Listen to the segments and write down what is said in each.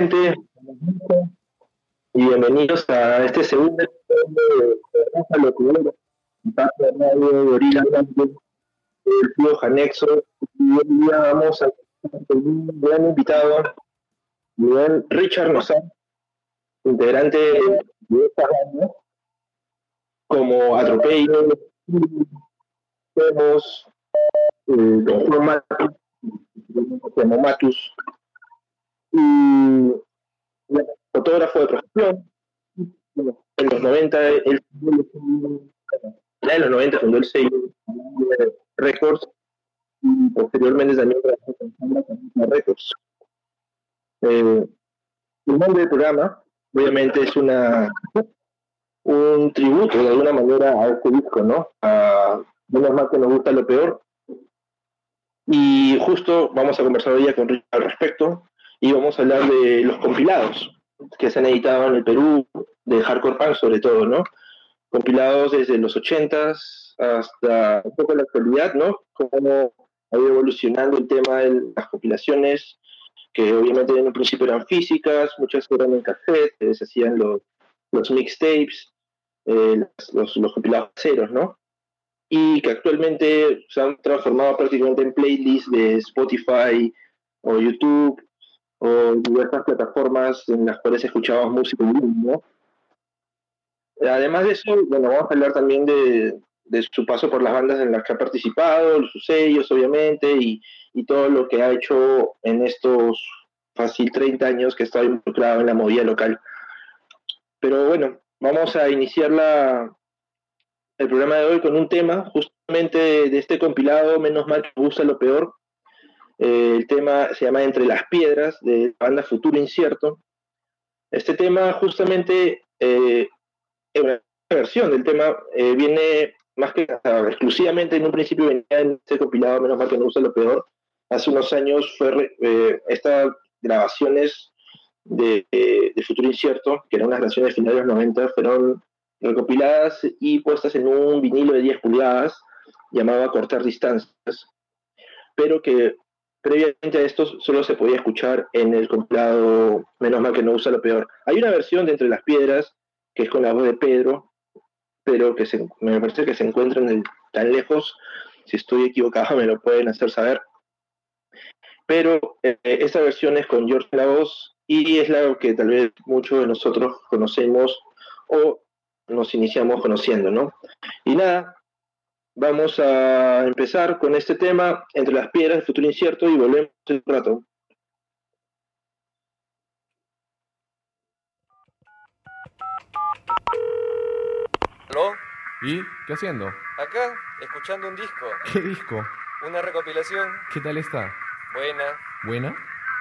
Gente, y bienvenidos a este segundo de Locura, de Radio Gorila tío Janexo. Y hoy día vamos a un gran invitado, Miguel Richard Nozar, integrante de esta banda, como Atropello, tenemos eh, Don Juan como Matus, y fotógrafo de profesión. En los 90, él, en los 90 fundó el sello Records y posteriormente también trabajó Records. Eh, el nombre del programa, obviamente, es una un tributo de alguna manera a este disco, ¿no? A menos mal que nos gusta lo peor. Y justo vamos a conversar hoy con Richard al respecto y vamos a hablar de los compilados que se han editado en el Perú, de hardcore punk sobre todo, ¿no? Compilados desde los 80s hasta un poco la actualidad, ¿no? Cómo ha ido evolucionando el tema de las compilaciones, que obviamente en un principio eran físicas, muchas eran en cassette, se hacían los, los mixtapes, eh, los, los compilados ceros, ¿no? Y que actualmente se han transformado prácticamente en playlists de Spotify o YouTube o diversas plataformas en las cuales escuchábamos música en vivo. Además de eso, bueno, vamos a hablar también de, su paso por las bandas en las que ha participado, sus sellos, obviamente, y, todo lo que ha hecho en estos fácil 30 años que está involucrado en la movida local. Pero bueno, vamos a iniciar la, el programa de hoy con un tema justamente de, este compilado, menos mal que gusta lo peor, eh, el tema se llama Entre las Piedras, de la banda Futuro Incierto. Este tema justamente, eh, una versión del tema, eh, viene más que exclusivamente en un principio venía en este compilado, menos mal que no usa lo peor. Hace unos años fue estas grabaciones de, de, Futuro Incierto, que eran unas grabaciones de finales de los 90, fueron recopiladas y puestas en un vinilo de 10 pulgadas llamado Cortar Distancias, pero que previamente a esto solo se podía escuchar en el compilado Menos mal que no usa lo peor. Hay una versión de Entre las Piedras, que es con la voz de Pedro, pero que se, me parece que se encuentra tan lejos. Si estoy equivocado me lo pueden hacer saber. Pero eh, esta versión es con George la voz y es la que tal vez muchos de nosotros conocemos o nos iniciamos conociendo, ¿no? Y nada, Vamos a empezar con este tema, Entre las piedras del futuro incierto, y volvemos en un rato. ¿Aló? ¿Y qué haciendo? Acá, escuchando un disco. ¿Qué disco? Una recopilación. ¿Qué tal está? Buena. ¿Buena?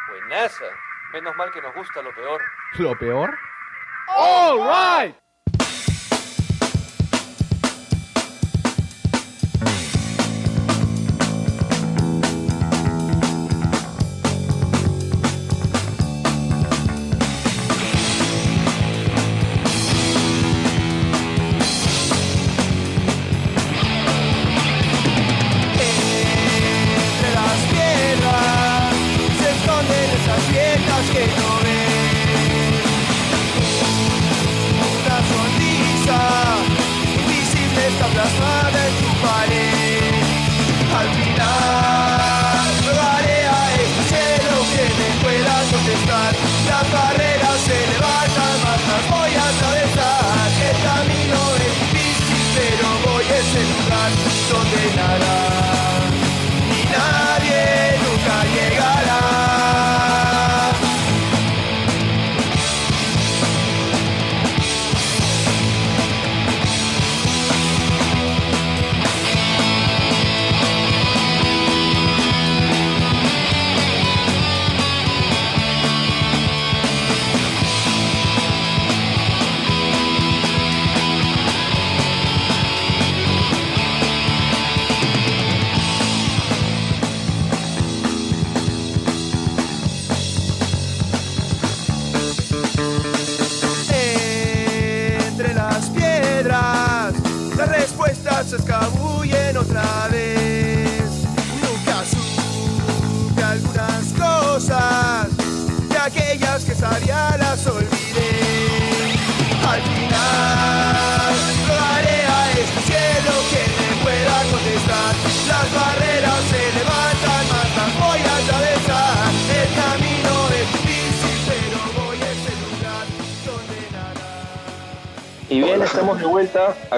Buenaza. Menos mal que nos gusta lo peor. ¿Lo peor? All right.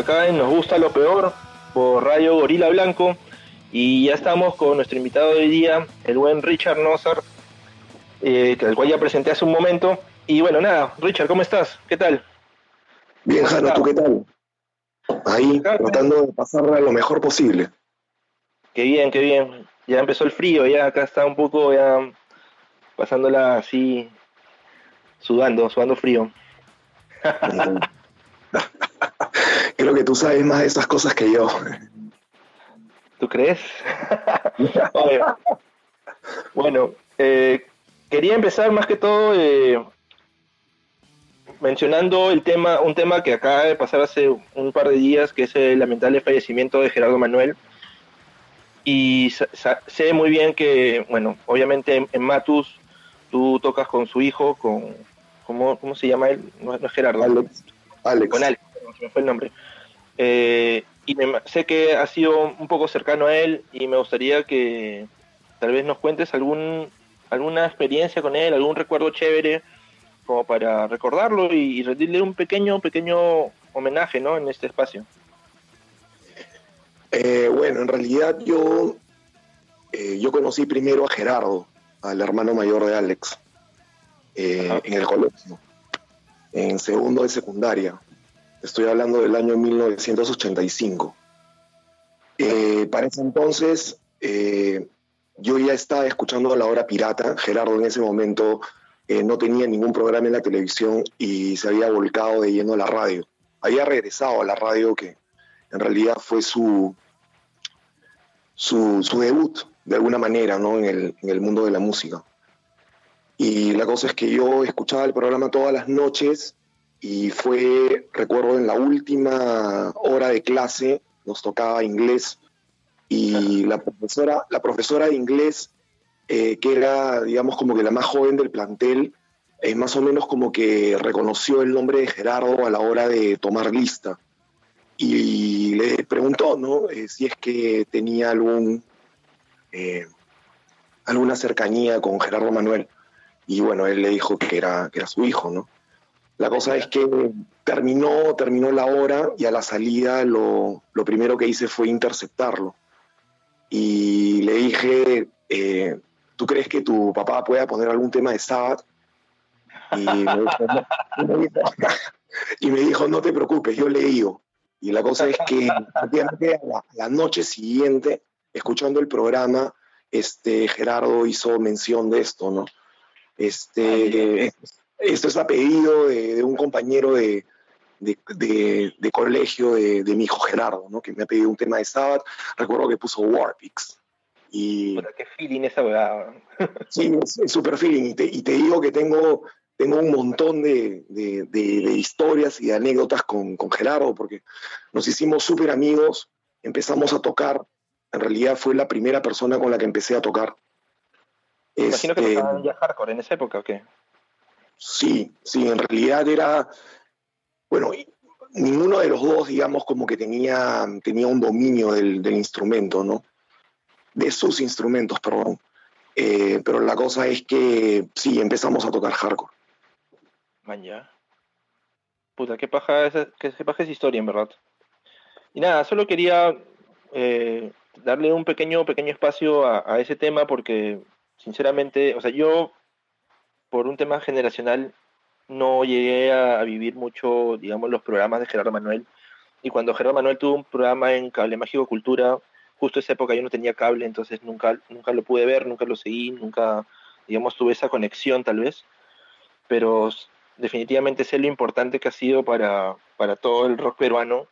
Acá en Nos Gusta Lo Peor por Radio Gorila Blanco. Y ya estamos con nuestro invitado de hoy día, el buen Richard Nozar, eh, que- al cual ya presenté hace un momento. Y bueno, nada, Richard, ¿cómo estás? ¿Qué tal? Bien, ¿Cómo Jano? ¿tú qué tal? Ahí, Acá, tratando de pasarla lo mejor posible. Qué bien, qué bien. Ya empezó el frío, ya acá está un poco ya pasándola así, sudando, sudando frío. Creo que tú sabes más de esas cosas que yo. ¿Tú crees? Bueno, eh, quería empezar más que todo eh, mencionando el tema, un tema que acaba de pasar hace un par de días, que es el lamentable fallecimiento de Gerardo Manuel. Y sé muy bien que, bueno, obviamente en, en Matus tú tocas con su hijo, con, ¿cómo, cómo se llama él? No, no es Gerardo. Alex. Alex. Con Alex, se me fue el nombre. Eh, y me- sé que has sido un poco cercano a él y me gustaría que tal vez nos cuentes algún alguna experiencia con él, algún recuerdo chévere, como para recordarlo y, y rendirle un pequeño, pequeño homenaje ¿no? en este espacio. Eh, bueno, en realidad yo, eh, yo conocí primero a Gerardo, al hermano mayor de Alex, eh, Ajá. en el colegio, en segundo de secundaria. Estoy hablando del año 1985. Eh, para ese entonces, eh, yo ya estaba escuchando La Hora Pirata. Gerardo en ese momento eh, no tenía ningún programa en la televisión y se había volcado de lleno a la radio. Había regresado a la radio que en realidad fue su, su, debut, de alguna manera, ¿no? en, el, en el mundo de la música. Y la cosa es que yo escuchaba el programa todas las noches y fue, recuerdo, en la última hora de clase, nos tocaba inglés y la profesora, la profesora de inglés, eh, que era, digamos, como que la más joven del plantel, eh, más o menos como que reconoció el nombre de Gerardo a la hora de tomar lista y le preguntó, ¿no? Eh, si es que tenía algún eh, alguna cercanía con Gerardo Manuel. Y bueno, él le dijo que era, que era su hijo, ¿no? La cosa es que terminó, terminó la hora y a la salida lo, lo primero que hice fue interceptarlo. Y le dije, eh, ¿tú crees que tu papá pueda poner algún tema de Sabbath? Y me dijo, no, te preocupes, yo le digo. Y la cosa es que a la noche siguiente, escuchando el programa, este, Gerardo hizo mención de esto, ¿no? Este, esto es a pedido de, de un compañero de, de, de- de colegio de, de mi hijo Gerardo, ¿no? Que me ha pedido un tema de Sabbath. Recuerdo que puso Warpix. Y qué feeling esa weá. Sí, es, super feeling. Y te, y te digo que tengo, tengo un montón de, historias y de anécdotas con, con Gerardo, porque nos hicimos súper amigos, empezamos a tocar. En realidad fue la primera persona con la que empecé a tocar. Imagino que Este, tocaban ya hardcore en esa época, ¿o qué? Sí, sí, en realidad era, bueno, ninguno de los dos, digamos, como que tenía, tenía un dominio del, del instrumento, ¿no? De sus instrumentos, perdón. Eh, pero la cosa es que sí, empezamos a tocar hardcore. Man, ya. Puta, qué paja, esa, qué, qué paja esa historia, en verdad. Y nada, solo quería eh, darle un pequeño, pequeño espacio a, a ese tema porque, sinceramente, o sea, yo, por un tema generacional, no llegué a, vivir mucho, digamos, los programas de Gerardo Manuel. Y cuando Gerardo Manuel tuvo un programa en Cable Mágico Cultura, justo esa época yo no tenía cable, entonces nunca, nunca lo pude ver, nunca lo seguí, nunca, digamos, tuve esa conexión tal vez. Pero definitivamente sé lo importante que ha sido para, para todo el rock peruano.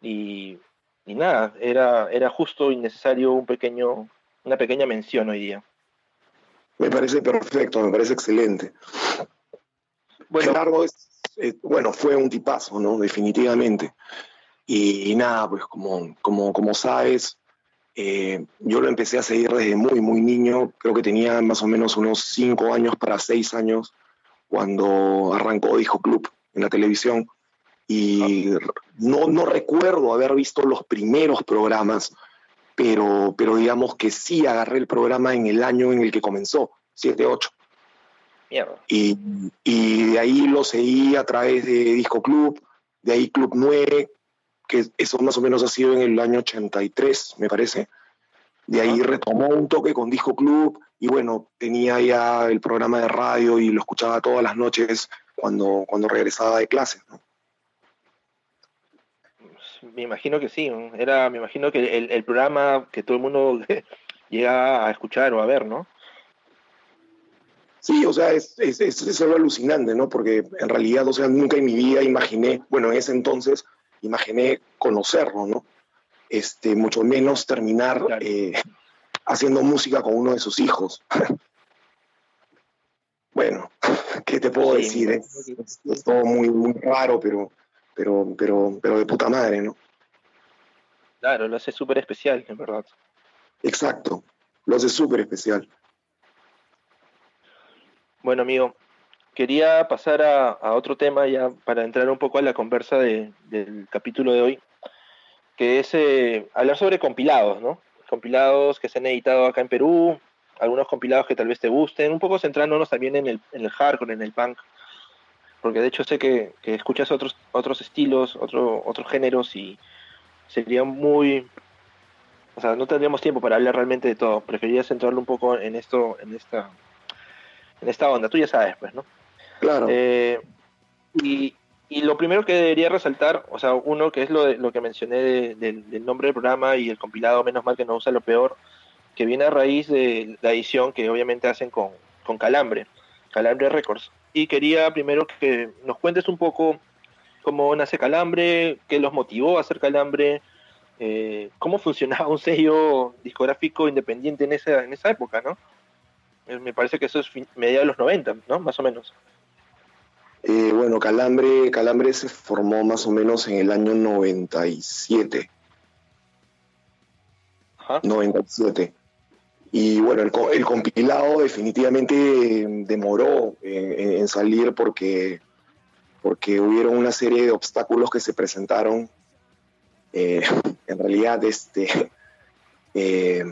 Y, y nada, era, era justo y necesario un pequeño, una pequeña mención hoy día. Me parece perfecto, me parece excelente. Bueno, Gerardo es, eh, bueno, fue un tipazo, ¿no? Definitivamente. Y, y nada, pues como, como, como sabes, eh, yo lo empecé a seguir desde muy, muy niño. Creo que tenía más o menos unos cinco años para seis años cuando arrancó Disco Club en la televisión. Y no, no recuerdo haber visto los primeros programas, pero, pero digamos que sí agarré el programa en el año en el que comenzó, 7-8. Mierda. Y, y de ahí lo seguí a través de Disco Club, de ahí Club 9, que eso más o menos ha sido en el año 83, me parece. De ahí retomó un toque con Disco Club y bueno, tenía ya el programa de radio y lo escuchaba todas las noches cuando, cuando regresaba de clase. ¿no? Me imagino que sí. ¿no? Era, me imagino que el, el programa que todo el mundo llega a escuchar o a ver, ¿no? Sí, o sea, es, es, es, es algo alucinante, ¿no? Porque en realidad, o sea, nunca en mi vida imaginé, bueno, en ese entonces, imaginé conocerlo, ¿no? Este, mucho menos terminar Claro. eh, haciendo música con uno de sus hijos. bueno, ¿qué te puedo Sí, decir? me Es, todo muy, muy raro, pero, pero, pero, pero de puta madre, ¿no? Claro, lo hace súper especial, en verdad. Exacto. Lo hace súper especial. Bueno, amigo, quería pasar a, a otro tema ya para entrar un poco a la conversa de- del capítulo de hoy, que es eh, hablar sobre compilados, ¿no? Compilados que se han editado acá en Perú, algunos compilados que tal vez te gusten, un poco centrándonos también en el, en el hardcore, en el punk, porque de hecho sé que, que escuchas otros, otros estilos, otro, otros géneros y sería muy... O sea, no tendríamos tiempo para hablar realmente de todo. Preferiría centrarlo un poco en esto, en esta, en esta onda. Tú ya sabes, pues, ¿no? Claro. Eh, y, y lo primero que debería resaltar, o sea, uno que es lo, de, lo que mencioné de- del, del nombre del programa y el compilado, menos mal que no usa lo peor, que viene a raíz de la edición que obviamente hacen con, con Calambre, Calambre Records. Y quería primero que nos cuentes un poco cómo nace Calambre, qué los motivó a hacer Calambre, eh, cómo funcionaba un sello discográfico independiente en esa, en esa época, ¿no? Eh, Me parece que eso es mediados de los 90, ¿no? Más o menos. Eh, bueno, Calambre, Calambre se formó más o menos en el año 97. Ajá. 97. Y bueno, el, co- el compilado definitivamente eh, demoró en, salir porque, porque hubieron una serie de obstáculos que se presentaron. Eh, en realidad, este, eh,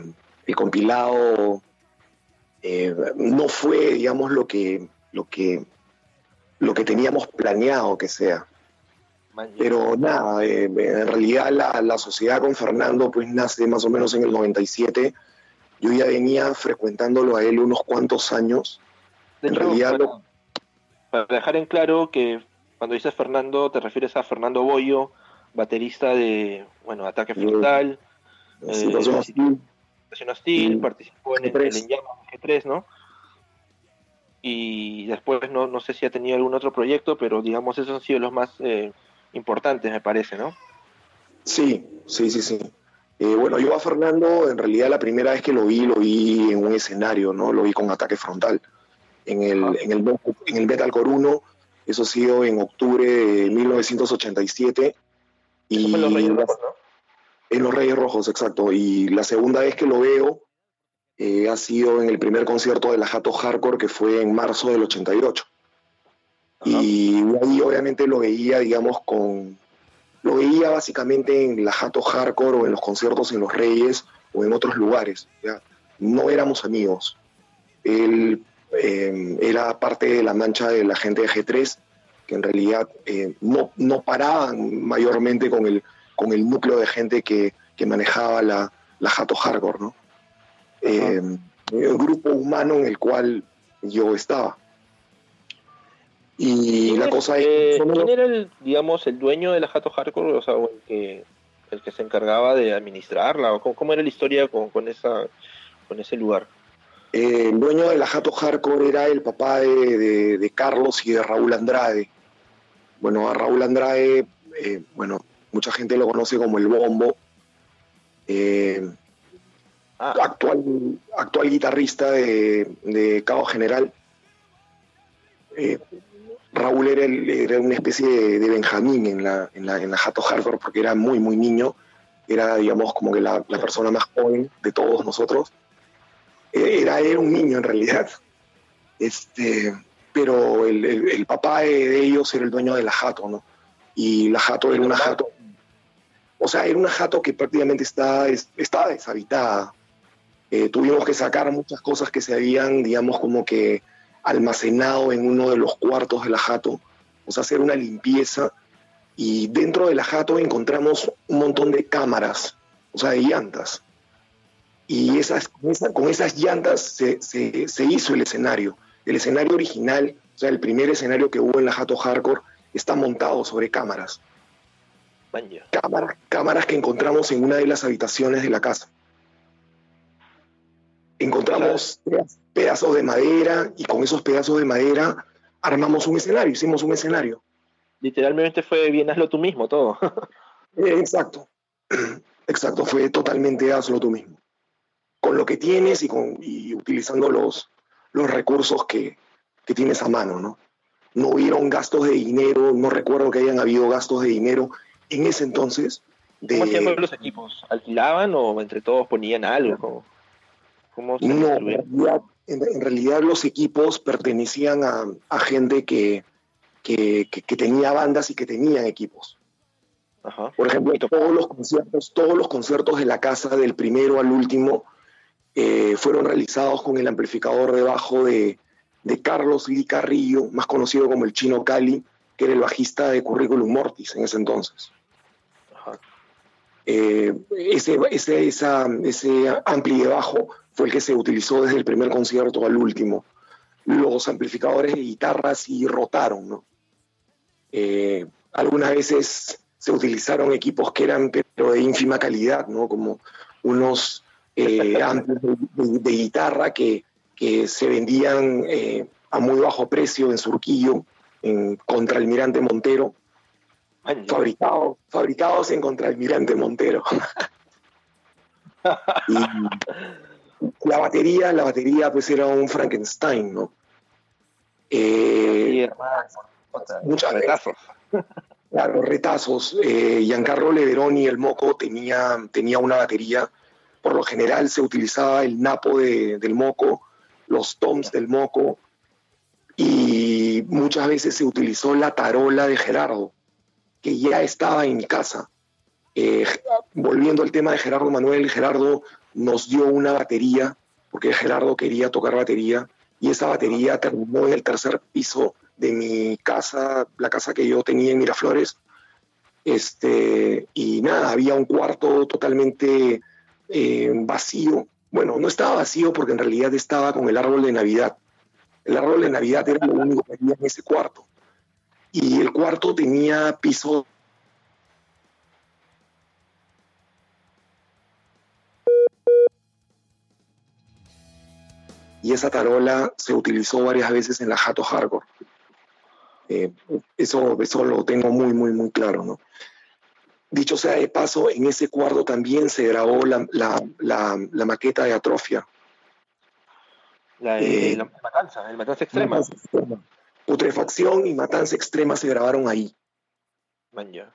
el compilado eh, no fue, digamos, lo que, lo que, lo que teníamos planeado que sea. Pero nada, en realidad la, la sociedad con Fernando pues nace más o menos en el 97. Yo ya venía frecuentándolo a él unos cuantos años. De en hecho, realidad para, lo- para dejar en claro que cuando dices Fernando, te refieres a Fernando Boyo, baterista de, bueno, Ataque. Frontal, Eh, situación Hostil, Mm. participó en el, G3. el En Llamas G3, ¿no? Y después no, no sé si ha tenido algún otro proyecto, pero digamos esos han sido los más eh, importantes, me parece, ¿no? Sí, sí, sí, sí. Eh, bueno, yo a Fernando, en realidad la primera vez que lo vi, lo vi en un escenario, ¿no? Lo vi con ataque frontal. En el, en el, en el Metalcore 1, eso ha sido en octubre de 1987. Eso fue en Los Reyes Rojos, ¿no? En los Reyes Rojos, exacto. Y la segunda vez que lo veo eh, ha sido en el primer concierto de la Jato Hardcore, que fue en marzo del 88. Ajá. Y ahí obviamente lo veía, digamos, con... Lo veía básicamente en la Jato Hardcore o en los conciertos en Los Reyes o en otros lugares. ¿ya? No éramos amigos. Él eh, era parte de la mancha de la gente de G3, que en realidad eh, no, no paraban mayormente con el, con el núcleo de gente que, que manejaba la, la Jato Hardcore, ¿no? Eh, el grupo humano en el cual yo estaba. Y ¿Quién la cosa es... ¿Quién era el, digamos, el dueño de la Jato Hardcore? O sea, el que, el que se encargaba de administrarla, o cómo, cómo era la historia con, con esa, con ese lugar. Eh, el dueño de la Jato Hardcore era el papá de, de- de Carlos y de Raúl Andrade. Bueno, a Raúl Andrade, eh, bueno, mucha gente lo conoce como el Bombo. Eh, Ah, actual, actual guitarrista de, de Cabo General. Raúl era, una especie de, Benjamín en la, en, la, en la Jato Hardcore porque era muy, muy niño. Era, digamos, como que la, persona más joven de todos nosotros. Eh, Era, era un niño en realidad. Este, pero el, el- papá de, ellos era el dueño de la Jato, ¿no? Y la Jato era una Jato. o sea, era una jato que prácticamente está, es- estaba deshabitada. Eh, tuvimos que sacar muchas cosas que se habían, digamos, como que almacenado en uno de los cuartos de la jato, o sea, hacer una limpieza. Y dentro de la jato encontramos un montón de cámaras, o sea, de llantas. Y esas, con, esa- con esas llantas se, se- se hizo el escenario. El escenario original, o sea, el primer escenario que hubo en la jato hardcore, está montado sobre. Cámaras, cámaras que encontramos en una de las habitaciones de la casa. Encontramos pedaz- pedazos de madera y con esos pedazos de madera armamos un escenario, hicimos un escenario. Literalmente fue bien hazlo tú mismo todo. Eh, exacto, exacto, fue totalmente hazlo tú mismo. Con lo que tienes y, con, y utilizando los, los recursos que, que tienes a mano, ¿no? No hubieron gastos de dinero, no recuerdo que hayan habido gastos de dinero en ese entonces. De, ¿Cómo hacían los equipos? ¿Alquilaban o entre todos ponían algo? ¿Cómo, cómo se No, en realidad, en, en realidad los equipos pertenecían a, a gente que, que, que- que tenía bandas y que tenían equipos. Ajá. Por ejemplo, todos los conciertos, todos los conciertos de la casa, del primero al último, eh, fueron realizados con el amplificador de bajo de, de Carlos Lee Carrillo, más conocido como el Chino Cali, que era el bajista de Curriculum Mortis en ese entonces. Ajá. Eh, ese, ese, esa, ese ampli de bajo fue el que se utilizó desde el primer concierto al último. Los amplificadores de guitarra sí rotaron, ¿no? Eh, algunas veces se utilizaron equipos que eran pero de ínfima calidad, ¿no? Como unos eh, amplios de, de- de guitarra que, que se vendían eh, a muy bajo precio en Surquillo, en contra Almirante Montero fabricados, fabricados en Contraalmirante Montero. y la batería, la batería pues era un Frankenstein, ¿no? Eh, Sí, hermano. Puta, muchas retazos. Claro, retazos. Eh, Giancarlo Leveroni, el Moco, tenía, tenía una batería. Por lo general se utilizaba el napo de- del Moco, los toms del Moco, y muchas veces se utilizó la tarola de Gerardo, que ya estaba en casa. Eh, volviendo al tema de Gerardo Manuel, Gerardo nos dio una batería, porque Gerardo quería tocar batería, y esa batería terminó en el tercer piso de mi casa, la casa que yo tenía en Miraflores. Este, y nada, había un cuarto totalmente eh, vacío. Bueno, no estaba vacío porque en realidad estaba con el árbol de Navidad. El árbol de Navidad era lo único que había en ese cuarto. Y el cuarto tenía piso y esa tarola se utilizó varias veces en la Jato Hardcore. Eh, eso, eso lo tengo muy, muy, muy claro, ¿no? Dicho sea de paso, en ese cuarto también se grabó la, la, la, la maqueta de Atrofia. La, de Eh, la matanza, el matanza extrema. Matanza extrema. Putrefacción y Matanza Extrema se grabaron ahí. Maña.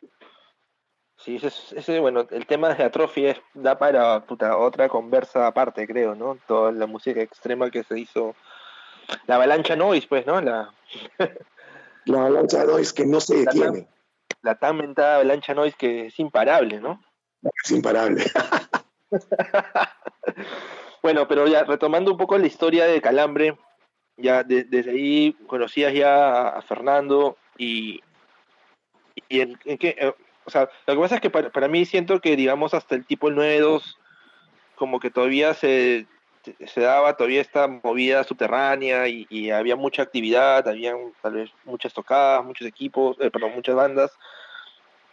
Sí, ese, es- ese, bueno, el tema de atrofia es- da para puta, otra conversa aparte, creo, ¿no? Toda la música extrema que se hizo. La avalancha noise, pues, ¿no? La, La avalancha no es que no se detiene, la tan mentada avalancha noise que es imparable, ¿no? es imparable. Bueno, pero ya retomando un poco la historia de Calambre, ya de- desde ahí conocías ya a, a Fernando y, y en, en qué, eh, o sea, lo que pasa es que para, para mí siento que digamos hasta el tipo el 9-2 como que todavía se, se daba todavía esta movida subterránea y, y había mucha actividad, había tal vez muchas tocadas, muchos equipos, eh, perdón, muchas bandas,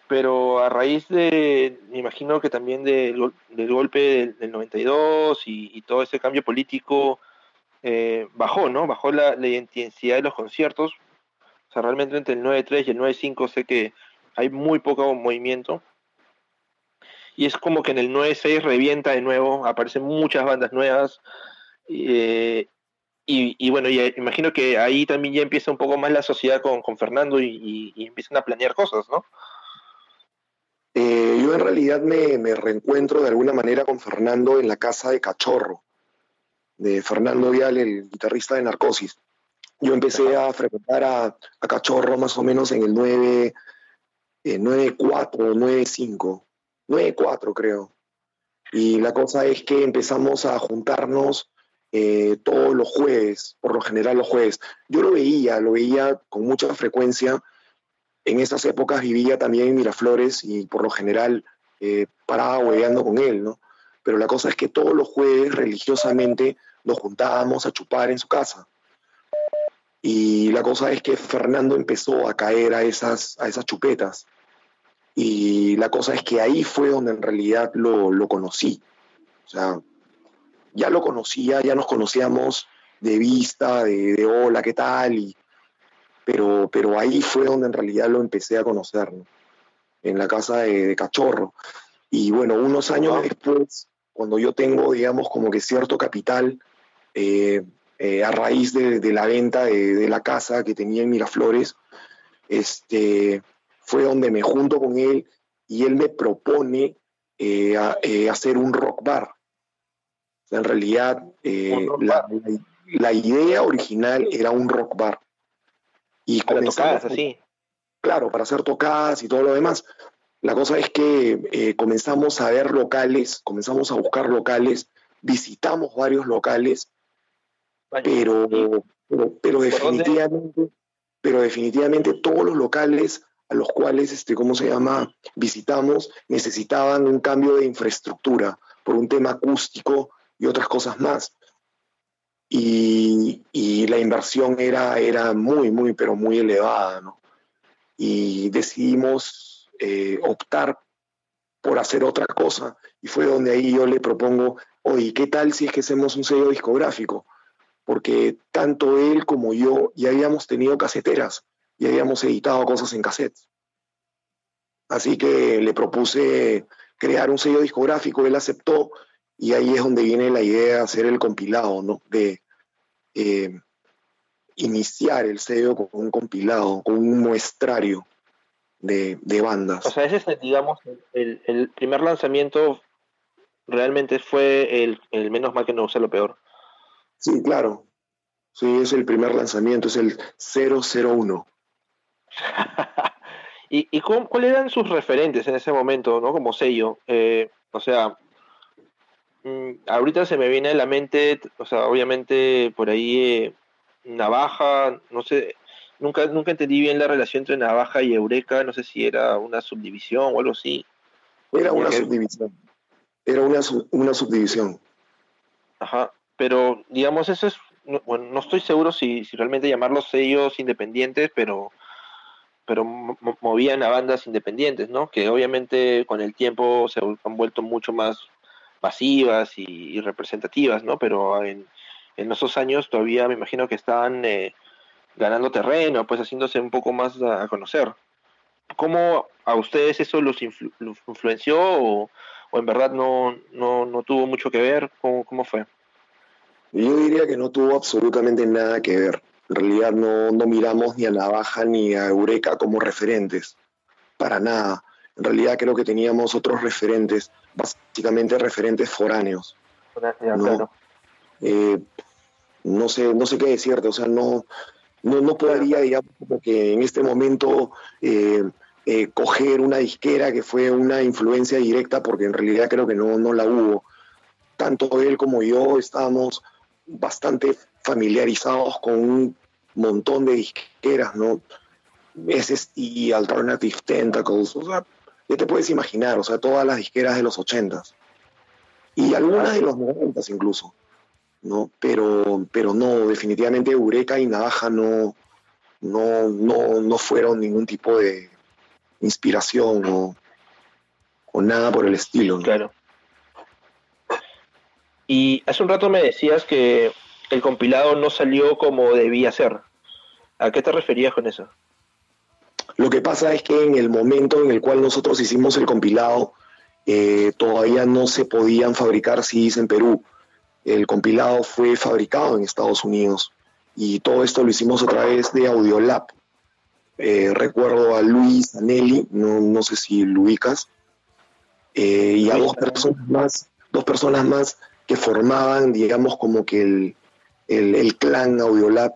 pero a raíz de, me imagino que también del, del golpe del, del 92 y, y todo ese cambio político, eh, bajó, ¿no? Bajó la, la intensidad de los conciertos. O sea, realmente entre el 9-3 y el 9-5 sé que hay muy poco movimiento. Y es como que en el 9-6 revienta de nuevo, aparecen muchas bandas nuevas. eh, y, y bueno, ya imagino que ahí también ya empieza un poco más la sociedad con, con Fernando y, y- y empiezan a planear cosas, ¿no? Eh, yo en realidad me, me reencuentro de alguna manera con Fernando en la casa de Cachorro, de Fernando Vial, el guitarrista de Narcosis. Yo empecé a frecuentar a, a Cachorro más o menos en el 9, eh, 9-4, 9-5. 9-4 creo. Y la cosa es que empezamos a juntarnos eh, todos los jueves, por lo general los jueves. Yo lo veía, lo veía con mucha frecuencia. En esas épocas vivía también en Miraflores y por lo general eh, paraba hueveando con él, ¿no? Pero la cosa es que todos los jueves religiosamente nos juntábamos a chupar en su casa. Y la cosa es que Fernando empezó a caer a esas, a esas chupetas. Y la cosa es que ahí fue donde en realidad lo, lo conocí. O sea, ya lo conocía, ya nos conocíamos de vista, de, de hola, ¿qué tal? Y, pero, pero ahí fue donde en realidad lo empecé a conocer, ¿no? en la casa de, de Cachorro. Y bueno, unos años después, cuando yo tengo, digamos, como que cierto capital, eh, eh, a raíz de, de la venta de, de la casa que tenía en Miraflores, este, fue donde me junto con él y él me propone eh, a- eh, hacer un rock bar. O sea, en realidad, eh, la, la- la idea original era un rock bar. Y Para comenzamos tocadas, así. claro, para hacer tocadas y todo lo demás. La cosa es que eh, comenzamos a ver locales, comenzamos a buscar locales, visitamos varios locales, pero, pero, pero definitivamente, pero definitivamente todos los locales a los cuales, este, ¿cómo se llama?, visitamos, necesitaban un cambio de infraestructura por un tema acústico y otras cosas más. Y, y la inversión era, era muy, muy, pero muy elevada, ¿no? Y decidimos eh, optar por hacer otra cosa. Y fue donde ahí yo le propongo, oye, ¿qué tal si es que hacemos un sello discográfico? Porque tanto él como yo ya habíamos tenido caseteras y habíamos editado cosas en cassettes. Así que le propuse crear un sello discográfico, él aceptó y ahí es donde viene la idea de hacer el compilado, ¿no? De eh, iniciar el sello con un compilado, con un muestrario de, de bandas. O sea, ese es, digamos, el, el primer lanzamiento realmente fue el, el menos mal que no usé lo peor. Sí, claro. Sí, es el primer lanzamiento, es el 001. ¿Y, cuáles eran sus referentes en ese momento, ¿no? Como sello. Eh, o sea, mm, ahorita se me viene a la mente, o sea, obviamente por ahí eh, Navaja, no sé, nunca, nunca entendí bien la relación entre Navaja y Eureka, no sé si era una subdivisión o algo así. Era una Ok. subdivisión. Era una, una subdivisión. Ajá, pero digamos, eso es, no, bueno, no estoy seguro si, si realmente llamarlos sellos independientes, pero, pero mo- mo- movían a bandas independientes, ¿no? Que obviamente con el tiempo se han vuelto mucho más masivas y, representativas, ¿no? Pero en, en esos años todavía me imagino que estaban eh, ganando terreno, pues haciéndose un poco más a, conocer. ¿Cómo a ustedes eso los, influ- influenció o, o en verdad no, no, no tuvo mucho que ver? ¿Cómo, cómo fue? Yo diría que no tuvo absolutamente nada que ver. En realidad no, no miramos ni a Navaja ni a Eureka como referentes. Para nada. En realidad creo que teníamos otros referentes, básicamente referentes foráneos. Ya, No. claro. Eh, no sé, no sé qué decirte, o sea, no, no, no podría, digamos, como que en este momento eh, eh, coger una disquera que fue una influencia directa, porque en realidad creo que no, no la hubo. Tanto él como yo estábamos bastante familiarizados con un montón de disqueras, ¿no? SST, Alternative Tentacles, o sea, ya te puedes imaginar, o sea, todas las disqueras de los ochentas. Y algunas de los noventas incluso. ¿no? Pero, pero no, definitivamente Eureka y Navaja no, no, no, no fueron ningún tipo de inspiración o, o nada por el estilo. ¿no? Claro. Y hace un rato me decías que el compilado no salió como debía ser. ¿A qué te referías con eso? Lo que pasa es que en el momento en el cual nosotros hicimos el compilado, eh, todavía no se podían fabricar CDs en Perú. El compilado fue fabricado en Estados Unidos y todo esto lo hicimos a través de Audiolab. Eh, recuerdo a Luis Anelli, no, no sé si lo ubicas, eh, y a dos personas más, dos personas más que formaban, digamos, como que el, el, el clan Audiolab.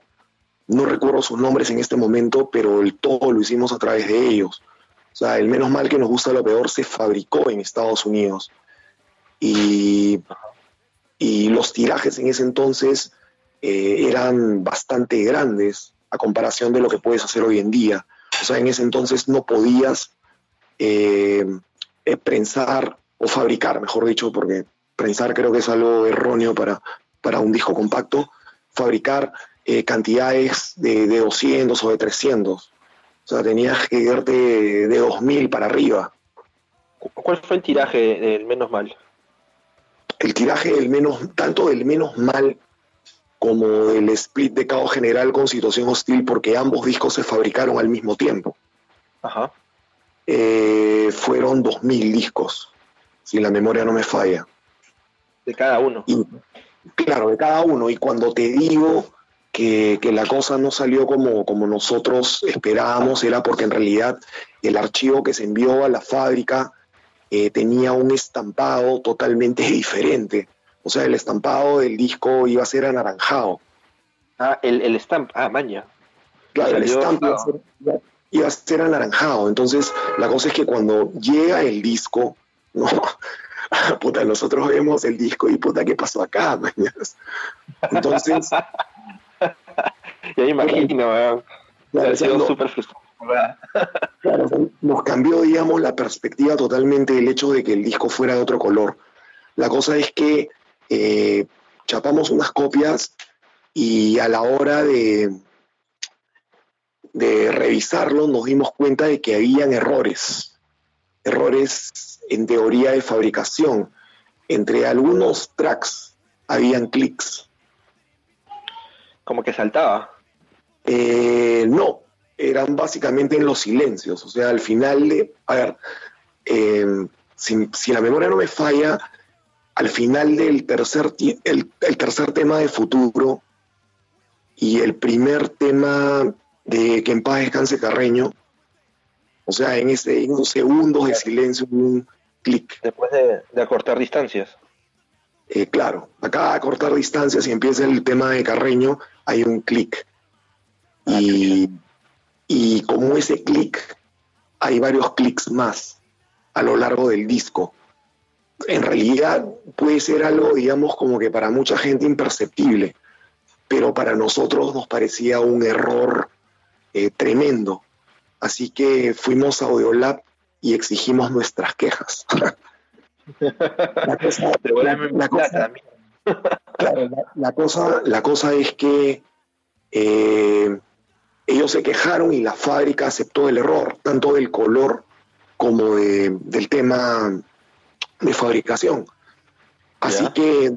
No recuerdo sus nombres en este momento, pero el todo lo hicimos a través de ellos. O sea, el menos mal que nos gusta lo peor se fabricó en Estados Unidos. Y, y los tirajes en ese entonces eh, eran bastante grandes a comparación de lo que puedes hacer hoy en día. O sea, en ese entonces no podías eh, eh, prensar o fabricar, mejor dicho, porque prensar creo que es algo erróneo para, para un disco compacto, fabricar eh, cantidades de, de 200 o de 300. O sea, tenías que irte de 2000 para arriba. ¿Cu- ¿Cuál fue el tiraje del menos mal? El tiraje del menos, tanto del menos mal como del split de caos general con situación hostil, porque ambos discos se fabricaron al mismo tiempo. Ajá. Eh, fueron 2.000 discos, si la memoria no me falla. De cada uno. Y claro, de cada uno. Y cuando te digo que, que la cosa no salió como, como nosotros esperábamos, era porque en realidad el archivo que se envió a la fábrica eh, tenía un estampado totalmente diferente. O sea, el estampado del disco iba a ser anaranjado. Ah, el, el stamp. Ah, maña. Claro, el stamp iba a, ser, iba- iba a ser anaranjado. Entonces, la cosa es que cuando llega el disco, no, puta, nosotros vemos el disco y puta, ¿qué pasó acá? mañas? Entonces, Ya imagino, claro, o sea, no- claro, sea, nos cambió, digamos, la perspectiva totalmente el hecho de que el disco fuera de otro color. La cosa es que eh, chapamos unas copias y a la hora de, de revisarlo nos dimos cuenta de que habían errores, errores en teoría de fabricación. Entre algunos tracks habían clics. Como que saltaba. Eh, no, eran básicamente en los silencios. O sea, al final de. A ver, eh, si, si la memoria no me falla, al final del tercer, el tercer tema de futuro y el primer tema de Que en paz descanse Carreño, o sea, en, ese, en unos segundos de silencio, un clic. Después de, de acortar distancias. Eh, claro, acá a cortar distancias y empieza el tema de Carreño, hay un clic. Y, y como ese clic, hay varios clics más a lo largo del disco. En realidad puede ser algo, digamos, como que para mucha gente imperceptible, pero para nosotros nos parecía un error eh, tremendo. Así que fuimos a Audiolab y exigimos nuestras quejas. La cosa- la cosa- plata, mira. Claro, la, la cosa, la cosa es que eh, ellos se quejaron y la fábrica aceptó el error, tanto del color como de- del tema de fabricación. Así Ya. que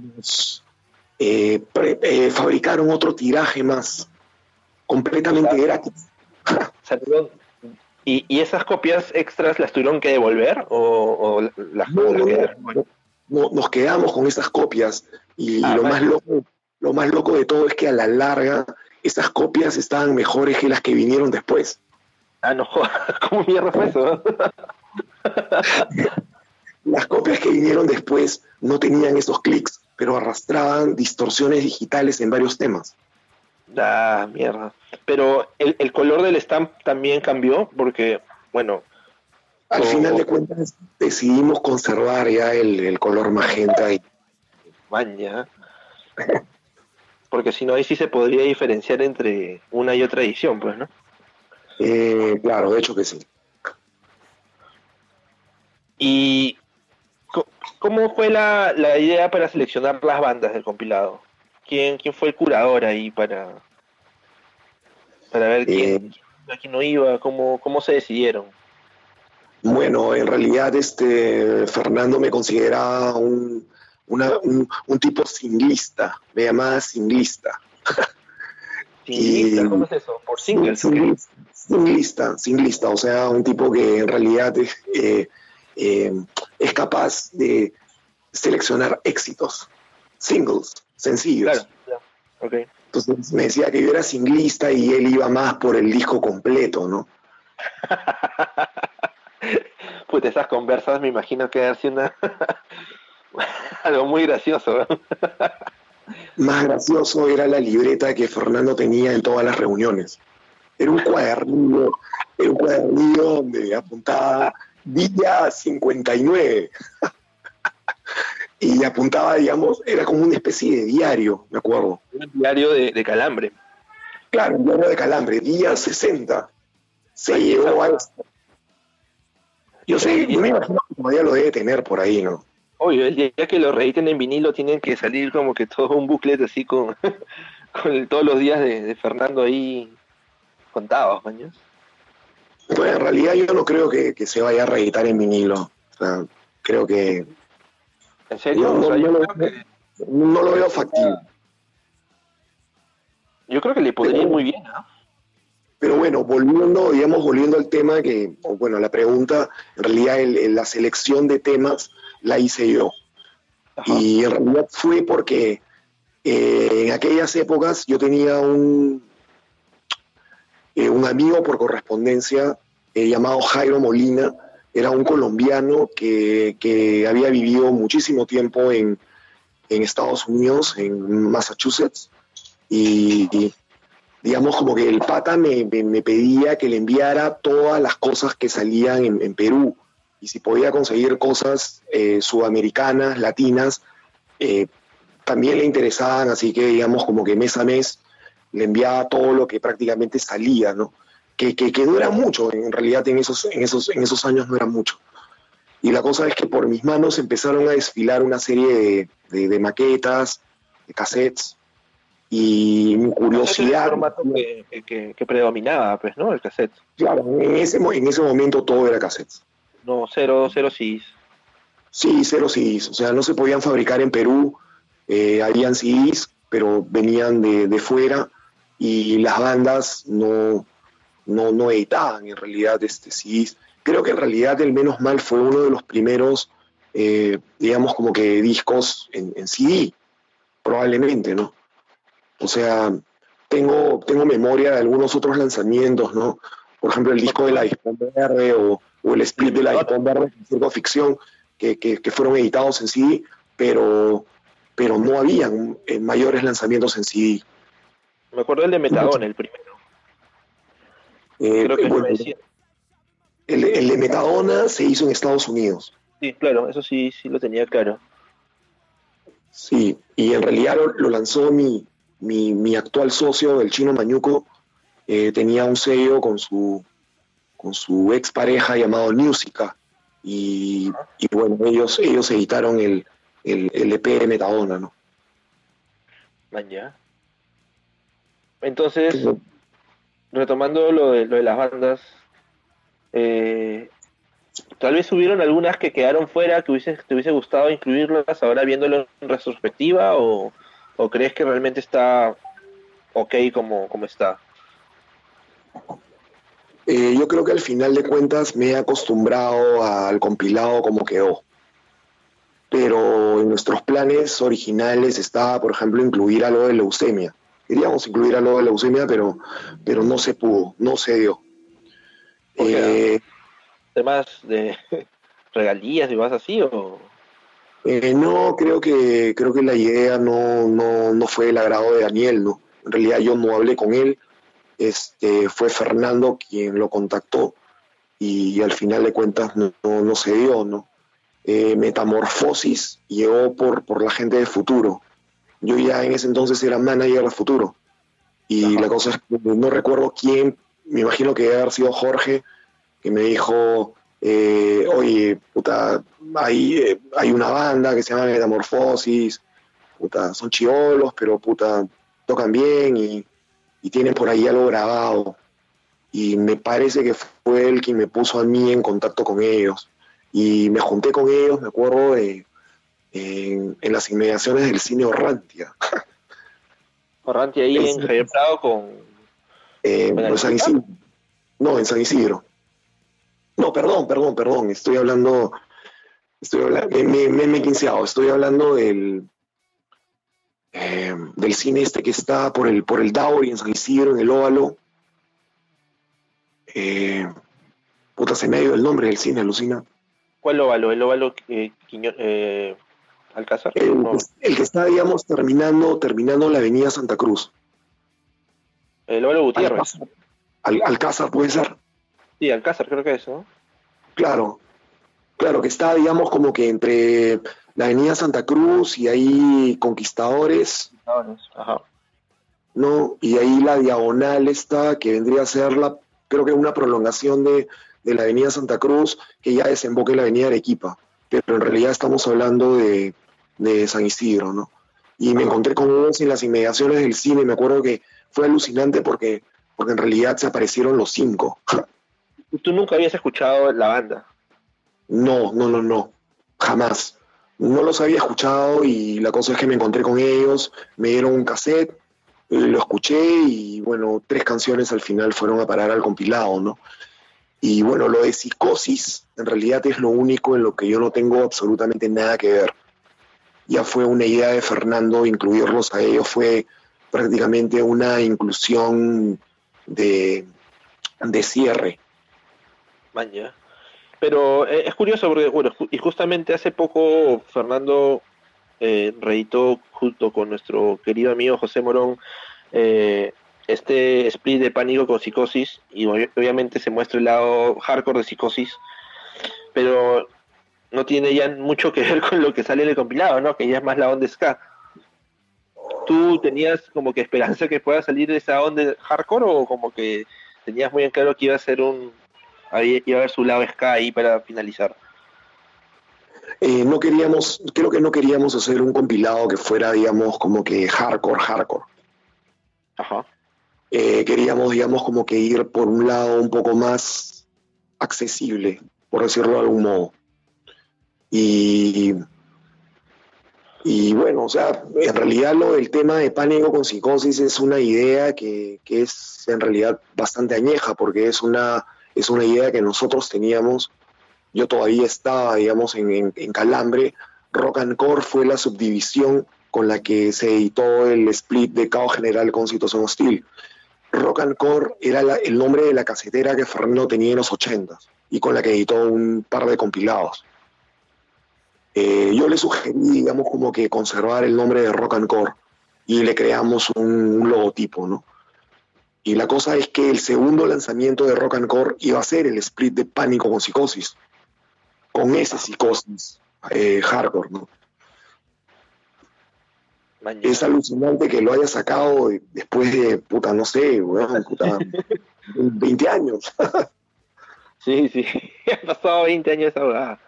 eh, pre- eh, fabricaron otro tiraje más, completamente gratis. Salieron- ¿Y, ¿Y esas copias extras las tuvieron que devolver o, o las, No, las no, quedaron? no, no, nos quedamos con esas copias y Ah, lo vale. más loco, lo más loco de todo es que a la larga esas copias estaban mejores que las que vinieron después. Ah, no ¿cómo mierda fue eso? Las copias que vinieron después no tenían esos clics, pero arrastraban distorsiones digitales en varios temas. Ah, mierda. Pero el, el color del stamp también cambió porque, bueno, Al final de cuentas decidimos conservar ya el, el color magenta y maña. Porque si no, ahí sí se podría diferenciar entre una y otra edición, pues, ¿no? eh, claro, de hecho que sí. ¿Y cómo fue la, la idea para seleccionar las bandas del compilado? ¿Quién, quién fue el curador ahí para, para ver quién, quién iba, quién no iba? ¿Cómo, ¿Cómo se decidieron? Bueno, en realidad este Fernando me consideraba un, una- un, un tipo singlista, me llamaba singlista. ¿Singlista? ¿Cómo es eso? ¿Por singles? Singlista, singlista, singlista, o sea, un tipo que en realidad es, eh, eh, es capaz de seleccionar éxitos, singles, sencillos. Claro, ya. ok. Entonces me decía que yo era singlista y él iba más por el disco completo, ¿no? Pues esas conversas me imagino que ser una... algo muy gracioso. ¿no? Más gracioso era la libreta que Fernando tenía en todas las reuniones. Era un cuadernillo era un cuadernillo donde apuntaba día 59. Y apuntaba, digamos, era como una especie de diario, me acuerdo. Un diario de, de calambre. Claro, un diario de calambre, día 60. Se llegó a esto. Yo sé, yo me imagino que todavía lo debe tener por ahí, ¿no? Obvio, el día que lo reediten en vinilo tienen que salir como que todo un booklet así con, con el- todos los días de, de Fernando ahí contados, maños. Pues en realidad yo no creo que, que se vaya a reeditar en vinilo. O sea, creo que ¿En serio? No, O sea, no, yo, no, creo que, no lo veo factible. yo creo que le podría ir muy bien, ¿ah? Pero bueno, volviendo, digamos, volviendo al tema que, o bueno, la pregunta, en realidad el- el- la selección de temas la hice yo. Ajá. Y en realidad fue porque eh, en aquellas épocas yo tenía un, eh, un amigo por correspondencia eh, llamado Jairo Molina, era un colombiano que, que había vivido muchísimo tiempo en, en Estados Unidos, en Massachusetts, y, digamos como que el pata me, me- pedía que le enviara todas las cosas que salían en, en Perú, y si podía conseguir cosas eh, sudamericanas, latinas, eh, también le interesaban, así que digamos como que mes a mes le enviaba todo lo que prácticamente salía, ¿no? Que, que, que no era mucho, en realidad en esos, en, esos, en esos años no era mucho. Y la cosa es que por mis manos empezaron a desfilar una serie de, de- de maquetas, de cassettes, y mi es el curiosidad... formato que, que- que predominaba, pues, ¿no? El cassette. Claro, en ese, en ese momento todo era cassettes. No, cero, cero sí. Sí, cero CDs. O sea, no se podían fabricar en Perú. eh, habían CDs, pero venían de, de fuera y las bandas no, no, no editaban en realidad este CDs. Creo que en realidad el Menos Mal fue uno de los primeros, eh, digamos, como que discos en, CD, probablemente, ¿no? O sea, tengo, tengo memoria de algunos otros lanzamientos, ¿no? Por ejemplo, el disco de la Dispón o, el split de la Dispón Verde, Circo Ficción, que, que, fueron editados en CD, pero, pero no habían eh, mayores lanzamientos en CD. Me acuerdo del de Metadona, el primero. Eh, Creo que bueno, decía. el, el de Metadona se hizo en Estados Unidos, Sí, claro, eso sí, sí lo tenía claro. sí, y en realidad lo, lo lanzó mi, mi, mi actual socio, el chino Mañuco, eh, tenía un sello con su, con su expareja llamado Musica, y, y bueno, ellos, ellos editaron el, el, el EP de Metadona, ¿no? Man, ya. Entonces, retomando lo de, lo de las bandas, eh, tal vez hubieron algunas que quedaron fuera que te hubiese gustado incluirlas ahora viéndolo en retrospectiva o, o crees que realmente está ok como, como está. Eh, yo creo que al final de cuentas me he acostumbrado al compilado como quedó. Pero en nuestros planes originales estaba, por ejemplo, incluir algo de leucemia. Queríamos incluir algo de leucemia, pero, pero no se pudo, no se dio. Eh, Temas de regalías y más así o eh, no, creo que, creo que la idea no, no, no fue del agrado de Daniel, ¿no? En realidad yo no hablé con él, este, fue Fernando quien lo contactó y al final de cuentas no, no, no se dio, ¿no? Eh, Metamorfosis llegó por, por la gente de Futuro. Yo ya en ese entonces era manager de Futuro. Y la cosa es que no recuerdo quién, me imagino que debe haber sido Jorge, que me dijo, eh, oye, puta, hay, eh, hay una banda que se llama Metamorfosis, puta, son chivolos, pero puta, tocan bien y, y tienen por ahí algo grabado. Y me parece que fue él quien me puso a mí en contacto con ellos. Y me junté con ellos, me acuerdo, de, en, en las inmediaciones del cine Orrantia, Orranti ahí Es- en Javier Prado con eh, ¿Buena en San? Isidro. No, en San Isidro. No, perdón, perdón, perdón, estoy hablando, estoy hablando, me, me, me- me he quinceado, estoy hablando del, eh, del cine este que está por el, por el Dauri en San Isidro, en el Óvalo. Eh, puta, se me ha ido el nombre del cine, alucina. ¿Cuál óvalo? ¿El óvalo eh, Quiño- eh, Alcázar? El, No, el que está, digamos, terminando, terminando la avenida Santa Cruz. el óvalo Gutiérrez. Alcázar, Al- Alcázar puede ser. Sí, Alcázar creo que es, ¿no? Claro, claro, que está, digamos, como que entre la Avenida Santa Cruz y ahí Conquistadores, Ajá. ¿no? Y ahí la diagonal está, que vendría a ser la, creo que una prolongación de, de la Avenida Santa Cruz, que ya desemboca en la Avenida Arequipa. Pero en realidad estamos hablando de, de San Isidro, ¿no? Y me encontré con ellos en las inmediaciones del cine, me acuerdo que fue alucinante porque, porque en realidad se aparecieron los cinco. Tú nunca habías escuchado la banda. No, no, no, no, jamás. No los había escuchado y la cosa es que me encontré con ellos, me dieron un cassette, lo escuché y bueno, tres canciones al final fueron a parar al compilado, ¿no? Y bueno, lo de psicosis en realidad es lo único en lo que yo no tengo absolutamente nada que ver. Ya fue una idea de Fernando incluirlos a ellos, fue prácticamente una inclusión de, de cierre. Man, ya. Pero eh, es curioso porque, bueno, y justamente hace poco Fernando eh, reeditó junto con nuestro querido amigo José Morón eh, este split de pánico con psicosis y obvi- obviamente se muestra el lado hardcore de psicosis, pero no tiene ya mucho que ver con lo que sale en el compilado, ¿no? Que ya es más la onda ska. ¿Tú tenías como que esperanza que pueda salir de esa onda hardcore o como que tenías muy en claro que iba a ser un iba a haber su lado ska ahí para finalizar? Eh, no queríamos, creo que no queríamos hacer un compilado que fuera, digamos, como que hardcore, hardcore. Ajá. Eh, queríamos, digamos, como que ir por un lado un poco más accesible, por decirlo de algún modo. Y, y bueno, o sea, en realidad lo del tema de pánico con psicosis es una idea que, que es en realidad bastante añeja, porque es una, es una idea que nosotros teníamos. Yo todavía estaba, digamos, en, en- Calambre. Rock and Core fue la subdivisión con la que se editó el split de Caos General con Situación Hostil. Rock and Core era el nombre de la casetera que Fernando tenía en los 80 y con la que editó un par de compilados. Eh, yo le sugerí, digamos, como que conservar el nombre de Rock and Core y le creamos un, un logotipo, ¿no? Y la cosa es que el segundo lanzamiento de Rock and Core iba a ser el split de Pánico con Psicosis, con ese psicosis eh, hardcore, ¿no? Es alucinante que lo haya sacado después de, puta, no sé, weón, puta, 20 años. Sí, sí. Han pasado 20 años esa.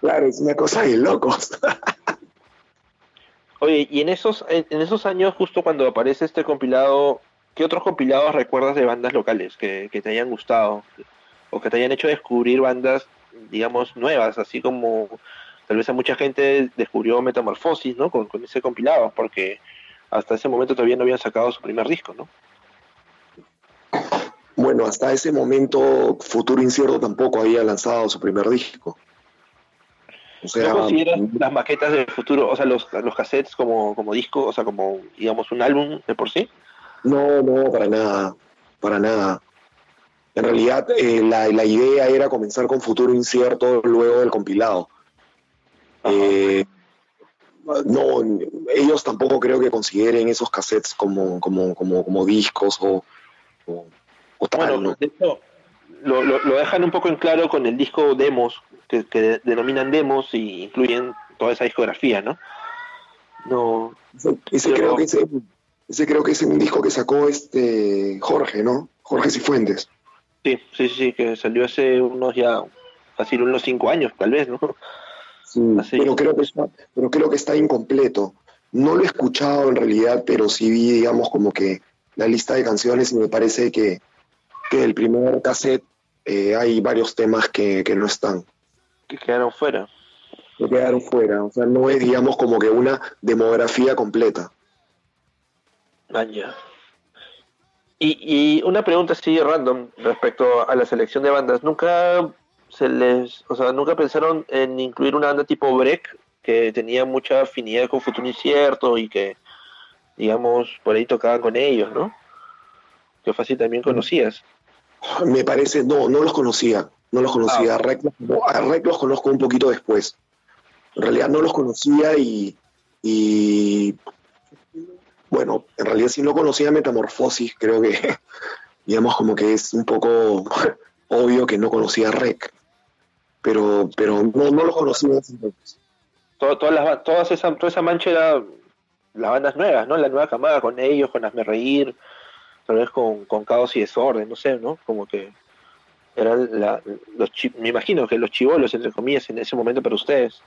Claro, es una cosa de locos. Oye, y en esos, en, en esos años, justo cuando aparece este compilado, ¿qué otros compilados recuerdas de bandas locales que, que te hayan gustado? O que te hayan hecho descubrir bandas, digamos, nuevas, así como tal vez a mucha gente descubrió Metamorfosis, ¿no? Con, con ese compilado, porque hasta ese momento todavía no habían sacado su primer disco, ¿no? Bueno, hasta ese momento Futuro Incierto tampoco había lanzado su primer disco. O sea, ¿No consideras las maquetas del futuro, o sea, los, los cassettes como, como disco, o sea, como, digamos, un álbum de por sí? no, no, para nada, para nada. En realidad, eh, la, la idea era comenzar con Futuro Incierto luego del compilado. Eh, no, ellos tampoco creo que consideren esos cassettes como, como, como, como discos o, o, o tal, Bueno, ¿no? de hecho, lo, lo, lo dejan un poco en claro con el disco demos, que, que denominan demos y incluyen toda esa discografía, ¿no? No, Ese, creo que ese, ese creo que es un disco que sacó este Jorge, ¿no? Jorge Cifuentes. sí, sí, sí, que salió hace unos ya, fácil unos cinco años, tal vez, ¿no? Sí, Así. pero creo que está, pero creo que está incompleto. No lo he escuchado en realidad, pero sí vi, digamos, como que la lista de canciones y me parece que, que el primer cassette eh, hay varios temas que, que no están, Que quedaron fuera. que quedaron fuera. O sea, no es, digamos, como que una demografía completa. Ah, ya. Y, y una pregunta así random respecto a la selección de bandas. ¿Nunca se les, o sea, nunca pensaron en incluir una banda tipo Break que tenía mucha afinidad con Futuro Incierto y que, digamos, por ahí tocaban con ellos, ¿no? Que fácil también conocías. Me parece, no, no los conocía, no los conocía. A Rec, a Rec los conozco un poquito después. En realidad no los conocía y, y bueno, en realidad si no conocía Metamorfosis, creo que, digamos, como que es un poco obvio que no conocía Rec, pero, pero no, no los conocía. Todo- todas las todas esa, toda esa mancha era las bandas nuevas, ¿no? La nueva camada con ellos, con Hazme Reír, tal vez con, con Caos y Desorden, no sé, ¿no? Como que eran la, los chi- me imagino que los chivolos, entre comillas, en ese momento para ustedes.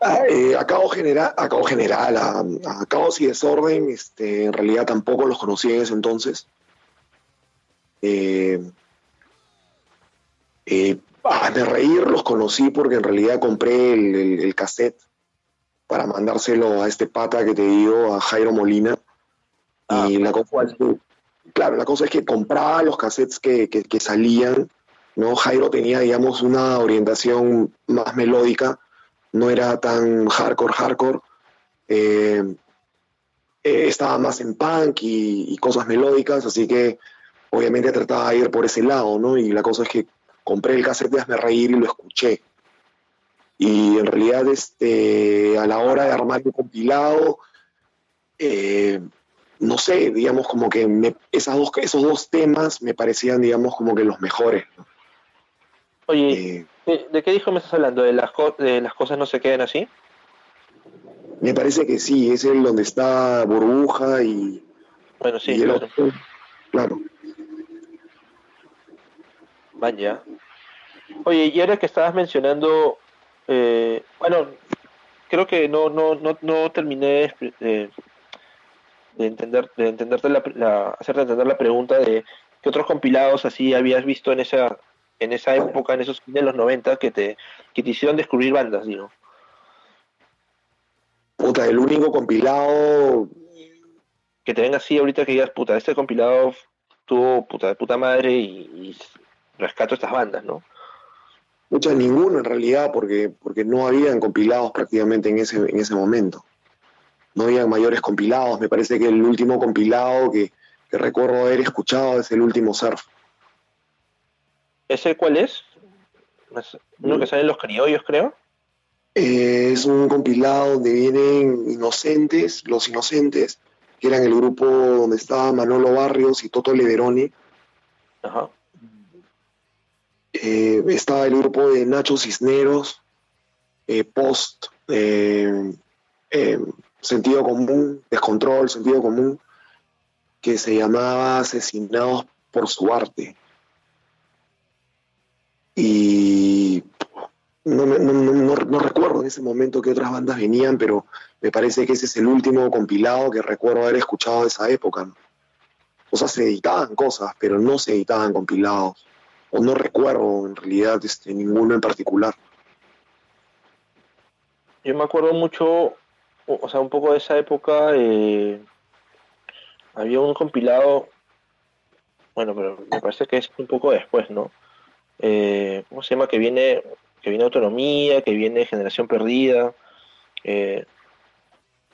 Ah, eh, a Caos General, a Caos General, a, a Caos y Desorden, este, en realidad tampoco los conocí en ese entonces. Eh, eh, a de reír los conocí porque en realidad compré el, el- el cassette para mandárselo a este pata que te digo, a Jairo Molina. Ah, y la cosa es que, claro, la cosa es que compraba los cassettes que, que- que salían, ¿no? Jairo tenía, digamos, una orientación más melódica, no era tan hardcore, hardcore. eh, eh, estaba más en punk y, cosas melódicas, así que obviamente trataba de ir por ese lado, ¿no? Y la cosa es que compré el cassette de Hazme Reír y lo escuché. Y en realidad, este, a la hora de armar el compilado, eh, no sé, digamos como que esas dos, esos dos temas me parecían, digamos, como que los mejores. Oye, Eh, ¿de, qué disco me estás hablando? ¿De las, de las cosas no se quedan así? me parece que sí, es el donde está Burbuja y, Bueno, sí, y claro. otro. Claro. Vaya. Oye, y ahora que estabas mencionando, eh, bueno, creo que no, no, no, no terminé de, de- de entender, de entenderte la, la- hacerte entender la pregunta de qué otros compilados así habías visto en esa, en esa época, en esos fines de los 90 que te, que te hicieron descubrir bandas, digo. Puta, el único compilado, Que te venga así ahorita que digas, puta, este compilado tuvo puta de puta madre y, y rescato estas bandas, ¿no? mucha ninguno en realidad, porque, porque no habían compilados prácticamente en ese, en ese momento. No habían mayores compilados. Me parece que el último compilado que, que recuerdo haber escuchado es el último surf. ¿Ese cuál es? Uno que sale en los criollos, creo. Es un compilado donde vienen Inocentes, Los Inocentes, que eran el grupo donde estaba Manolo Barrios y Toto Leveroni. Ajá. Eh, estaba el grupo de Nacho Cisneros, eh, Post, eh, Sentido Común, Descontrol, Sentido Común, que se llamaba Asesinados por su arte. Y no, no- no- no- recuerdo en ese momento qué otras bandas venían, pero me parece que ese es el último compilado que recuerdo haber escuchado de esa época. O sea, se editaban cosas, pero no se editaban compilados. O no recuerdo en realidad este, ninguno en particular. Yo me acuerdo mucho, o sea, un poco de esa época. eh, había un compilado, bueno, pero me parece que es un poco después, ¿no? Eh, ¿Cómo se llama? Que viene, que viene Autonomía, que viene Generación Perdida. Eh,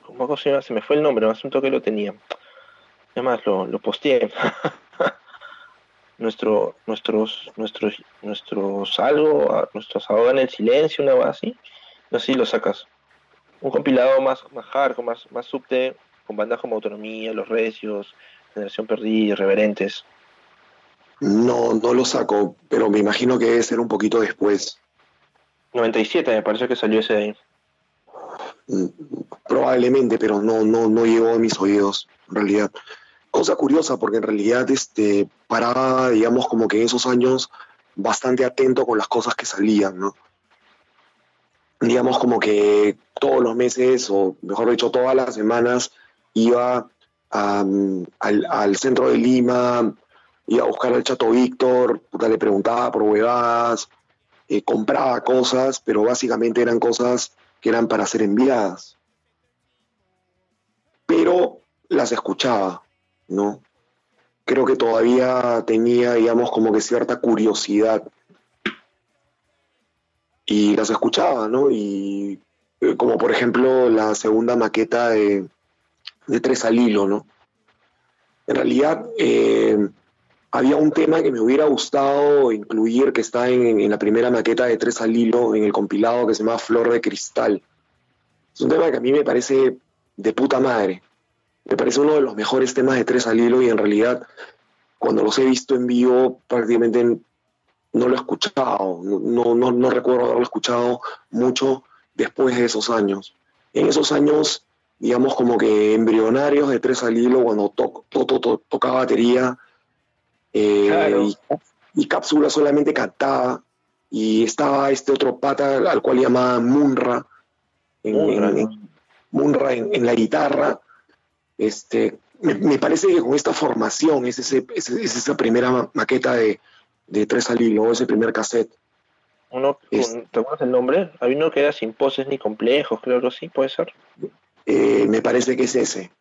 ¿Cómo se llama? Se me fue el nombre, hace un toque lo tenía. Además, lo, lo posteé. Nuestro, nuestros, nuestros, nuestros algo, nuestros ahogan el silencio, una cosa así. No sé si lo sacas. Un compilado más, más más, más subte, con bandas como Autonomía, Los Recios, Generación Perdida, Irreverentes. No, no lo saco, pero me imagino que debe ser un poquito después. 97 me parece que salió ese de ahí. Mm, Probablemente, pero no, no, no llegó a mis oídos, en realidad. Cosa curiosa, porque en realidad este, paraba, digamos, como que en esos años bastante atento con las cosas que salían, ¿no? Digamos como que todos los meses, o mejor dicho, todas las semanas, iba a, al, al centro de Lima, iba a buscar al Chato Víctor, puta, le preguntaba por huevadas, eh, compraba cosas, pero básicamente eran cosas que eran para ser enviadas. Pero las escuchaba, ¿no? Creo que todavía tenía, digamos, como que cierta curiosidad. Y las escuchaba, ¿no? Y eh, como por ejemplo la segunda maqueta de, de Tres al Hilo, ¿no? En realidad eh, había un tema que me hubiera gustado incluir, que está en, la primera maqueta de Tres al Hilo, en el compilado que se llama Flor de Cristal. Es un tema que a mí me parece de puta madre. Me parece uno de los mejores temas de Tres al Hilo y en realidad cuando los he visto en vivo prácticamente no lo he escuchado, no, no, no recuerdo haberlo escuchado mucho después de esos años. En esos años, digamos como que embrionarios de tres al hilo, cuando to- to- to- tocaba batería eh, Claro. y, y Cápsula solamente cantaba, y estaba este otro pata al cual llamaban Munra, en, Munra, en- ¿no? en- Munra en, en la guitarra. Este, me, me parece que con esta formación es, ese, es, es esa primera ma- maqueta de, de Tres al Hilo, ese primer cassette. Uno, Es- ¿Te acuerdas el nombre? Había uno que era sin poses ni complejos, creo que sí, puede ser. Eh, me parece que es ese.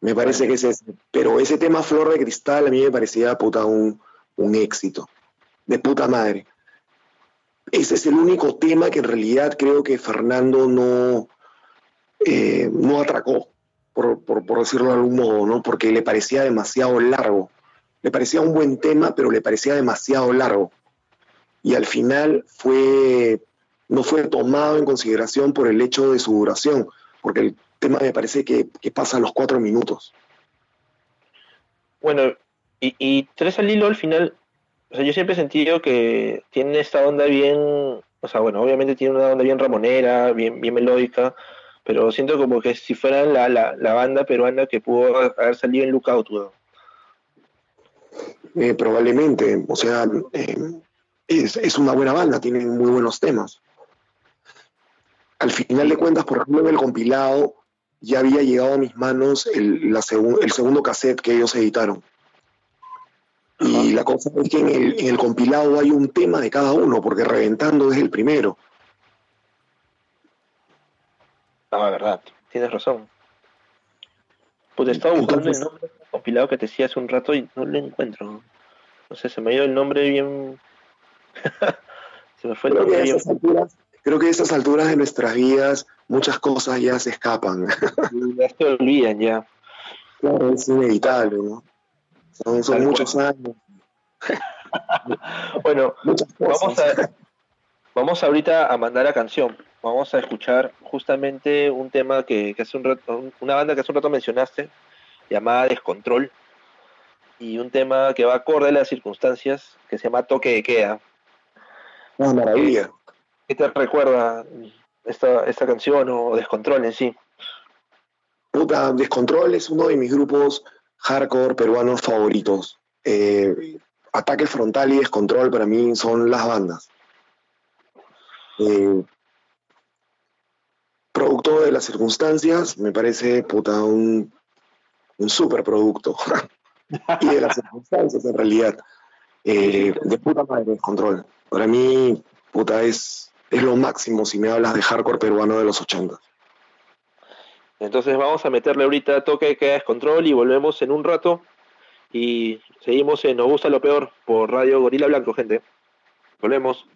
Me parece que es ese. Pero ese tema Flor de Cristal a mí me parecía puta un, un éxito. De puta madre. Ese es el único tema que en realidad creo que Fernando no, eh, no atracó, por, por- por decirlo de algún modo, ¿no? Porque le parecía demasiado largo. Le parecía un buen tema, pero le parecía demasiado largo. Y al final fue, no fue tomado en consideración por el hecho de su duración, porque el tema me parece que, que pasa los cuatro minutos. Bueno, y, y Tres al hilo al final, o sea, yo siempre he sentido que tiene esta onda bien, o sea, bueno, obviamente tiene una onda bien ramonera, bien, bien melódica, pero siento como que si fueran la, la, la banda peruana que pudo haber salido en Lookout, weón. Eh, probablemente, o sea, eh, es, es una buena banda, tienen muy buenos temas. Al final de cuentas, por ejemplo, en el compilado ya había llegado a mis manos el, la segun- el segundo cassette que ellos editaron. Y la cosa es que en el, en el compilado hay un tema de cada uno, porque Reventando es el primero. Ah, verdad, tienes razón. Pues estaba buscando Entonces- el nombre del compilado que te decía hace un rato y no lo encuentro. No sé, se me ha ido el nombre bien. se me fue el Creo nombre bien. alturas, creo que a esas alturas de nuestras vidas muchas cosas ya se escapan. Ya se olvidan ya. Claro, es inevitable, ¿no? Son, muchos años, Bueno, vamos a, vamos ahorita a mandar a canción. Vamos a escuchar justamente un tema que, que hace un rato, una banda que hace un rato mencionaste, llamada Descontrol, y un tema que va acorde a las circunstancias, que se llama Toque de Queda. Una maravilla. ¿Qué te recuerda esta, esta canción o Descontrol en sí? Puta, Descontrol es uno de mis grupos hardcore peruanos favoritos. Eh, Ataque Frontal y Descontrol para mí son las bandas. Eh, producto de las circunstancias, me parece puta un, un super producto. y de las circunstancias en realidad. Eh, de puta madre Descontrol. Para mí, puta, es, es lo máximo si me hablas de hardcore peruano de los 80. Entonces vamos a meterle ahorita Toque de Queda Descontrol y volvemos en un rato. Y seguimos en Nos Gusta Lo Peor por Radio Gorila Blanco, gente. Volvemos.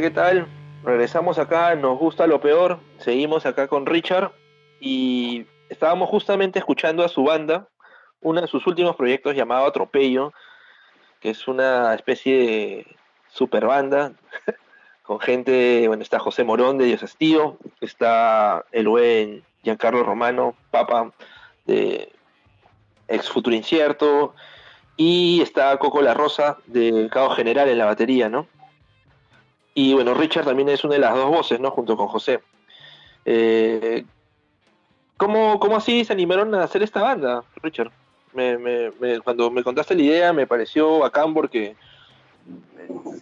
¿Qué tal? Regresamos acá, nos gusta lo peor. Seguimos acá con Richard y estábamos justamente escuchando a su banda, uno de sus últimos proyectos llamado Atropello, que es una especie de super banda con gente, bueno, está José Morón de Dios Estío, está el buen Giancarlo Romano, papa de Ex Futuro Incierto, y está Coco La Rosa de Cabo General en la batería, ¿no? Y bueno, Richard también es una de las dos voces, ¿no? Junto con José. Eh, ¿cómo, ¿Cómo así se animaron a hacer esta banda, Richard? Me, me- me- cuando me contaste la idea me pareció bacán porque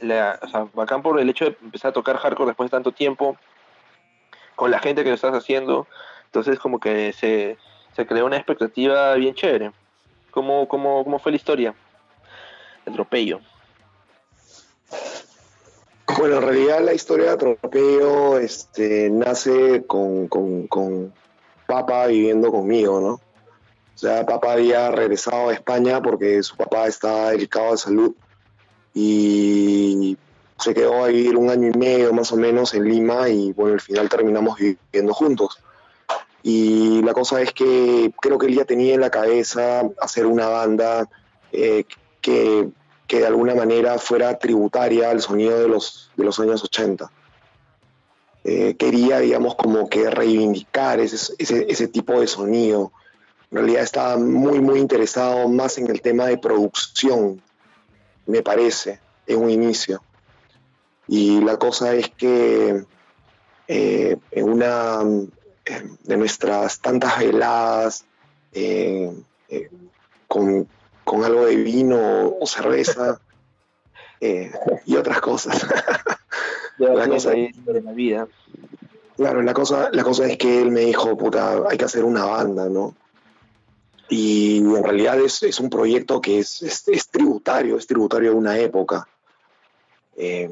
la- o bacán por el hecho de empezar a tocar hardcore después de tanto tiempo con la gente que lo estás haciendo entonces como que se, se creó una expectativa bien chévere ¿Cómo, cómo, cómo fue la historia? El tropello. Bueno, en realidad la historia de atropello este, nace con, con, con Papa viviendo conmigo, ¿no? O sea, Papa había regresado a España porque su papá estaba delicado de salud y se quedó a vivir un año y medio más o menos en Lima y bueno, al final terminamos viviendo juntos. Y la cosa es que creo que él ya tenía en la cabeza hacer una banda eh, que que de alguna manera fuera tributaria al sonido de los, de los años 80. Eh, quería, digamos, como que reivindicar ese, ese, ese tipo de sonido. En realidad estaba muy, muy interesado más en el tema de producción, me parece, en un inicio. Y la cosa es que eh, en una eh, de nuestras tantas veladas, con, con algo de vino o cerveza eh, y otras cosas. La cosa- de la vida. Claro, la cosa, la cosa es que él me dijo, puta, hay que hacer una banda, ¿no? Y en realidad es, es un proyecto que es, es, es tributario, es tributario de una época. Eh,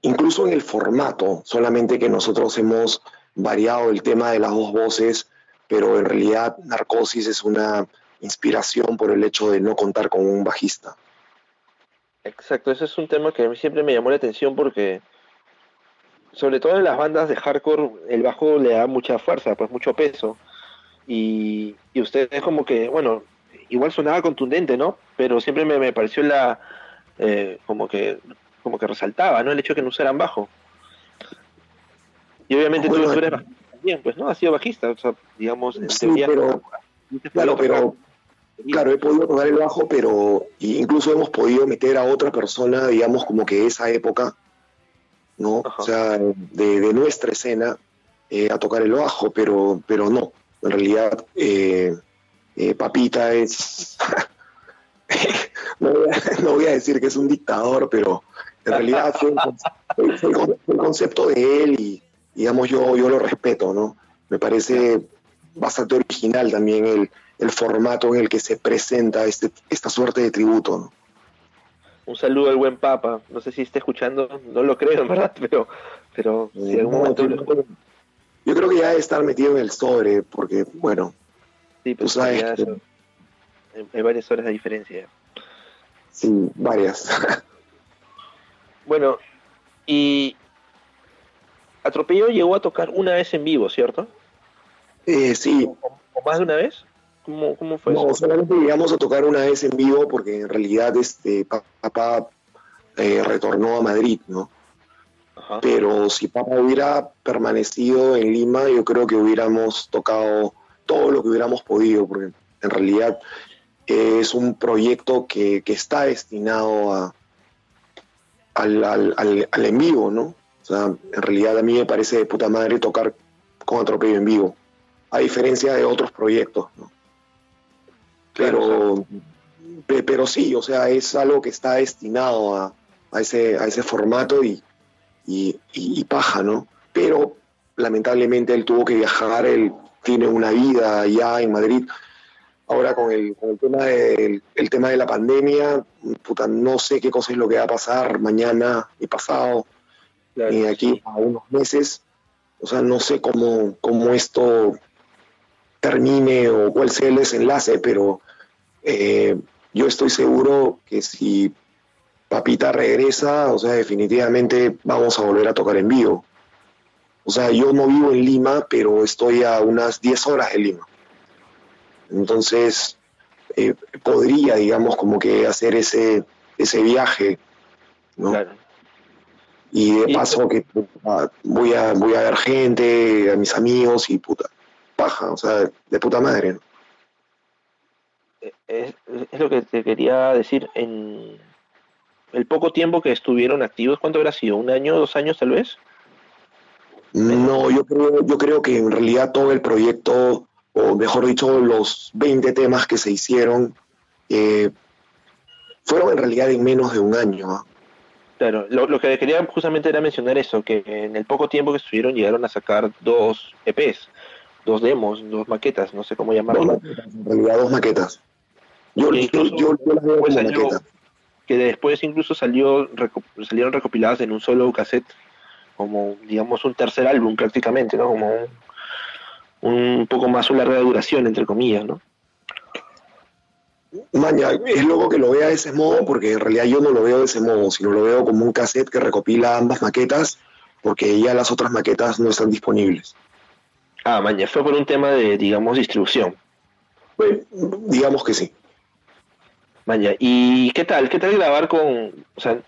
incluso en el formato, solamente que nosotros hemos variado el tema de las dos voces, pero en realidad Narcosis es una inspiración por el hecho de no contar con un bajista. Exacto, ese es un tema que a mí siempre me llamó la atención porque, sobre todo en las bandas de hardcore, el bajo le da mucha fuerza, pues mucho peso. Y, y ustedes como que, bueno, igual sonaba contundente, ¿no? Pero siempre me, me pareció la, eh, como que, como que resaltaba, ¿no? El hecho de que no usaran bajo. Y obviamente Bueno, tú, eres bajista también, pues, ¿no? Has sido bajista, o sea, digamos, en Sí, teoría, pero- Claro. Claro, he podido tocar el bajo, pero incluso hemos podido meter a otra persona, digamos, como que esa época, ¿no? Ajá. O sea, de, de nuestra escena eh, a tocar el bajo, pero, pero no. En realidad, eh, eh, Papita es. no, voy a, no voy a decir que es un dictador, pero en realidad fue, el conce- fue- fue el con- fue el concepto de él y, digamos, yo, yo lo respeto, ¿no? Me parece bastante original también el, el formato en el que se presenta este, esta suerte de tributo. ¿no? Un saludo al buen Papa. No sé si está escuchando, no lo creo en verdad, pero, pero si algún No, momento yo, yo creo que ya debe estar metido en el sobre, porque, bueno, sí, tú pues sabes ya que- son- hay- hay varias horas de diferencia. sí, varias. Bueno, y Atropello llegó a tocar una vez en vivo, ¿cierto? Eh, sí, ¿O, o más de una vez? ¿Cómo, cómo fue no, eso? solamente llegamos a tocar una vez en vivo porque en realidad este pa- papá eh, retornó a Madrid, ¿no? Ajá. Pero si papá hubiera permanecido en Lima, yo creo que hubiéramos tocado todo lo que hubiéramos podido, porque en realidad es un proyecto que, que está destinado a, al, al- al- al en vivo, ¿no? O sea, en realidad a mí me parece de puta madre tocar con atropello en vivo, a diferencia de otros proyectos, ¿no? Pero, pe- pero sí, o sea, es algo que está destinado a, a ese, a ese formato y, y, y- y paja, ¿no? Pero lamentablemente él tuvo que viajar, él tiene una vida allá en Madrid. Ahora con el, con el tema del el tema de la pandemia, puta, no sé qué cosa es lo que va a pasar mañana y pasado, Claro, ni aquí a unos meses. O sea, no sé cómo, cómo esto termine o cuál sea el desenlace, pero eh, yo estoy seguro que si Papita regresa, o sea, definitivamente vamos a volver a tocar en vivo. O sea, yo no vivo en Lima, pero estoy a unas 10 horas de Lima. Entonces, eh, podría, digamos, como que hacer ese, ese viaje, ¿no? Claro. Y de paso que puta, voy a voy a ver gente, a mis amigos y puta, paja, o sea, de puta madre. ¿no? Es, es lo que te quería decir. En el poco tiempo que estuvieron activos, ¿cuánto habrá sido? ¿Un año, dos años tal vez? No, yo creo, yo creo que en realidad todo el proyecto, o mejor dicho, los 20 temas que se hicieron, eh, fueron en realidad en menos de un año. Claro, lo, lo que quería justamente era mencionar eso, que en el poco tiempo que estuvieron llegaron a sacar dos EPs, dos demos, dos maquetas, no sé cómo llamarlo, en realidad dos maquetas. Yo, incluso yo- yo las veo después como salió- maquetas. que después incluso salió reco- salieron recopiladas en un solo cassette, como digamos un tercer álbum prácticamente, ¿no? Como un, un poco más una larga duración, entre comillas, ¿no? Maña, es loco que lo vea de ese modo porque en realidad yo no lo veo de ese modo, sino lo veo como un cassette que recopila ambas maquetas porque ya las otras maquetas no están disponibles. Ah, maña, fue por un tema de, digamos, distribución. Pues, digamos que sí. Maña, ¿y qué tal? ¿Qué tal grabar con, o sea,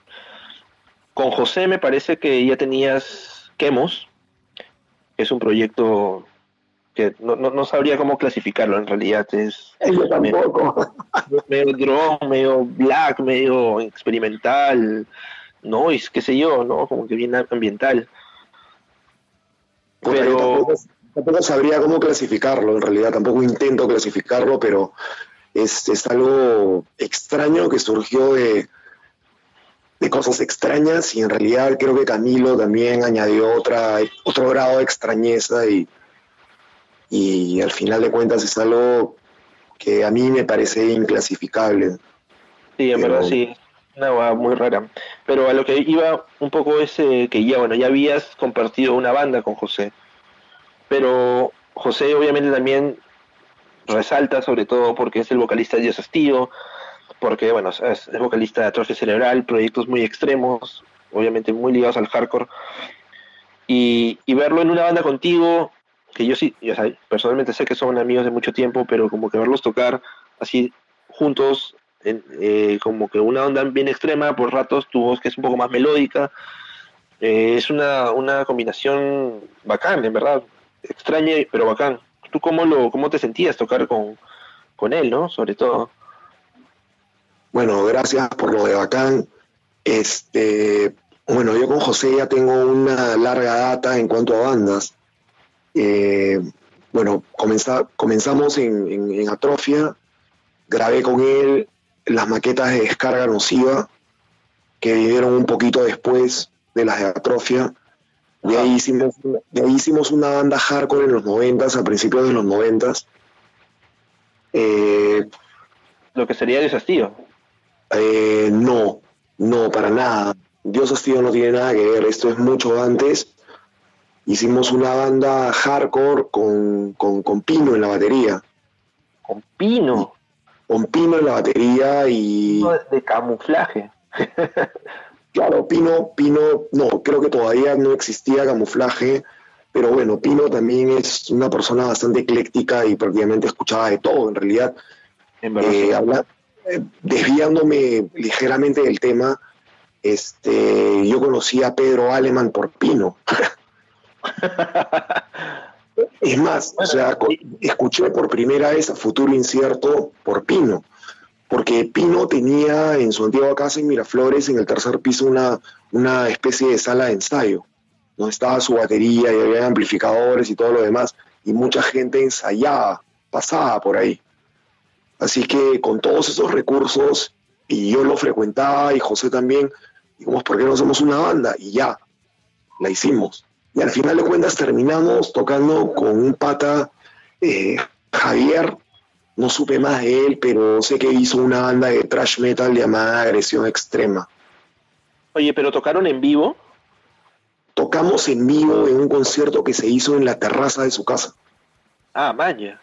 con José me parece que ya tenías Quemos, que es un proyecto que no, no, no sabría cómo clasificarlo en realidad, es Yo tampoco. medio drone, medio black, medio experimental, noise, qué sé yo, ¿no? Como que bien ambiental. Pero, tampoco, tampoco sabría cómo clasificarlo, en realidad tampoco intento clasificarlo, pero es, es algo extraño que surgió de, de cosas extrañas y en realidad creo que Camilo también añadió otra, otro grado de extrañeza y, y al final de cuentas es algo que a mí me parece inclasificable. sí, en pero- verdad sí, una hueá muy rara. Pero a lo que iba un poco es eh, que ya, bueno, ya habías compartido una banda con José. Pero José obviamente también resalta sobre todo porque es el vocalista de Dios Hastío, porque bueno, es, vocalista de Atrofia Cerebral, proyectos muy extremos, obviamente muy ligados al hardcore. Y, verlo en una banda contigo, que yo sí, o sea, personalmente sé que son amigos de mucho tiempo, pero como que verlos tocar así juntos, eh, como que una onda bien extrema, por ratos tu voz que es un poco más melódica, eh, es una, una combinación bacán, en verdad, extraña pero bacán. ¿Tú cómo, lo, cómo te sentías tocar con, con él, no? Sobre todo. Bueno, gracias por lo de bacán. Este, bueno, yo con José ya tengo una larga data en cuanto a bandas. Eh, bueno, comenza- comenzamos en, en- en Atrofia, grabé con él las maquetas de descarga nociva, que vinieron un poquito después de las de Atrofia. De ahí, hicimos, de ahí hicimos una banda hardcore en los noventas, a principios de los noventas. Eh, Lo que sería desastío. eh, no, no, para nada. Dios Hastío no tiene nada que ver, esto es mucho antes. Hicimos una banda hardcore con, con, con Pino en la batería. Con pino, Con Pino en la batería y... de camuflaje. Claro, Pino, Pino, no, creo que todavía no existía camuflaje, pero bueno, Pino también es una persona bastante ecléctica y prácticamente escuchaba de todo, en realidad. En verdad. Eh, habla- eh, desviándome ligeramente del tema, este, yo conocí a Pedro Aleman por Pino. es más, o sea, escuché por primera vez Futuro Incierto por Pino, porque Pino tenía en su antigua casa en Miraflores, en el tercer piso, una, una especie de sala de ensayo, donde estaba su batería y había amplificadores y todo lo demás, y mucha gente ensayaba, pasaba por ahí. Así que con todos esos recursos, y yo lo frecuentaba y José también, dijimos, ¿por qué no hacemos una banda? Y ya, la hicimos. Y al final de cuentas terminamos tocando con un pata, eh, Javier, no supe más de él, pero sé que hizo una banda de thrash metal llamada Agresión Extrema. Oye, pero tocaron en vivo. Tocamos en vivo en un concierto que se hizo en la terraza de su casa. Ah, maña.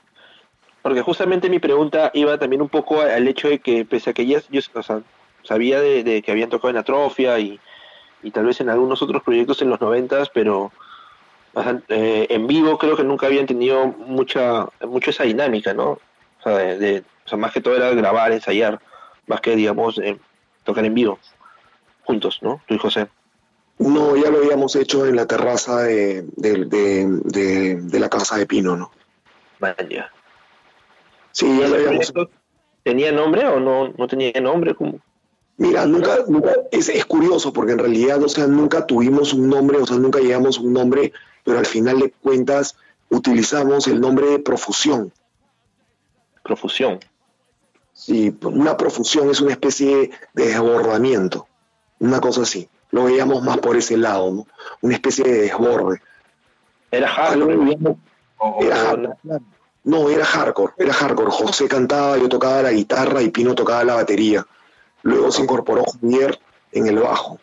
Porque justamente mi pregunta iba también un poco al hecho de que, pese a que ya, yo, o sea, sabía de, de que habían tocado en Atrofia y, y tal vez en algunos otros proyectos en los noventas, pero eh, en vivo creo que nunca habían tenido mucha mucho esa dinámica, ¿no? O sea, de, de- o sea, más que todo era grabar, ensayar, más que, digamos, eh, tocar en vivo, juntos, ¿no? Tú y José. No, ya lo habíamos hecho en la terraza de, de- de- la casa de Pino, ¿no? Vaya. Sí, ya lo ¿Ese habíamos ¿Tenía nombre o no, no tenía nombre? ¿Cómo? Mira, nunca, nunca es, es curioso porque en realidad, o sea, nunca tuvimos un nombre, o sea, nunca llegamos a un nombre, pero al final de cuentas utilizamos el nombre de profusión. Profusión. Sí, una profusión es una especie de desbordamiento, una cosa así. Lo veíamos más por ese lado, ¿no? Una especie de desborde. O- Era hardcore. No, era hardcore, era hardcore. José cantaba, yo tocaba la guitarra y Pino tocaba la batería. Luego se incorporó Javier en el bajo.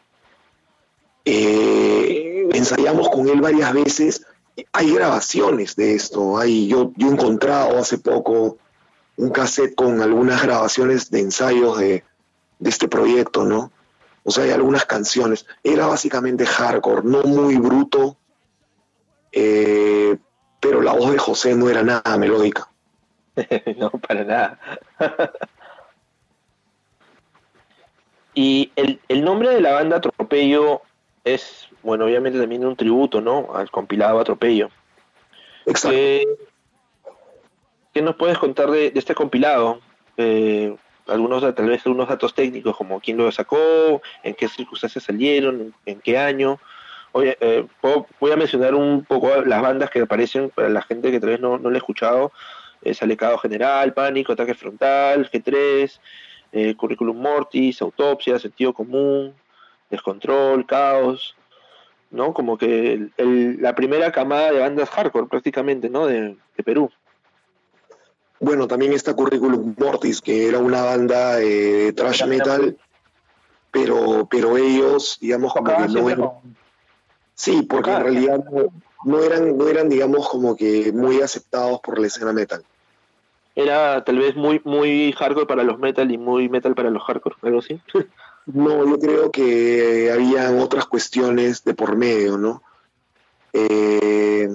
Eh, ensayamos con él varias veces. Hay grabaciones de esto. Hay, yo, yo he encontrado hace poco un cassette con algunas grabaciones de ensayos de, de este proyecto, ¿no? O sea, hay algunas canciones. Era básicamente hardcore, no muy bruto, eh, pero la voz de José no era nada melódica. no, para nada. y el, el nombre de la banda Atropello es, bueno, obviamente también un tributo, ¿no? Al compilado Atropello. Exacto. ¿Qué, qué nos puedes contar de, este compilado? Eh, algunos, tal vez algunos datos técnicos, como quién lo sacó, en qué circunstancias salieron, en, qué año. Oye, eh, voy a mencionar un poco las bandas que aparecen para la gente que tal vez no, no lo ha escuchado. Eh, sale Caos General, Pánico, Ataque Frontal, G3, eh, Curriculum Mortis, Autopsia, Sentido Común, Descontrol, Caos, ¿no? Como que el- la primera camada de bandas hardcore prácticamente, ¿no? De, de Perú. Bueno, también está Curriculum Mortis, que era una banda de thrash metal, pero, pero ellos, digamos, como que no eran... Sí, porque en realidad no, no eran, no eran, digamos, como que muy aceptados por la escena metal. Era tal vez muy, muy hardcore para los metal y muy metal para los hardcore, algo así. No, yo creo que habían otras cuestiones de por medio, ¿no? Eh,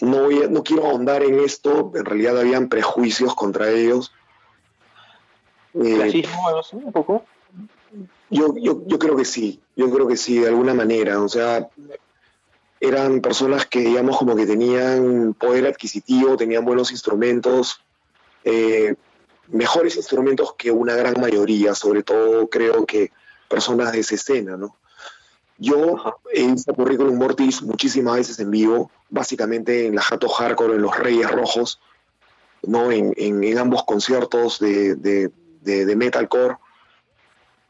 no, voy a- no quiero ahondar en esto, en realidad habían prejuicios contra ellos. Eh, algo así, un poco. yo, yo, yo creo que sí, yo creo que sí, de alguna manera. O sea, eran personas que, digamos, como que tenían poder adquisitivo, tenían buenos instrumentos, eh, mejores instrumentos que una gran mayoría, sobre todo creo que personas de esa escena, ¿no? Yo Ajá. he visto Curriculum Mortis muchísimas veces en vivo, básicamente en la Jato Hardcore, en los Reyes Rojos, ¿no? En, en- en ambos conciertos de, de, de, de metalcore.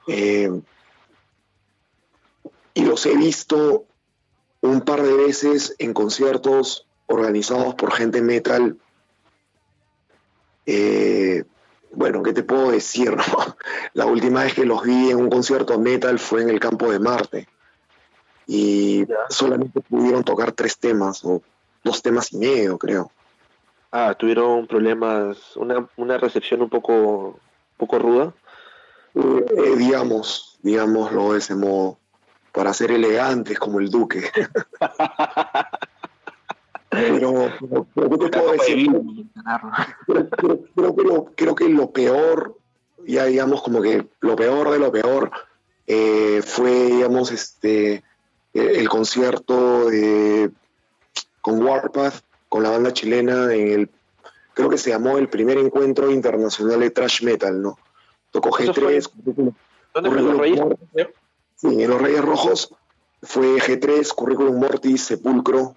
Eh, y los he visto un par de veces en conciertos organizados por gente metal. Eh, bueno, ¿qué te puedo decir? no? La última vez que los vi en un concierto metal fue en el campo de Marte. Y solamente pudieron tocar tres temas, o dos temas y medio, creo. Ah, tuvieron problemas, una, una recepción un poco, poco ruda. Eh, digamos, digámoslo de ese modo, para ser elegantes como el Duque. pero, pero- pero ¿qué te puedo decir? Creo que lo, creo que lo peor, ya digamos como que lo peor de lo peor, eh, fue, digamos, este el, el concierto de, con Warpath, con la banda chilena, en el, creo que se llamó el primer encuentro internacional de thrash metal, ¿no? Tocó Eso G3, ¿Dónde fue los Reyes? Sí, en los Reyes Rojos fue G3, Curriculum Mortis, Sepulcro,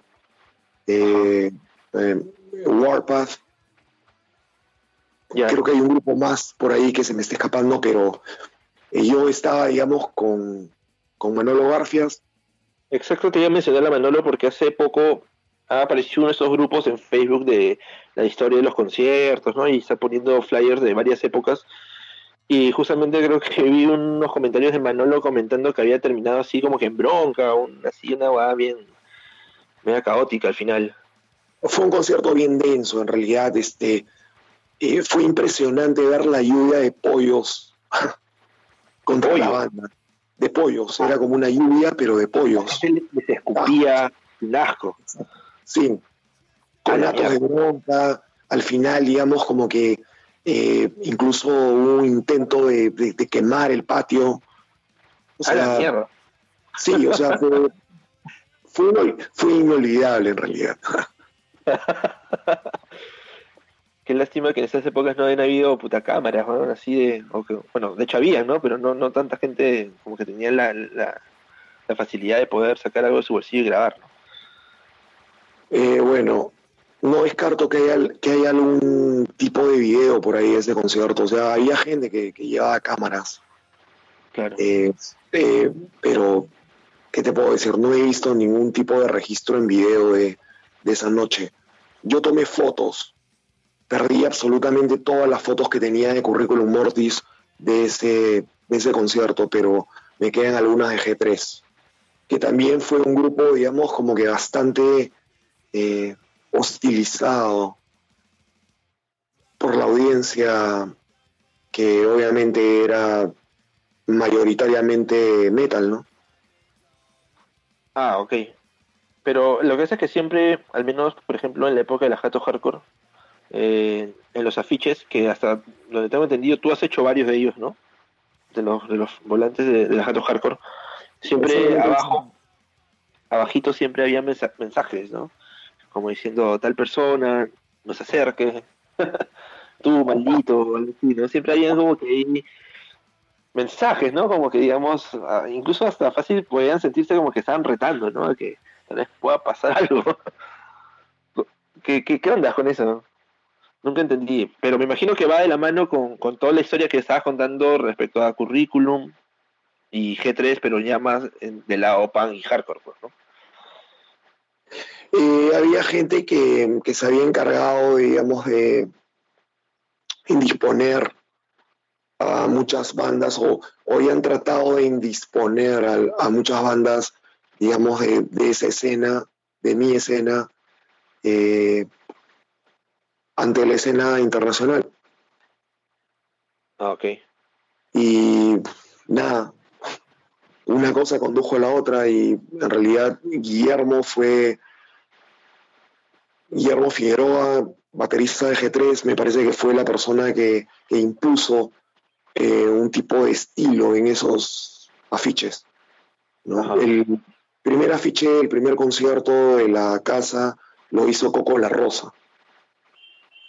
eh, eh, Warpath. Creo que hay un grupo más por ahí que se me está escapando, pero eh, yo estaba, digamos, con, con Manolo Garfias. Exacto, te iba a mencionar a Manolo porque hace poco ha aparecido uno de esos grupos en Facebook de la historia de los conciertos, ¿no? Y está poniendo flyers de varias épocas. Y justamente creo que vi unos comentarios de Manolo comentando que había terminado así como que en bronca, un- así una hueá bien, media caótica al final. Fue un concierto bien denso, en realidad. Este, eh, fue impresionante ver la lluvia de pollos contra la Pollo. banda. De pollos, era como una lluvia, pero de pollos. Se les escupía un asco. Sí, con A la actos de bronca, al final, digamos, como que eh, incluso hubo un intento de, de- de quemar el patio. O A la sea, mierda. sí, o sea, fue, fue, fue inolvidable en realidad. Qué lástima que en esas épocas no hayan habido puta cámaras, ¿no? Así de. o que- bueno, de hecho había, ¿no? Pero no, no tanta gente como que tenía la, la, la facilidad de poder sacar algo de su bolsillo y grabar, ¿no? Eh, bueno, no descarto que haya, que haya algún tipo de video por ahí de ese concierto. O sea, había gente que, que llevaba cámaras. Claro. Eh, eh, pero, ¿qué te puedo decir? No he visto ningún tipo de registro en video de, de esa noche. Yo tomé fotos, perdí absolutamente todas las fotos que tenía de Curriculum Mortis de ese, de ese concierto, pero me quedan algunas de G3, que también fue un grupo, digamos, como que bastante eh, hostilizado por la audiencia que obviamente era mayoritariamente metal, ¿no? Ah, ok. Pero lo que pasa es que siempre, al menos, por ejemplo, en la época de la Jato Hardcore, eh, en los afiches, que hasta donde tengo entendido, tú has hecho varios de ellos, ¿no? De los, de los volantes de, de la Jato Hardcore. Siempre abajo, abajito siempre había mensa- mensajes, ¿no? Como diciendo, tal persona, no se acerque, tú, maldito, ¿no? Siempre había como que mensajes, ¿no? Como que, digamos, incluso hasta fácil podían sentirse como que estaban retando, ¿no? Que tal vez pueda pasar algo. ¿Qué, qué, qué onda con eso? Nunca entendí, pero me imagino que va de la mano con, con toda la historia que estabas contando respecto a currículum y G3, pero ya más del lado pan y hardcore, pues, ¿no? Eh, había gente que, que se había encargado, digamos, de indisponer a muchas bandas o, o habían tratado de indisponer a, muchas bandas, digamos, de, de esa escena, de mi escena, eh, ante la escena internacional. Ah, ok. Y nada, una cosa condujo a la otra y en realidad Guillermo fue, Guillermo Figueroa, baterista de G3, me parece que fue la persona que, que impuso eh, un tipo de estilo en esos afiches. ¿no? Ajá. El primer afiche, el primer concierto de la casa lo hizo Coco La Rosa.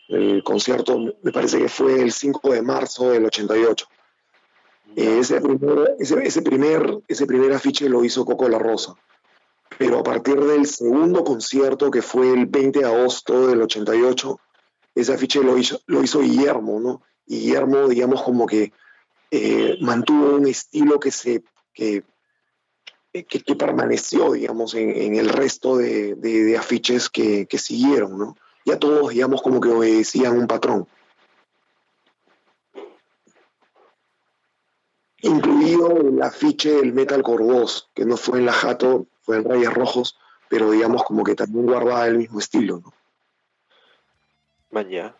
El concierto me parece que fue el 5 de marzo del 88. Eh, ese, primer, ese, ese primer, ese primer afiche lo hizo Coco La Rosa. Pero a partir del segundo concierto, que fue el 20 de agosto del 88, ese afiche lo hizo, lo hizo Guillermo, ¿no? Y Guillermo, digamos, como que eh, mantuvo un estilo que se que, que, que permaneció, digamos, en, en el resto de, de- de afiches que, que siguieron, ¿no? Ya todos, digamos, como que obedecían un patrón. incluido el afiche del Metal Corvos, que no fue en la Jato, fue en Rayes Rojos, pero digamos como que también guardaba el mismo estilo, ya.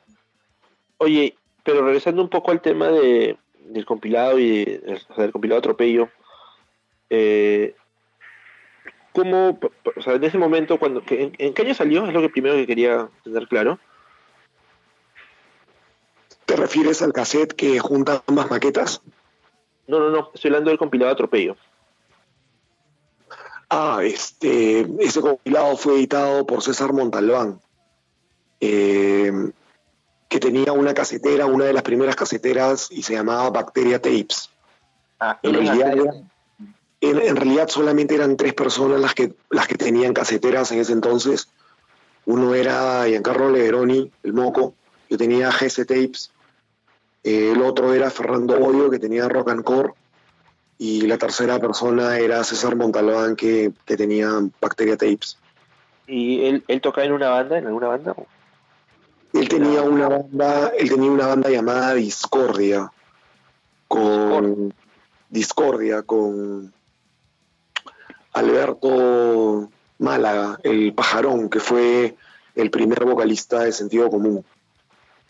Oye, pero regresando un poco al tema de, del compilado y del compilado atropello, eh, ¿cómo, o sea, en ese momento, cuando, que- en, en qué año salió? Es lo que primero que quería tener claro. ¿Te refieres al cassette que junta ambas maquetas? No, no, no, estoy hablando del compilado atropello. Ah, este, ese compilado fue editado por César Montalbán, eh, que tenía una casetera, una de las primeras caseteras, y se llamaba Bacteria Tapes. Ah, En realidad, en, en realidad solamente eran tres personas las que, las que tenían caseteras en ese entonces. Uno era Giancarlo Leveroni, el moco, yo tenía GS Tapes. Eh, el otro era Fernando Boyo, que tenía Rock and Core. Y la tercera persona era César Montalbán, que, que tenía Bacteria Tapes. ¿Y él, él tocaba en una banda, en alguna banda? Él tenía una banda, él tenía una banda llamada Discordia, con Discordia, con Alberto Málaga, el pajarón, que fue el primer vocalista de Sentido Común.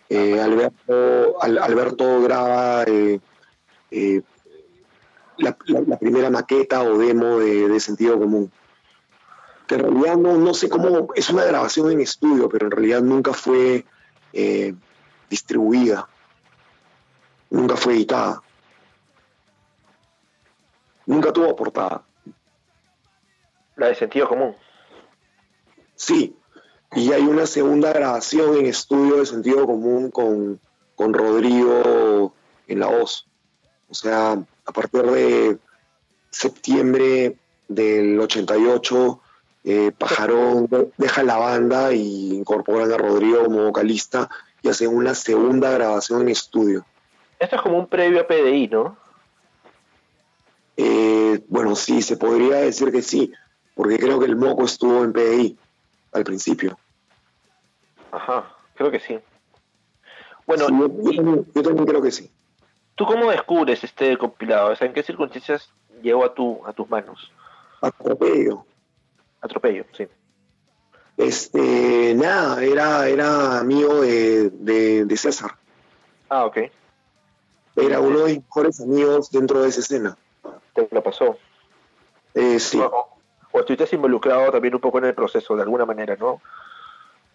Eh, Alberto, Al- Alberto graba eh, eh, la, primera maqueta o demo de, sentido común. Que en realidad no, no sé cómo, es una grabación en estudio, pero en realidad nunca fue distribuida, nunca fue editada, nunca tuvo portada. La de sentido común. Sí, y hay una segunda grabación en estudio de sentido común con, con Rodrigo en la voz. O sea, a partir de septiembre del 88, eh, Pajarón de- deja la banda y incorporan a Rodrigo como vocalista y hacen una segunda grabación en estudio. Esto es como un previo a PDI, ¿no? Eh, bueno, sí, se podría decir que sí, porque creo que el Moco estuvo en PDI al principio. Ajá, creo que sí. Bueno, Sí, yo, yo también, yo también creo que sí. ¿tú cómo descubres este compilado? O sea, ¿en qué circunstancias llegó a, tu, a tus manos? Atropello. Atropello, sí. Este, nada, era, era amigo de, de- de César. Ah, ok. Era uno de mis mejores amigos dentro de esa escena. Te lo pasó. Eh, sí. O estuviste involucrado también un poco en el proceso, de alguna manera, ¿no?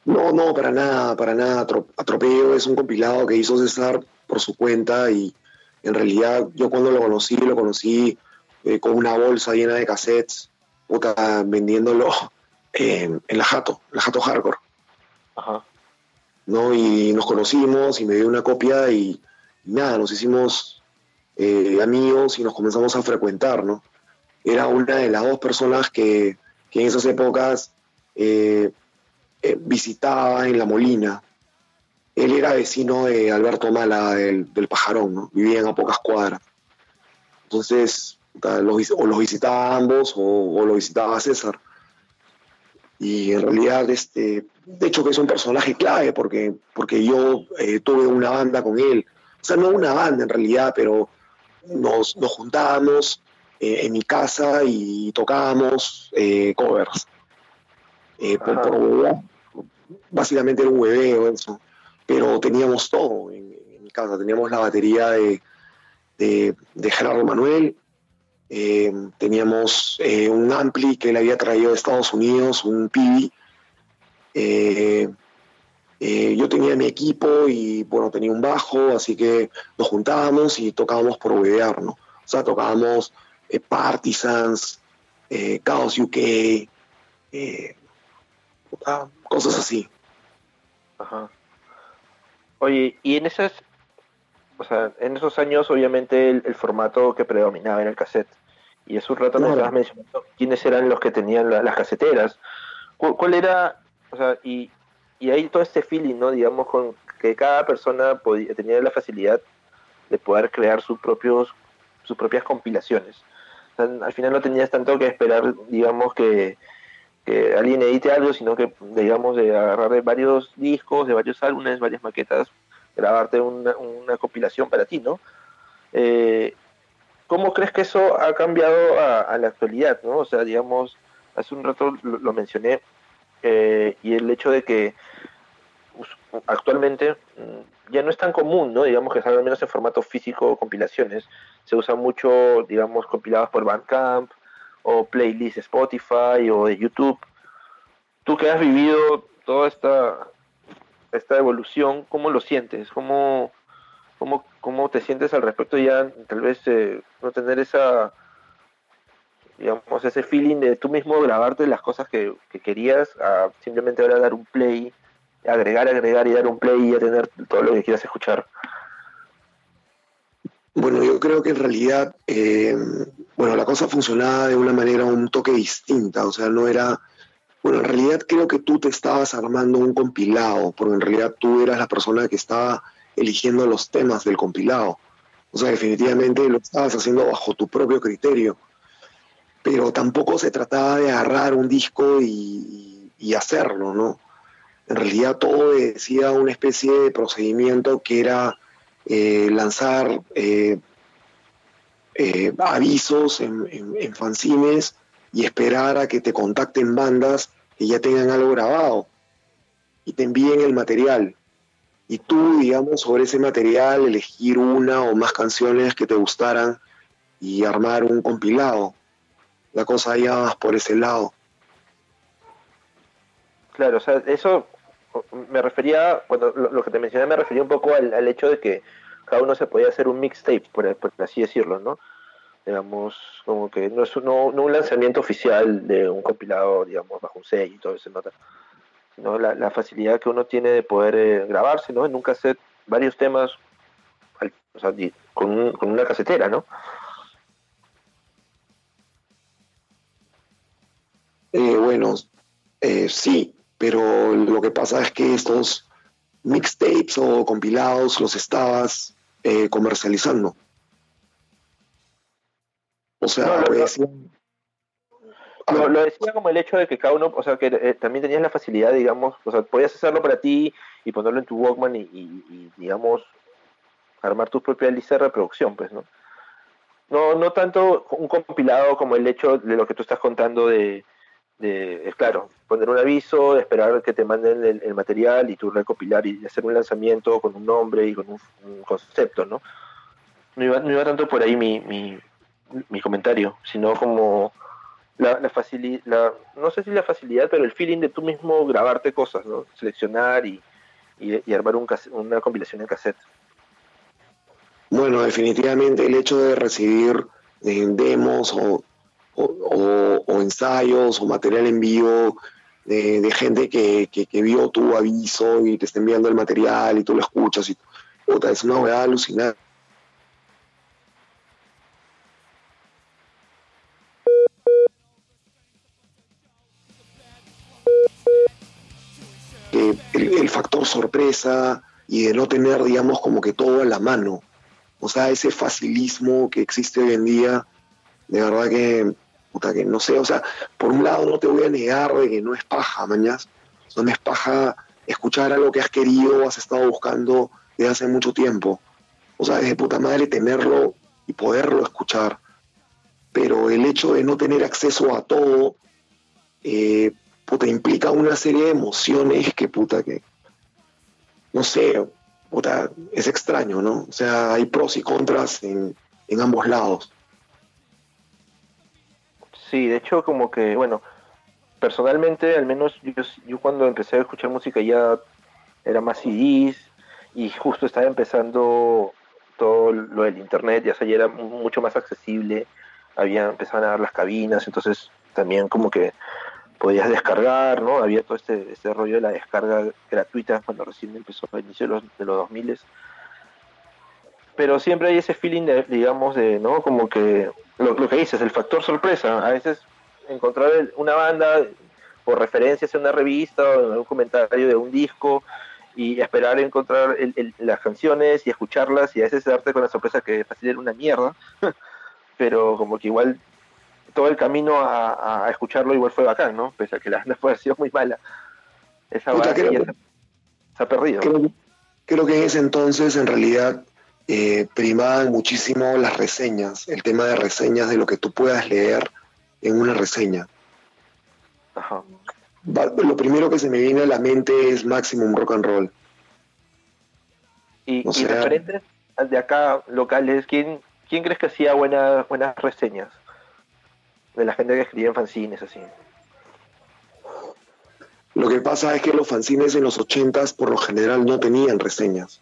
No, no, para nada, para nada. Atro- Atropello es un compilado que hizo César por su cuenta y en realidad yo cuando lo conocí, lo conocí eh, con una bolsa llena de cassettes, puta, vendiéndolo en, en la Jato, la Jato Hardcore. Ajá. ¿no? Y nos conocimos y me dio una copia y, y nada, nos hicimos eh, amigos y nos comenzamos a frecuentar, ¿no? Era una de las dos personas que, que en esas épocas eh, eh, visitaba en La Molina. Él era vecino de Alberto Mala del, del Pajarón, ¿no? Vivían a pocas cuadras. Entonces, los o los visitaba ambos o, o lo visitaba a César. Y en realidad, este, de hecho que es un personaje clave porque, porque yo eh, tuve una banda con él. O sea, no una banda en realidad, pero nos, nos juntábamos eh, en mi casa y tocábamos eh, covers. Eh, por, por. Básicamente era un hueveo eso. Pero teníamos todo en, en mi casa. Teníamos la batería de, de, de Gerardo Manuel, eh, teníamos eh, un ampli que él había traído de Estados Unidos, un Pibi. Eh, yo tenía mi equipo y bueno, tenía un bajo, así que nos juntábamos y tocábamos por ¿no? O sea, tocábamos eh, Partisans, eh, Chaos UK, eh, cosas así. Ajá. Oye, y en esas, o sea, en esos años obviamente el, el formato que predominaba era el cassette. Y hace un rato me Claro. estabas mencionando quiénes eran los que tenían la- las caseteras. ¿Cuál, cuál era, o sea, y, y hay todo este feeling, ¿no? Digamos, con que cada persona podía, tenía la facilidad de poder crear sus propios, sus propias compilaciones. Al final no tenías tanto que esperar, digamos, que, que alguien edite algo, sino que, digamos, de agarrar de varios discos, de varios álbumes, varias maquetas, grabarte una, compilación para ti, ¿no? Eh, ¿Cómo crees que eso ha cambiado a, la actualidad, no? O sea, digamos, hace un rato lo, mencioné, eh, y el hecho de que actualmente mm, ya no es tan común, ¿no? Digamos que salga al menos en formato físico compilaciones. Se usa mucho, digamos, compilados por Bandcamp o playlists Spotify o de YouTube. Tú que has vivido toda esta, esta evolución, ¿cómo lo sientes? ¿Cómo, cómo, cómo te sientes al respecto ya? Tal vez eh, no tener esa, digamos, ese feeling de tú mismo grabarte las cosas que, que querías, a simplemente ahora dar un play, agregar, agregar y dar un play y ya tener todo lo que quieras escuchar. Bueno, yo creo que en realidad, eh, bueno, la cosa funcionaba de una manera un toque distinta, o sea, no era, bueno, en realidad creo que tú te estabas armando un compilado, porque en realidad tú eras la persona que estaba eligiendo los temas del compilado, o sea, definitivamente lo estabas haciendo bajo tu propio criterio, pero tampoco se trataba de agarrar un disco y, y hacerlo, ¿no? En realidad todo decía una especie de procedimiento que era eh, lanzar eh, eh, avisos en, en- fanzines y esperar a que te contacten bandas que ya tengan algo grabado y te envíen el material. Y tú, digamos, sobre ese material elegir una o más canciones que te gustaran y armar un compilado. La cosa ya más por ese lado. Claro, o sea, eso me refería, cuando lo, que te mencioné me refería un poco al, hecho de que cada uno se podía hacer un mixtape, por, así decirlo, ¿no? Digamos, como que no es no, no un lanzamiento oficial de un compilado, digamos, bajo un sello y todo eso, nota, sino la, facilidad que uno tiene de poder eh, grabarse, ¿no? En un cassette, varios temas, con, un- con una casetera, ¿no? Eh, bueno, eh, sí, pero lo que pasa es que estos mixtapes o compilados los estabas eh, comercializando. O sea, No, lo- pues, Lo, lo decía como el hecho de que cada uno, o sea, que eh, también tenías la facilidad, digamos, o sea, podías hacerlo para ti y ponerlo en tu Walkman y, y- y, digamos, armar tu propia lista de reproducción, pues, ¿no? No, no tanto un compilado como el hecho de lo que tú estás contando de, de es claro, poner un aviso, esperar que te manden el, material y tú recopilar y hacer un lanzamiento con un nombre y con un, concepto, ¿no? No iba, no iba tanto por ahí mi, mi, mi comentario, sino como la, la facilidad, no sé si la facilidad, pero el feeling de tú mismo grabarte cosas, ¿no? Seleccionar y, y, armar un una compilación en cassette. Bueno, definitivamente el hecho de recibir eh, demos o, o- ensayos o material en vivo de, gente que, que- vio tu aviso y te está enviando el material y tú lo escuchas y puta, es una verdad alucinante. El, el factor sorpresa y de no tener, digamos, como que todo a la mano. O sea, ese facilismo que existe hoy en día, de verdad que, puta, que no sé, o sea, por un lado no te voy a negar de que no es paja, mañas, no es paja escuchar algo que has querido, has estado buscando desde hace mucho tiempo. O sea, es de puta madre tenerlo y poderlo escuchar. Pero el hecho de no tener acceso a todo, eh, puta, implica una serie de emociones que, puta, que, no sé, puta, es extraño, ¿no? O sea, hay pros y contras en, en ambos lados. Sí, de hecho, como que, bueno, personalmente, al menos yo, yo cuando empecé a escuchar música ya era más CDs y justo estaba empezando todo lo del internet, ya, sea, ya era mu- mucho más accesible, había empezaban a dar las cabinas, entonces también como que podías descargar, ¿no? Había todo este, este rollo de la descarga gratuita cuando recién empezó a inicio de los, de los 2000 pero siempre hay ese feeling de, digamos, de, ¿no? Como que lo, lo que dices, el factor sorpresa. A veces encontrar una banda por referencias en una revista o en un comentario de un disco y esperar encontrar el- el- las canciones y escucharlas y a veces darte con la sorpresa que fácil era una mierda, pero como que igual todo el camino a, a escucharlo igual fue bacán, ¿no? Pese a que la banda fue sido muy mala. Esa Puta, creo se, se ha perdido. Creo que en ese entonces, en realidad, eh, primaban muchísimo las reseñas, el tema de reseñas de lo que tú puedas leer en una reseña. Ajá. Lo primero que se me viene a la mente es Maximum Rock and Roll. Y, O y sea- referentes de acá locales, ¿quién, quién crees que hacía buenas buenas reseñas? De la gente que escribía en fanzines, así. Lo que pasa es que los fanzines en los 80s por lo general no tenían reseñas.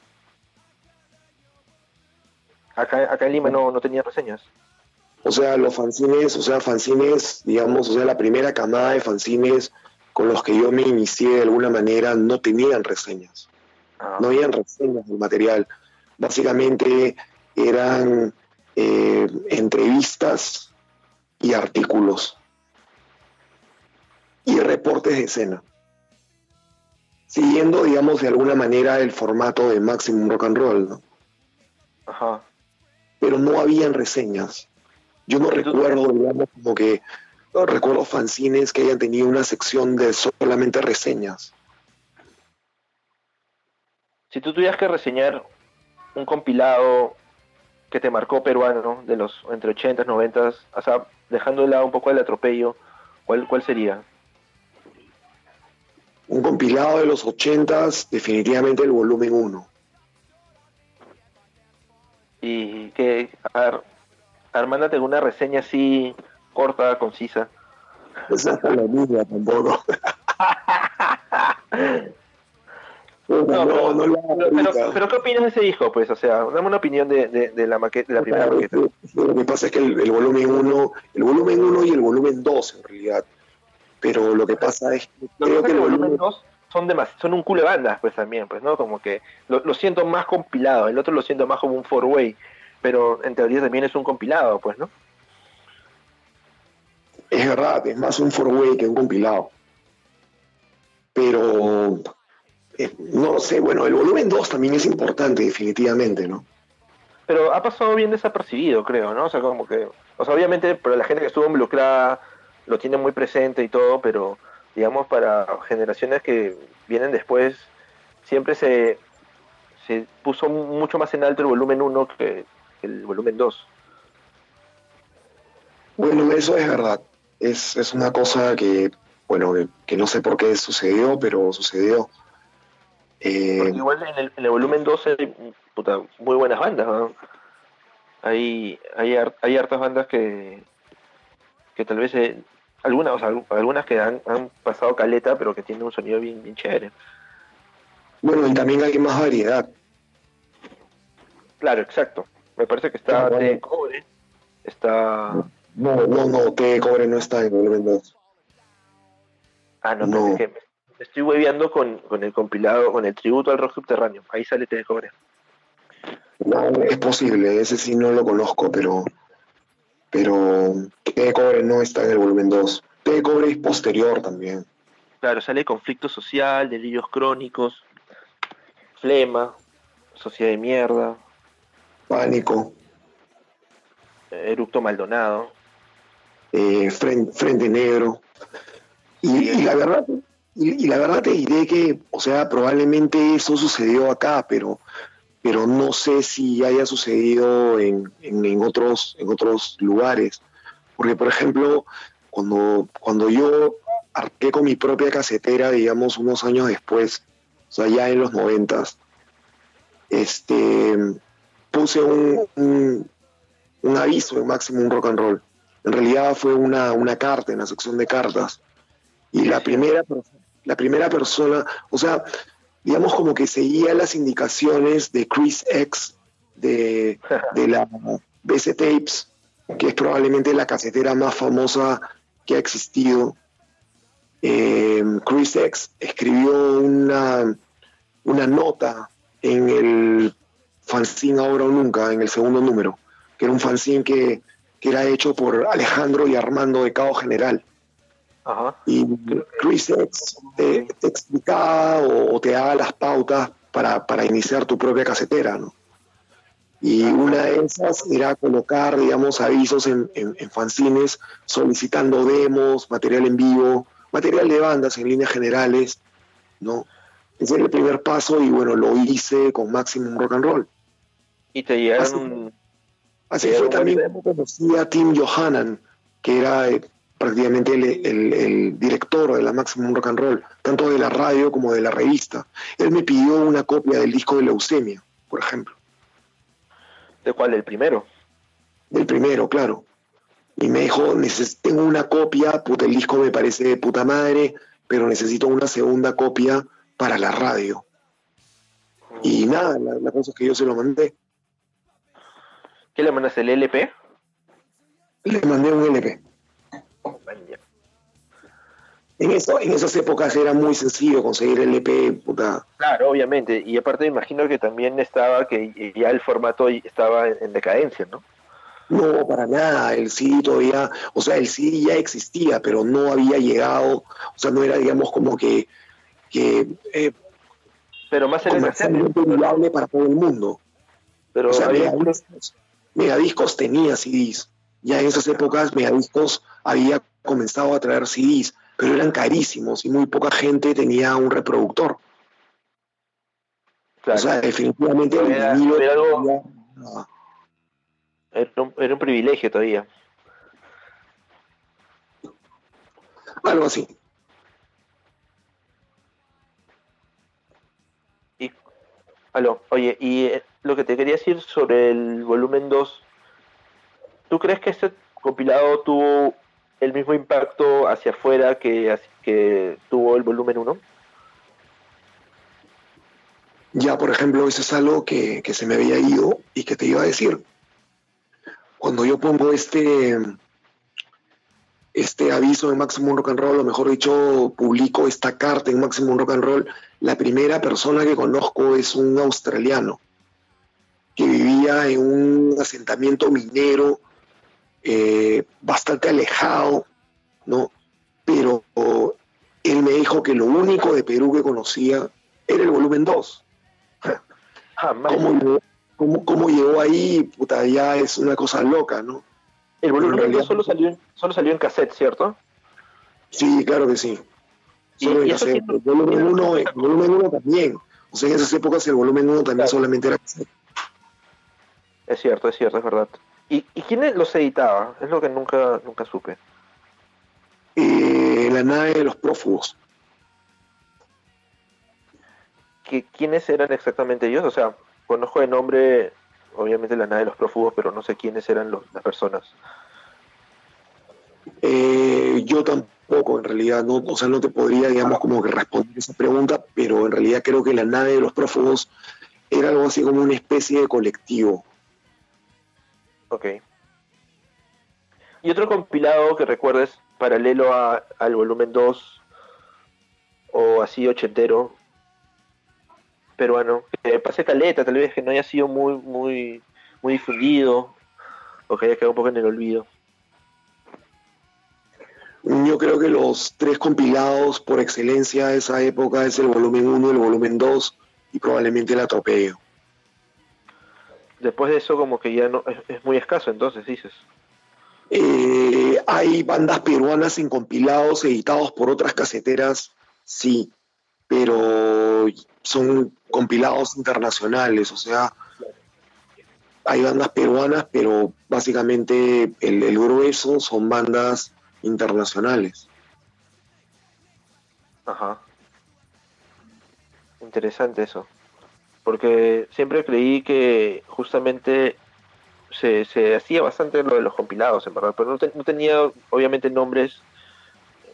Acá, acá en Lima no, no tenía reseñas. O sea, los fanzines, o sea, fanzines, digamos, o sea, la primera camada de fanzines con los que yo me inicié de alguna manera no tenían reseñas. Ah, no habían reseñas del material. Básicamente eran eh, entrevistas y artículos y reportes de escena. Siguiendo, digamos, de alguna manera el formato de Maximum Rock and Roll, ¿no? Ajá. Pero no habían reseñas. Yo no ¿Y tú- recuerdo, digamos, como que no recuerdo fanzines que hayan tenido una sección de solamente reseñas. Si tú tuvieras que reseñar un compilado que te marcó peruano de los entre 80 y 90, o sea, dejando de lado un poco el atropello, ¿cuál, cuál sería? Un compilado de los ochentas, definitivamente el volumen 1. Y que, a ver, armándote una reseña así corta, concisa. Esa es la misma tampoco. No, no, pero, no, pero, pero- pero ¿qué opinas de ese disco? Pues, o sea, dame una opinión de, de, de la maqueta, de la primera Claro, maqueta. Lo que pasa es que el, el volumen 1, el volumen 1 y el volumen 2 en realidad. Pero lo que pasa es que creo que que el volumen 2 son, demas- son un culo de bandas, pues también, pues, ¿no? Como que lo, lo siento más compilado, el otro lo siento más como un four-way, pero en teoría también es un compilado, pues, ¿no? es verdad, es más un four-way que un compilado. Pero eh, no sé, bueno, el volumen 2 también es importante, definitivamente, ¿no? Pero ha pasado bien desapercibido, creo, ¿no? O sea, como que, o sea, obviamente, para la gente que estuvo involucrada lo tiene muy presente y todo, pero digamos, para generaciones que vienen después, siempre se, se puso mucho más en alto el volumen 1 que el volumen 2. Bueno, eso es verdad. Es, es una cosa que, bueno, que, que no sé por qué sucedió, pero sucedió. Eh, Porque igual en el, en el volumen 2 hay puta, muy buenas bandas, ¿no? Hay, hay, hay hartas bandas que, que tal vez, eh, algunas, o sea, algu- algunas que han, han pasado caleta, pero que tienen un sonido bien, bien chévere. bueno, y también hay más variedad. Claro, exacto. Me parece que está Claro, T bueno. Cobre, está... No, no, no, T de cobre no está en el 2. Ah, no, No. pensé que me, me estoy hueveando con, con el compilado, con el tributo al rock subterráneo. Ahí sale T de Cobre. No, es posible, ese sí no lo conozco, pero pero T de cobre no está en el volumen 2. T de cobre es posterior también. Claro, sale conflicto social, delirios crónicos, flema, sociedad de mierda, Pánico, eructo Maldonado. eh, Fren- Frente, Negro. Y, y la verdad, y, y la verdad te diré que, o sea, probablemente eso sucedió acá, pero, pero no sé si haya sucedido en, en, en otros, en otros lugares. Porque, por ejemplo, cuando, cuando yo arqué con mi propia casetera, digamos, unos años después, o sea, ya en los noventas, este, puse un, un, un aviso en Maximum Rock and Roll. En realidad fue una, una carta en la sección de cartas. Y la primera, la primera persona, o sea, digamos como que seguía las indicaciones de Chris X de, de la BC Tapes, que es probablemente la casetera más famosa que ha existido. Eh, Chris X escribió una, una nota en el fanzine Ahora o Nunca, en el segundo número, que era un fanzine que, que era hecho por Alejandro y Armando de Cabo General. Ajá. Y Chris X te, te explicaba o, o te daba las pautas para, para iniciar tu propia casetera, ¿no? Y una de esas era colocar, digamos, avisos en, en, en fanzines solicitando demos, material en vivo, material de bandas en líneas generales, ¿no? Ese era el primer paso y bueno, lo hice con Maximum Rock and Roll. Y te llegaron... Así fue también como conocí a Tim Johannan, que era eh, prácticamente el, el- el director de la Maximum Rock and Roll, tanto de la radio como de la revista. Él me pidió una copia del disco de Leucemia, por ejemplo, ¿De cuál? ¿El primero? del primero, claro. Y me dijo, "Neces- tengo una copia, puta, el disco me parece de puta madre, pero necesito una segunda copia para la radio. Y nada, la, la cosa es que yo se lo mandé. ¿Qué le mandas? ¿El LP? Le mandé un LP. En, eso, en esas épocas era muy sencillo conseguir el LP, puta. Claro, obviamente. Y aparte me imagino que también estaba, que ya el formato estaba en, en decadencia, ¿no? No, para nada, el CD todavía, o sea, el CD ya existía, pero no había llegado, o sea, no era, digamos, como que, que eh, Pero más en el para todo el mundo. Pero o sea, había- Megadiscos, Megadiscos tenía CDs, ya en esas épocas Megadiscos había comenzado a traer CDs, pero eran carísimos y muy poca gente tenía un reproductor. claro, O sea, definitivamente el Era- vinilo era algo- tenía- ah, era, un, era un privilegio todavía. algo así. Y, aló, oye, y eh, lo que te quería decir sobre el volumen 2, ¿tú crees que este compilado tuvo el mismo impacto hacia afuera que, que tuvo el volumen 1? Ya, por ejemplo, eso es algo que, que se me había ido y que te iba a decir. Cuando yo pongo este, este aviso en Maximum Rock and Roll, o mejor dicho, publico esta carta en Maximum Rock and Roll, la primera persona que conozco es un australiano que vivía en un asentamiento minero eh, bastante alejado, ¿no? Pero él me dijo que lo único de Perú que conocía era el volumen 2. Jamás. ¿Cómo, llegó- cómo- cómo llegó ahí? Puta, ya es una cosa loca, ¿no? El volumen en realidad- 2 solo salió, solo salió en cassette, ¿cierto? Sí, claro que sí. Solo y en cassette. el volumen tiene 1 razón. el volumen uno también. O sea, en esas épocas el volumen 1 también Claro. solamente era cassette. Es cierto, es cierto, es verdad. ¿Y, y quién los editaba? Es lo que nunca, nunca supe. Eh, la nave de los prófugos. ¿Qué- ¿Quiénes eran exactamente ellos? O sea, conozco de nombre, obviamente, la nave de los prófugos, pero no sé quiénes eran los- las personas. Eh, yo tampoco, en realidad, no, o sea, no te podría, digamos, como que responder esa pregunta, pero en realidad creo que la nave de los prófugos era algo así como una especie de colectivo. Ok. ¿Y otro compilado que recuerdes paralelo a- al volumen 2 o así ochentero peruano? Que pase caleta, tal vez que no haya sido muy, muy, muy difundido o que haya quedado un poco en el olvido. Yo creo que los tres compilados por excelencia de esa época es el volumen 1, el volumen 2 y probablemente el atropello. Después de eso como que ya no es, es muy escaso, entonces dices. Eh, hay bandas peruanas en compilados editados por otras caseteras, sí, pero son compilados internacionales, o sea, hay bandas peruanas, pero básicamente el, el grueso son bandas internacionales. Ajá. Interesante eso. Porque siempre creí que justamente se, se hacía bastante lo de los compilados, en verdad. Pero no, te- no tenía, obviamente, nombres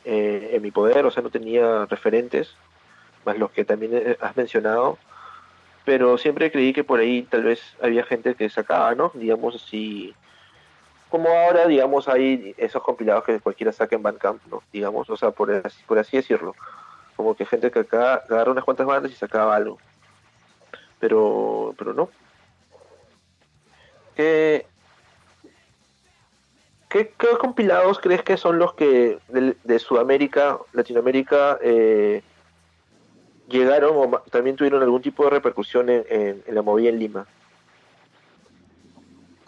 eh, en mi poder, o sea, no tenía referentes, más los que también eh, has mencionado. Pero siempre creí que por ahí tal vez había gente que sacaba, ¿no? Digamos así. Como ahora, digamos, hay esos compilados que cualquiera saca en Bandcamp, ¿no? Digamos, o sea, por por así decirlo como que gente que acá agarra unas cuantas bandas y sacaba algo. Pero, pero no. ¿Qué, qué, qué compilados crees que son los que de, de Sudamérica, Latinoamérica, eh, llegaron o también tuvieron algún tipo de repercusión en, en- en la movida en Lima?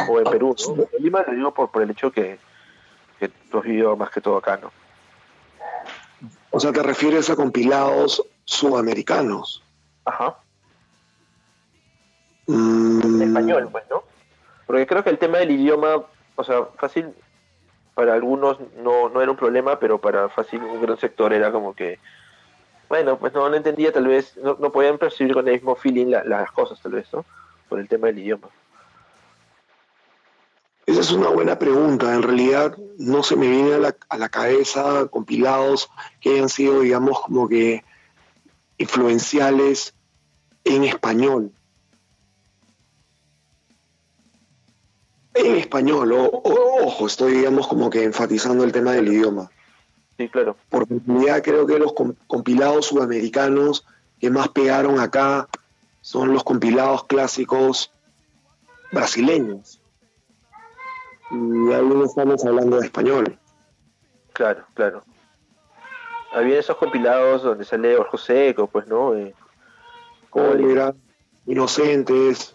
O en Perú, ¿no? En Lima lo digo por, por el hecho que, que tú has vivido más que todo acá, ¿no? O sea, te refieres a compilados sudamericanos. Ajá. Mm, en español, pues, ¿no? Porque creo que el tema del idioma, o sea, fácil, para algunos no, no era un problema, pero para fácil un gran sector era como que, bueno, pues no, no entendía tal vez, no, no podían percibir con el mismo feeling la- las cosas tal vez, ¿no? Por el tema del idioma. Esa es una buena pregunta. En realidad no se me viene a la, a la cabeza compilados que hayan sido, digamos, como que influenciales en español. En español, o- o- ojo, estoy, digamos, como que enfatizando el tema del idioma. Sí, claro. Porque en realidad creo que los com- compilados sudamericanos que más pegaron acá son los compilados clásicos brasileños. Y ahí no estamos hablando de español. Claro, claro. Había esos compilados donde sale Orjo Seco, pues, ¿no? Eh, Cólera, inocentes,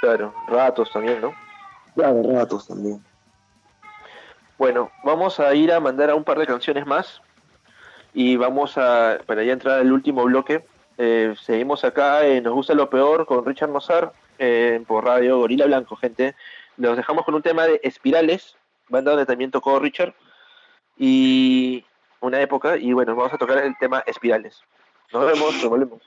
claro, ratos también, ¿no? Claro, ratos también. Bueno, vamos a ir a mandar a un par de canciones más y vamos a, para ya entrar al último bloque, eh, seguimos acá en Nos Gusta Lo Peor con Richard Mozart eh, por Radio Gorila Blanco, gente. Los dejamos con un tema de Espirales, banda donde también tocó Richard, y una época, y bueno, vamos a tocar el tema Espirales. Nos vemos, nos volvemos.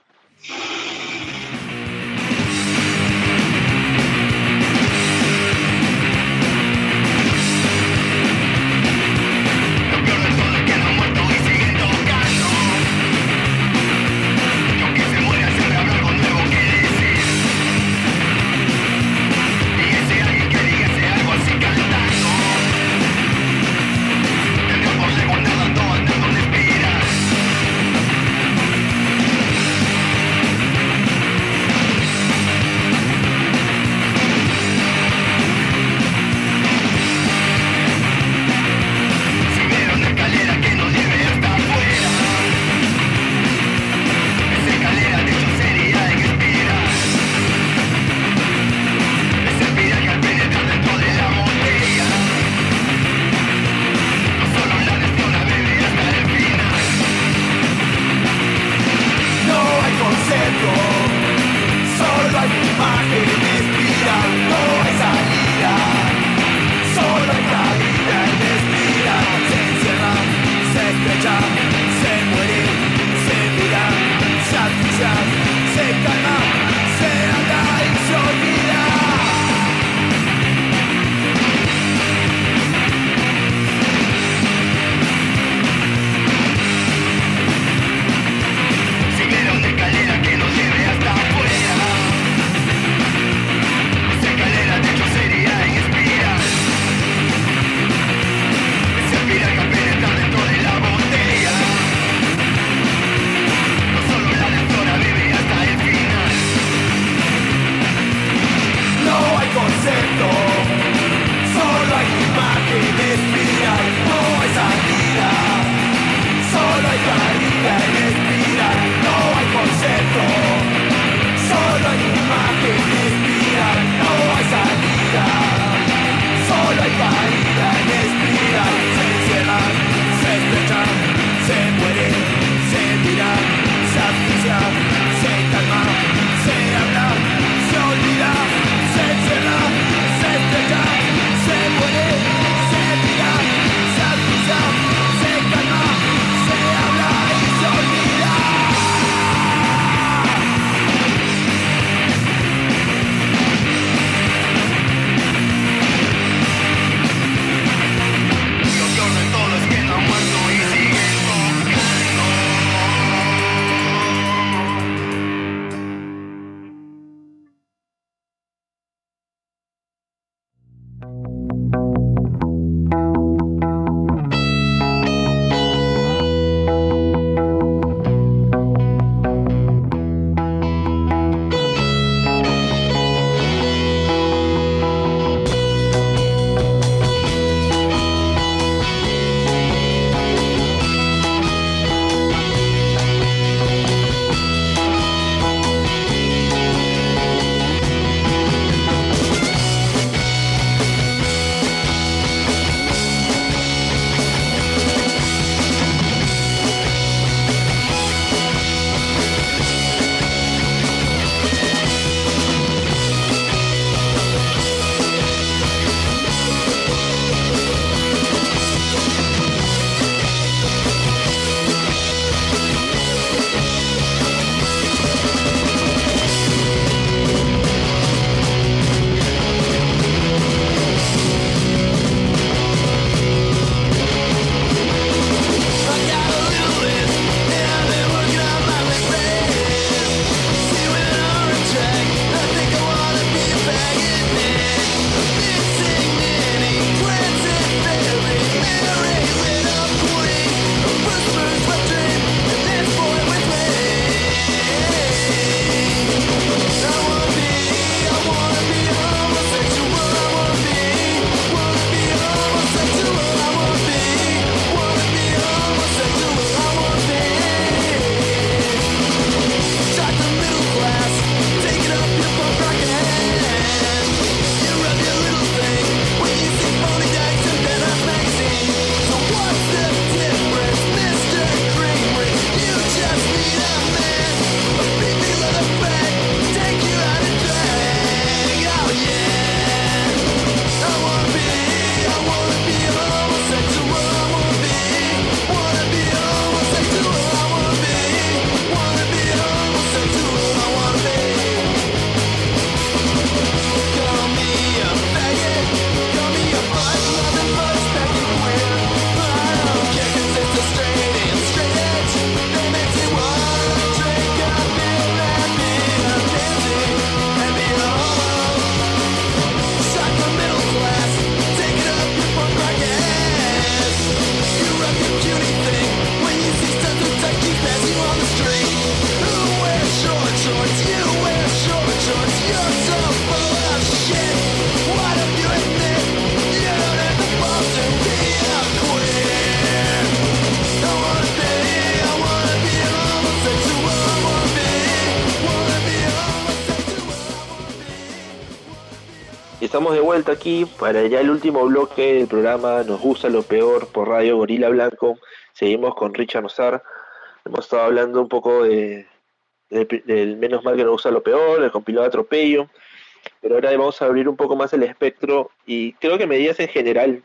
Aquí para ya el último bloque del programa Nos gusta lo peor por Radio Gorila Blanco. Seguimos con Richard Nozar. Hemos estado hablando un poco de, de- del menos mal que nos gusta lo peor, del compilado atropello. Pero ahora vamos a abrir un poco más el espectro y creo que medidas en general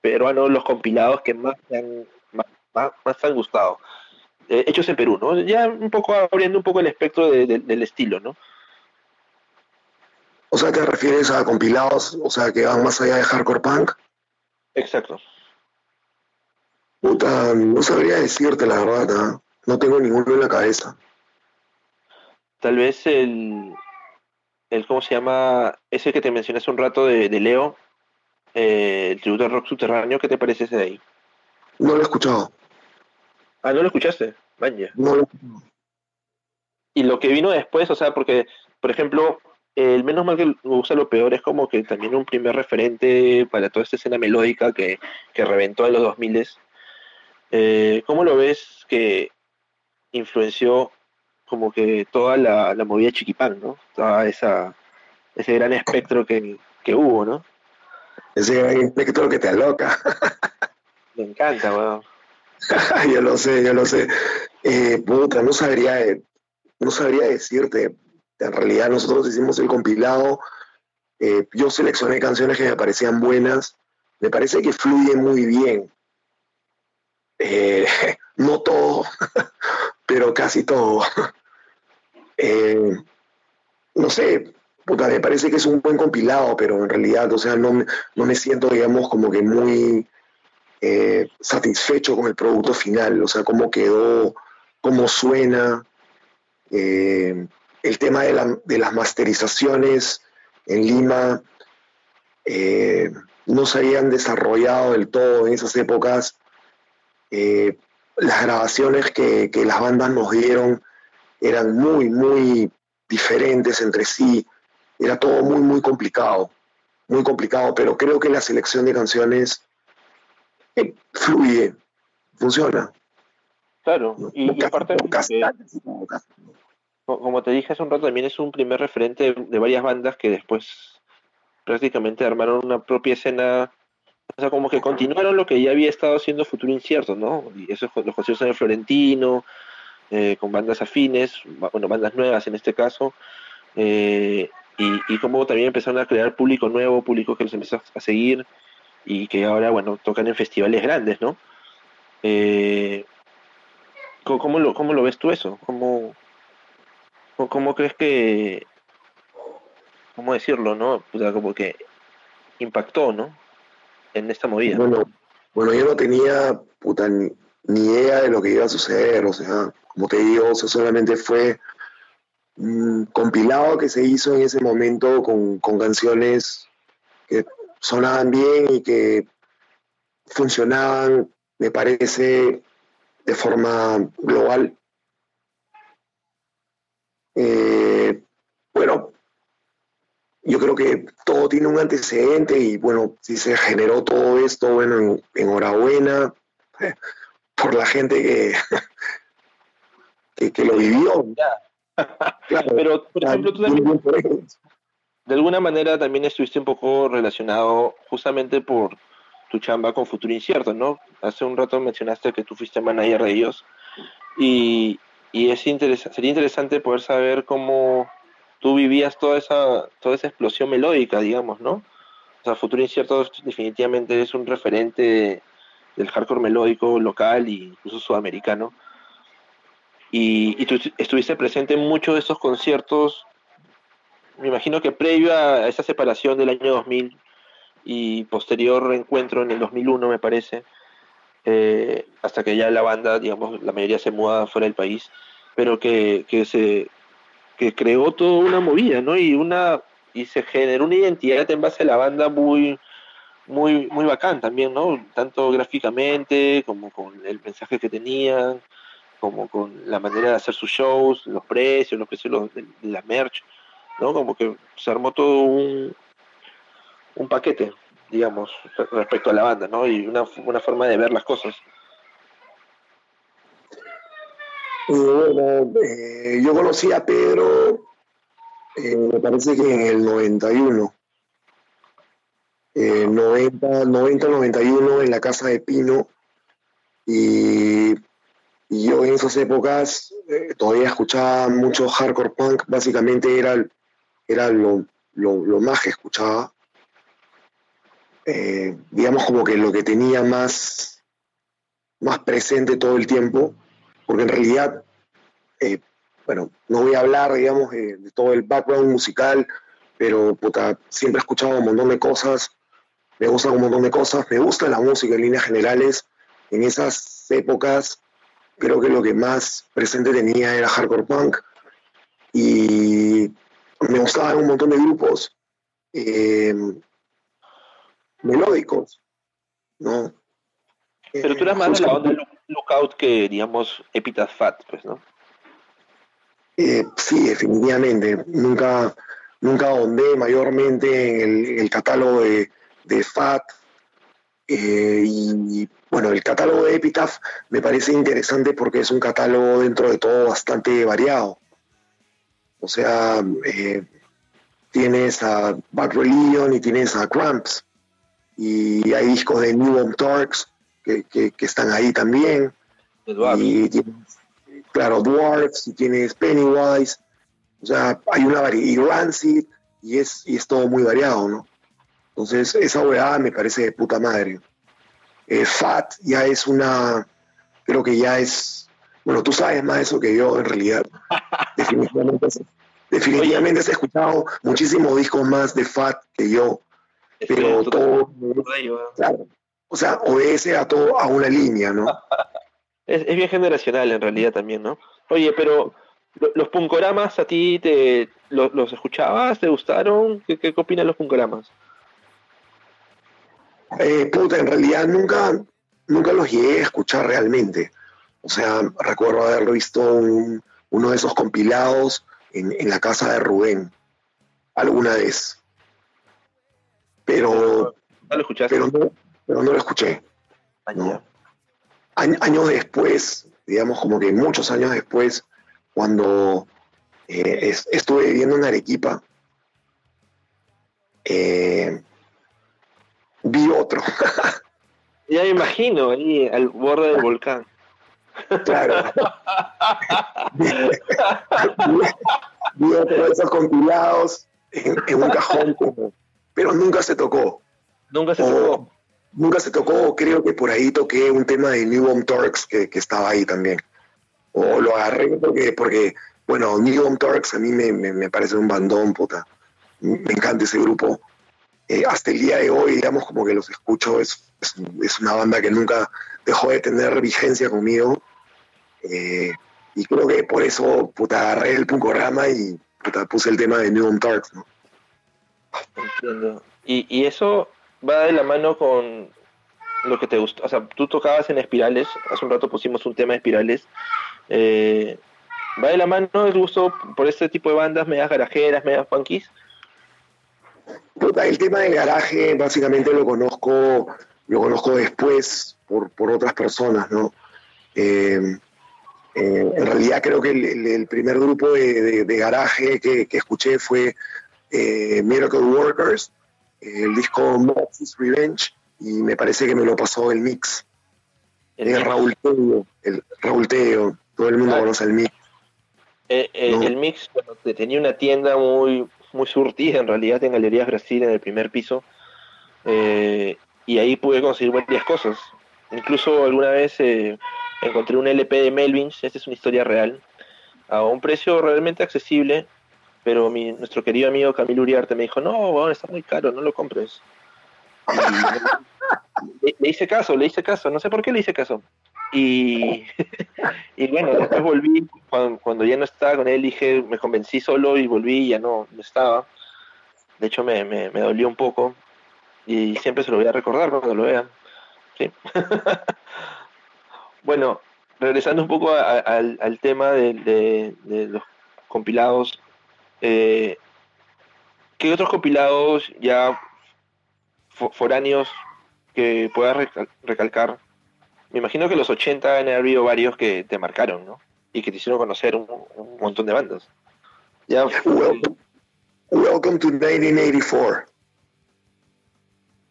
peruanos los compilados que más me han, más, más- han gustado. Eh, hechos en Perú, ¿no? Ya un poco abriendo un poco el espectro de- de- del estilo, ¿no? O sea, ¿te refieres a compilados, o sea, que van más allá de hardcore punk? Exacto. Puta, no sabría decirte la verdad, ¿ah? no tengo ninguno en la cabeza. Tal vez el, el ¿cómo se llama? Ese que te mencioné hace un rato de, de Leo, eh, el tributo al rock subterráneo, ¿qué te parece ese de ahí? No lo he escuchado, Ah, ¿no lo escuchaste? Vaya. no lo Y lo que vino después, o sea, porque, por ejemplo, el menos mal que me gusta lo peor es como que también un primer referente para toda esta escena melódica que, que reventó en los 2000 eh, ¿Cómo lo ves que influenció como que toda la, la movida chiquipán, ¿no? Toda esa, ese gran espectro que, que hubo, ¿no? Ese gran espectro que te aloca. Me encanta, weón. yo lo sé, yo lo sé. Eh, puta, no sabría, no sabría decirte. En realidad nosotros hicimos el compilado. eh, yo seleccioné canciones que me parecían buenas. Me parece que fluye muy bien. Eh, no todo, pero casi todo. Eh, no sé, puta, me parece que es un buen compilado, pero en realidad, o sea, no no me siento, digamos, como que muy satisfecho con el producto final, o sea, cómo quedó, cómo suena, el tema de, la- de las masterizaciones en Lima eh, no se habían desarrollado del todo en esas épocas. Eh, las grabaciones que, que las bandas nos dieron eran muy, muy diferentes entre sí. Era todo muy, muy complicado, muy complicado, pero creo que la selección de canciones eh, fluye, funciona. Claro, y, y aparte, Casi- casi- casi. Co- como te dije hace un rato, también es un primer referente de, varias bandas que después prácticamente armaron una propia escena, o sea, como que continuaron lo que ya había estado haciendo Futuro Incierto, ¿no? Y eso los conciertos en el Florentino, eh, con bandas afines, bueno, bandas nuevas en este caso, eh, y, y como también empezaron a crear público nuevo, público que los empezó a seguir y que ahora, bueno, tocan en festivales grandes, ¿no? Eh, ¿cómo, cómo lo, ¿Cómo lo ves tú eso? ¿Cómo, cómo, crees que, cómo decirlo, no? O como que impactó, ¿no? En esta movida. Bueno, bueno, yo no tenía puta, ni, idea de lo que iba a suceder, o sea, como te digo, o sea, solamente fue un compilado que se hizo en ese momento con, con canciones que sonaban bien y que funcionaban, me parece, de forma global. Eh, bueno, yo creo que todo tiene un antecedente y bueno, si se generó todo esto, bueno, en- enhorabuena eh, por la gente que, que, que lo vivió. Claro, Pero, por ejemplo, tú también ellos. de alguna manera también estuviste un poco relacionado justamente por tu chamba con Futuro Incierto, ¿no? Hace un rato mencionaste que tú fuiste manager de ellos y, y es sería interesante poder saber cómo tú vivías toda esa, toda esa explosión melódica, digamos, ¿no? O sea, Futuro Incierto definitivamente es un referente del hardcore melódico local e incluso sudamericano. Y, y estuviste presente en muchos de esos conciertos me imagino que previo a esa separación del año 2000 y posterior reencuentro en el 2001, me parece, eh, hasta que ya la banda, digamos, la mayoría se muda fuera del país, pero que, que se que creó toda una movida, ¿no? Y una y se generó una identidad en base a la banda muy muy muy bacán también, ¿no? Tanto gráficamente como con el mensaje que tenían, como con la manera de hacer sus shows, los precios, los precios de la merch. ¿no? Como que se armó todo un, un paquete, digamos, re- respecto a la banda, ¿no? Y una, una forma de ver las cosas. Y bueno, eh, yo conocí a Pedro, eh, me parece que en el 91. eh, 90, 90, 91 en la casa de Pino. Y, y yo en esas épocas eh, todavía escuchaba mucho hardcore punk, básicamente era, era lo- lo más que escuchaba. Eh, digamos como que lo que tenía más, más presente todo el tiempo, porque en realidad, eh, bueno, no voy a hablar, digamos, de, de todo el background musical, pero puta, siempre he escuchado un montón de cosas, me gustan un montón de cosas, me gusta la música en líneas generales. En esas épocas creo que lo que más presente tenía era hardcore punk y me gustaban un montón de grupos eh, melódicos, ¿no? Pero tú eras más de la onda look- Lookout que, digamos, Epitaph Fat, pues, ¿no? Eh, sí, definitivamente. Nunca, nunca ahondé mayormente en el, en el catálogo de, de FAT. eh, y bueno, el catálogo de Epitaph me parece interesante porque es un catálogo dentro de todo bastante variado. O sea, eh, tienes a Bad Religion y tienes a Cramps. Y hay discos de New Bomb Turks que, que- que están ahí también. Y tienes, claro, Dwarfs, y tienes Pennywise, o sea, hay una variedad, y Rancid, y es, y es todo muy variado, ¿no? Entonces, esa hueá me parece de puta madre. Eh, Fat ya es una, creo que ya es, bueno, tú sabes más de eso que yo, en realidad. definitivamente, definitivamente has escuchado muchísimos discos más de Fat que yo, pero todo, claro, o sea, obedece a todo, a una línea, ¿no? Es, es bien generacional en realidad también, ¿no? Oye, pero lo- los punkoramas a ti te lo- los escuchabas, te gustaron, ¿qué, qué opinan los punkoramas? Eh, puta, en realidad nunca, nunca los llegué a escuchar realmente. O sea, recuerdo haber visto un- uno de esos compilados en, en la casa de Rubén alguna vez. Pero, ¿No lo escuchaste? pero, no, pero no lo escuché. Ah, no. años después, digamos como que muchos años después, cuando eh, es- estuve viviendo en Arequipa, eh, vi otro. Ya me imagino, ahí al borde del volcán. Claro. vi, vi otro de esos compilados en, en un cajón, como- pero nunca se tocó. Nunca se O- tocó. nunca se tocó, creo que por ahí toqué un tema de New Bomb Turks que, que estaba ahí también. O lo agarré porque, porque bueno, New Bomb Turks a mí me, me- me parece un bandón, puta. Me encanta ese grupo. Eh, hasta el día de hoy, digamos, como que los escucho, es, es, es una banda que nunca dejó de tener vigencia conmigo. Eh, y creo que por eso, puta, agarré el punkorama y puta, puse el tema de New Bomb Turks, ¿no? Entiendo. Y, y eso va de la mano con lo que te gusta. O sea, tú tocabas en espirales, hace un rato pusimos un tema de espirales. Eh, ¿Va de la mano el gusto por este tipo de bandas, medias garajeras, medias punkies? El tema del garaje básicamente lo conozco, lo conozco después por, por otras personas, ¿no? Eh, eh, en realidad creo que el- el primer grupo de, de- de garaje que, que escuché fue eh, Miracle Workers, el disco Moxie's Revenge, y me parece que me lo pasó el mix. El Eh, mix. Raúl Teo, el Raúl Teo, todo el mundo Ah. conoce el mix. Eh, eh, No. El mix bueno, te- tenía una tienda muy, muy surtida en realidad en Galerías Brasil en el primer piso eh, y ahí pude conseguir varias cosas. Incluso alguna vez eh, encontré un LP de Melvins, esta es una historia real, a un precio realmente accesible, pero mi, nuestro querido amigo Camilo Uriarte me dijo, no, está muy caro, no lo compres. Le, hice caso, le hice caso, no sé por qué le hice caso. Y, y bueno, después volví, cuando, ya no estaba con él, dije, me convencí solo y volví ya no, no estaba. De hecho, me, me, me dolió un poco y siempre se lo voy a recordar cuando lo vea. ¿sí? bueno, regresando un poco al, tema de los compilados, eh, ¿qué otros compilados ya fo- foráneos que puedas recal- recalcar? Me imagino que los 80 han habido varios que te marcaron, ¿no? Y que te hicieron conocer un, un montón de bandas. Ya, Welcome, welcome to 1984.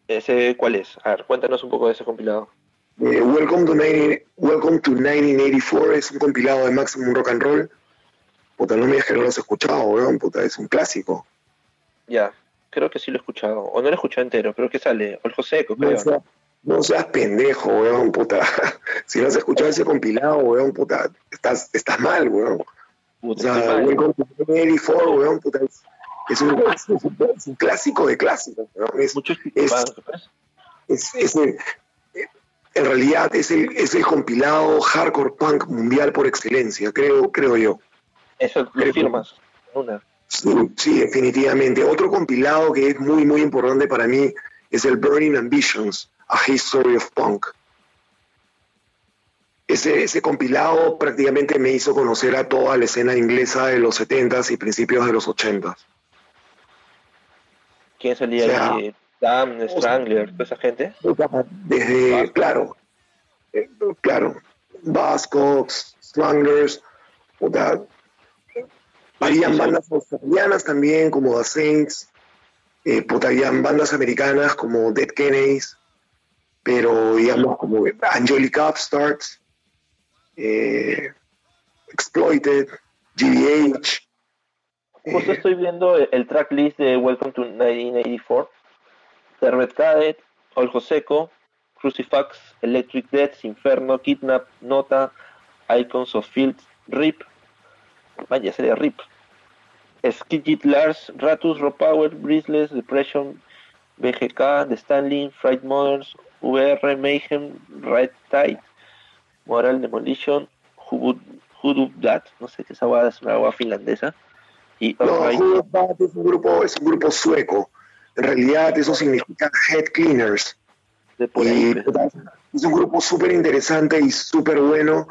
¿Ese cuál es? A ver, cuéntanos un poco de ese compilado. Eh, Welcome, to 90 Welcome to 1984 es un compilado de Maximum Rock and Roll. Puta, no me digas que no lo has escuchado, weón. Puta, es un clásico. Ya, creo que sí lo he escuchado. O no lo he escuchado entero, pero que sale. Oljo seco, No creo. seas, no seas pendejo, weón, puta. Si no has escuchado ese compilado, weón, puta, estás, estás mal, weón. O Puta, sea, estoy mal. To 1984, weón, puta, es, es un, es un- es un clásico de clásicos, weón. Es, Muchos es- es... es, es el- en realidad es el, es el compilado hardcore punk mundial por excelencia, creo, creo yo. Eso lo firmas. Una. Sí, sí, definitivamente. Otro compilado que es muy, muy importante para mí es el Burning Ambitions, A History of Punk. Ese, ese compilado prácticamente me hizo conocer a toda la escena inglesa de los 70s y principios de los 80s. ¿Quién salía O sea, ahí? Damn, Strangler, toda esa gente. Desde, claro, eh, claro, Buzzcocks, Stranglers, puta, habían bandas australianas también como The Saints, eh, puta, habían bandas americanas como Dead Kennedys, pero digamos como Angelic Upstarts, eh, Exploited, GBH, Justo eh, estoy viendo el tracklist de Welcome to 1984. The Red Cadet, Oljo Seco, Crucifix, Electric Death, Inferno, Kidnap, Nota, Icons of Field, RIP. Vaya, sería RIP. Skidget Lars, Ratus, Raw Power, Bristless, Depression, BGK, The Stanley, Fright Mothers, VR, Mayhem, Red Tide, Moral Demolition, Do That, no sé qué esa guada es una agua finlandesa. Y No, es un grupo, es un grupo sueco. En realidad eso significa Head Cleaners. de por Y ahí. puta, es un grupo súper interesante y súper bueno.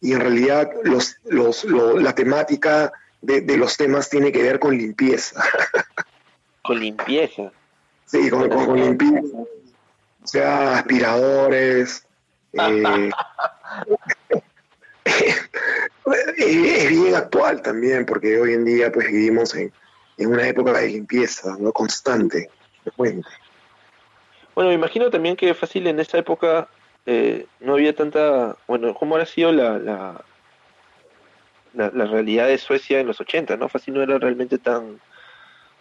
Y en realidad los, los, lo- la temática de, de los temas tiene que ver con limpieza. Con limpieza. Sí, con, con- con limpieza. O sea, aspiradores. eh, es bien actual también, porque hoy en día pues vivimos en, en una época de limpieza, ¿no? Constante. frecuente. Bueno, me imagino también que fácil en esa época eh, no había tanta. Bueno, ¿cómo habrá sido la, la, la, la realidad de Suecia en los 80? ¿no? Fácil no era realmente tan.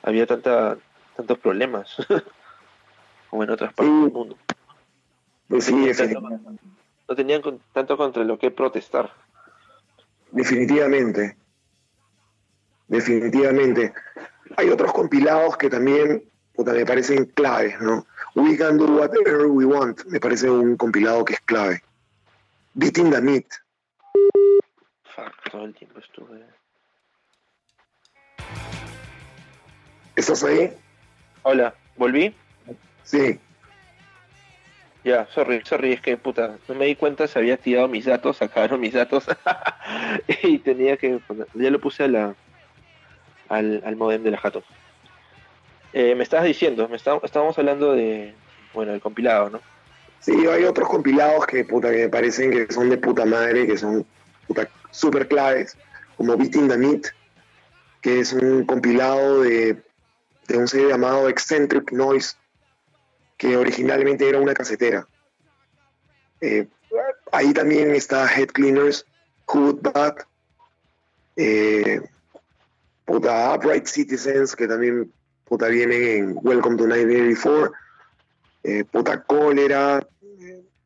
Había tanta tantos problemas como en otras partes Sí. del mundo. Pues sí, tenían tanto, no tenían con- tanto contra lo que protestar. definitivamente. Definitivamente. Hay otros compilados que también puta, me parecen claves, ¿no? We Can Do Whatever We Want, me parece un compilado que es clave. Beating the Meat, Fuck, todo el tiempo estuve. ¿estás ahí? Hola, ¿volví? Sí. Ya, sorry, sorry, es que puta, no me di cuenta, se había activado mis datos, sacaron mis datos y tenía que poner- ya lo puse a la, al, al modem de la jato. Eh, me estabas diciendo, me está- estábamos hablando de, bueno, el compilado, ¿no? Sí, hay otros compilados que, puta, que me parecen que son de puta madre, que son puta, super claves, como Beating the Meat, que es un compilado de, de un sello llamado Eccentric Noise, que originalmente era una casetera. Eh, ahí también está Head Cleaners, Hood Bat, eh, puta Upright Citizens, que también puta vienen en Welcome to 1984, eh, puta Cólera,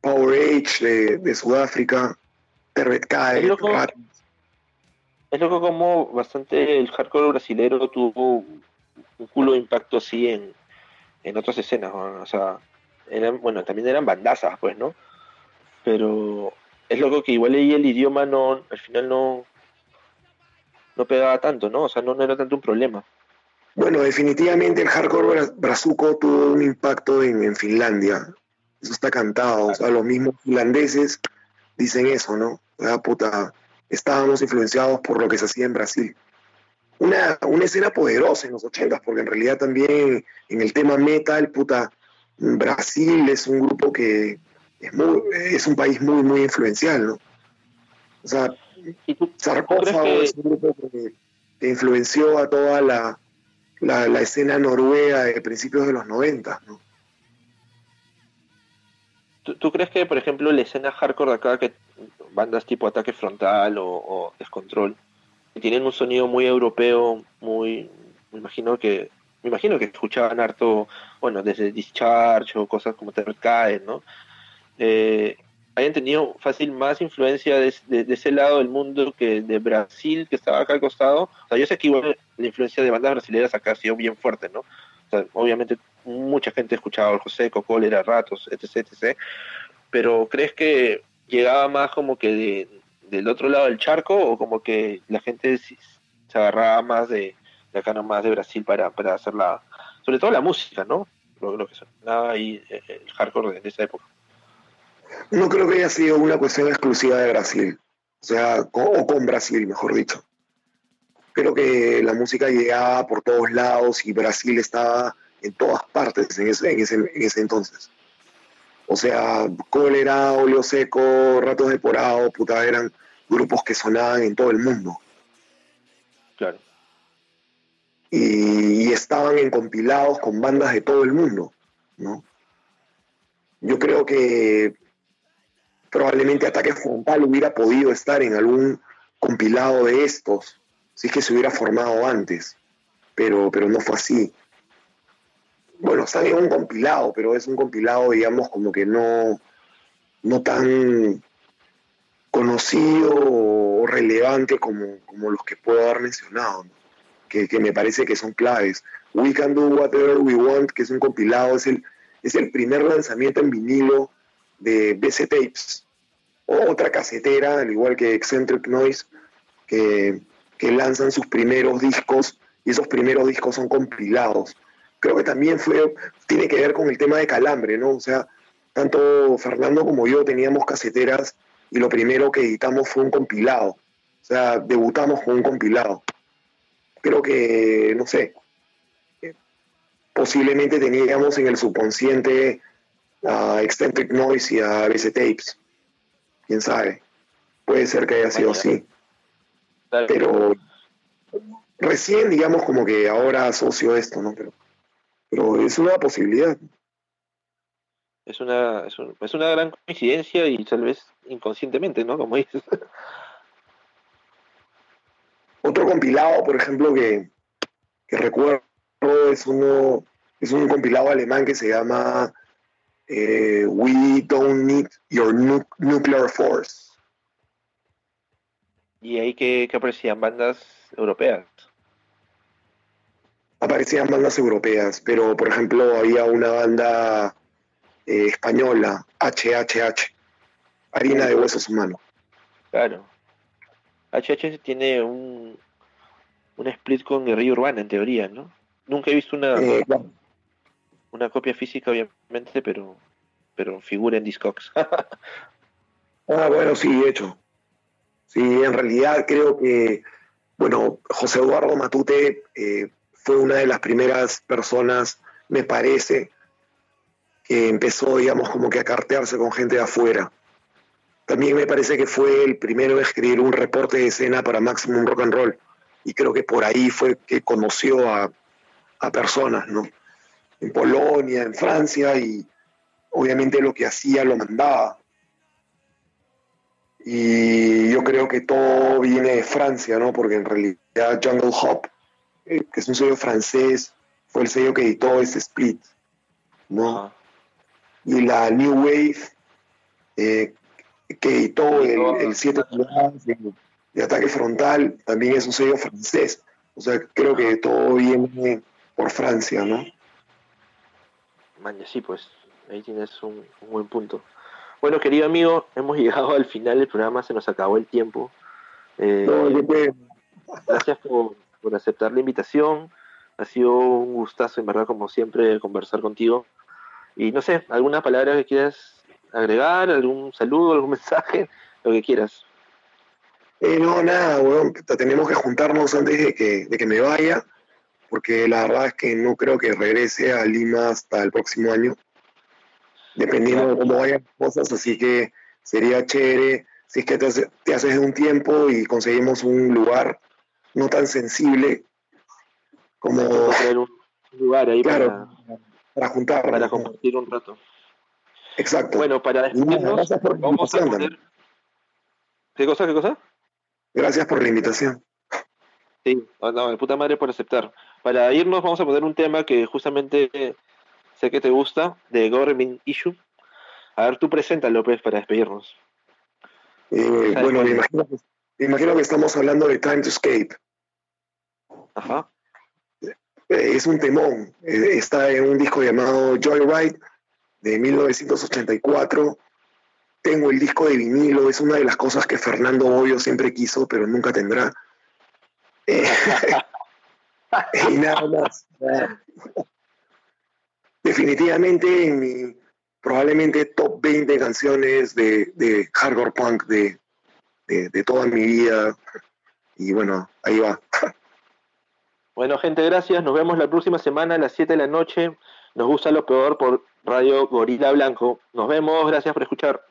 Power Age de, de Sudáfrica, Es loco. Es loco como bastante el hardcore brasilero tuvo un culo de impacto así en, en otras escenas, ¿no? o sea, eran, bueno, también eran bandazas, pues, ¿no? Pero es loco que igual ahí el idioma no, al final no, no pegaba tanto, ¿no? O sea, no, no era tanto un problema. Bueno, definitivamente el hardcore bra- brazuco tuvo un impacto en, en Finlandia. Eso está cantado. O sea, los mismos finlandeses dicen eso, ¿no? Puta, estábamos influenciados por lo que se hacía en Brasil. Una, una escena poderosa en los ochentas, porque en realidad también en el tema metal, puta, Brasil es un grupo que es, muy, es un país muy, muy influencial, ¿no? O sea, ¿Y tú, Sarcófago que- es un grupo que, que influenció a toda la, la, la escena noruega de principios de los 90, ¿no? ¿Tú, tú crees que, por ejemplo, la escena hardcore de acá, que bandas tipo Ataque Frontal o, Descontrol, que tienen un sonido muy europeo, muy, me imagino que, me imagino que escuchaban harto, bueno, desde Discharge o cosas como Terror Cae, ¿no? Eh, hayan tenido fácil más influencia de, de- de ese lado del mundo que de Brasil, que estaba acá al costado. O sea, yo sé que igual la influencia de bandas brasileñas acá ha sido bien fuerte, ¿no? O sea, obviamente mucha gente escuchaba al José, Cocólera, Ratos, etc, etc. Pero ¿crees que llegaba más como que de- del otro lado del charco o como que la gente se agarraba más de, acá nomás de Brasil para, para hacer la... Sobre todo la música, ¿no? Lo, lo que sonaba ahí, eh, el hardcore de, esa época. No creo que haya sido una cuestión exclusiva de Brasil, o sea, co- o con Brasil, mejor dicho. Creo que la música llegaba por todos lados y Brasil estaba en todas partes en ese, en ese, en ese entonces. O sea, Cólera, Oleo Seco, Ratos de Porado, puta, eran grupos que sonaban en todo el mundo Claro. y, y estaban en compilados con bandas de todo el mundo, ¿no? Yo creo que probablemente Ataque Frontal hubiera podido estar en algún compilado de estos, si es que se hubiera formado antes, pero, pero no fue así. Bueno, están en un compilado, pero es un compilado, digamos, como que no, no tan conocido o relevante como, como los que puedo haber mencionado, que, que me parece que son claves. We Can Do Whatever We Want, que es un compilado, es el, es el primer lanzamiento en vinilo de BC Tapes, otra casetera, al igual que Eccentric Noise, que, que lanzan sus primeros discos y esos primeros discos son compilados. Creo que también fue, tiene que ver con el tema de calambre, ¿no? O sea, tanto Fernando como yo teníamos caseteras y lo primero que editamos fue un compilado. O sea, debutamos con un compilado. Creo que, no sé, eh, posiblemente teníamos en el subconsciente a Eccentric Noise y a BC Tapes. Quién sabe. Puede ser que haya sido así. Pero recién, digamos, como que ahora asocio esto, ¿no? Pero, pero es una posibilidad. Es una, es, un- es una gran coincidencia y tal vez inconscientemente, ¿no? Como dices. Otro compilado, por ejemplo, que, que recuerdo es uno, es un compilado alemán que se llama eh, We Don't Need Your Nu- Nuclear Force. y ahí que, que aparecían bandas europeas. Aparecían bandas europeas, pero por ejemplo había una banda eh, española, HHH, Harina de Huesos Humanos. Claro. HH tiene un, un split con Guerrilla Urbana, en teoría, ¿no? Nunca he visto una, Eh, una copia física, obviamente, pero, pero figura en Discogs. Ah, bueno, sí, de hecho. Sí, en realidad creo que, bueno, José Eduardo Matute eh, fue una de las primeras personas, me parece, que empezó, digamos, como que a cartearse con gente de afuera. También me parece que fue el primero en escribir un reporte de escena para Maximum Rock and Roll. Y creo que por ahí fue que conoció a, a personas, ¿no? En Polonia, en Francia, y obviamente lo que hacía lo mandaba. Y yo creo que todo viene de Francia, ¿no? Porque en realidad Jungle Hop, eh, que es un sello francés, fue el sello que editó ese split, ¿no? Y la New Wave, eh, que editó el, el 7 pulgadas de, de ataque frontal, también es un sello francés. O sea, creo que todo viene por Francia, ¿no? Maña, sí, pues ahí tienes un, un buen punto. Bueno, querido amigo, hemos llegado al final del programa, se nos acabó el tiempo. Eh, No, gracias por, por aceptar la invitación. Ha sido un gustazo, en verdad, como siempre, conversar contigo. Y no sé, alguna palabra que quieras agregar, algún saludo, algún mensaje, lo que quieras. Eh, no, nada, weón, tenemos que juntarnos antes de que, de que me vaya, porque la verdad es que no creo que regrese a Lima hasta el próximo año, dependiendo de cómo vayan cosas, así que sería chévere si es que te, te haces de un tiempo y conseguimos un lugar no tan sensible como un lugar ahí Claro. para, para juntarnos. para compartir un rato. Exacto. Bueno, para despedirnos, vamos a poner... ¿Qué cosa, qué cosa? Gracias por la invitación. Sí, no, de puta madre por aceptar. Para irnos vamos a poner un tema que justamente sé que te gusta, de Government Issue. A ver, tú presenta López para despedirnos. Eh, ¿Sabes bueno, me imagino, que- me imagino que estamos hablando de Time to Escape. Ajá. Eh, es un temón. Eh, está en un disco llamado Joyride de 1984. Tengo el disco de vinilo, es una de las cosas que Fernando Boyo siempre quiso, pero nunca tendrá. Eh, y nada más. Definitivamente en mi probablemente top 20 canciones de, de hardcore punk de, de, de toda mi vida. Y bueno, ahí va. Bueno, gente, gracias. Nos vemos la próxima semana a las 7 de la noche. Nos gusta lo peor por Radio Gorila Blanco. Nos vemos. Gracias por escuchar.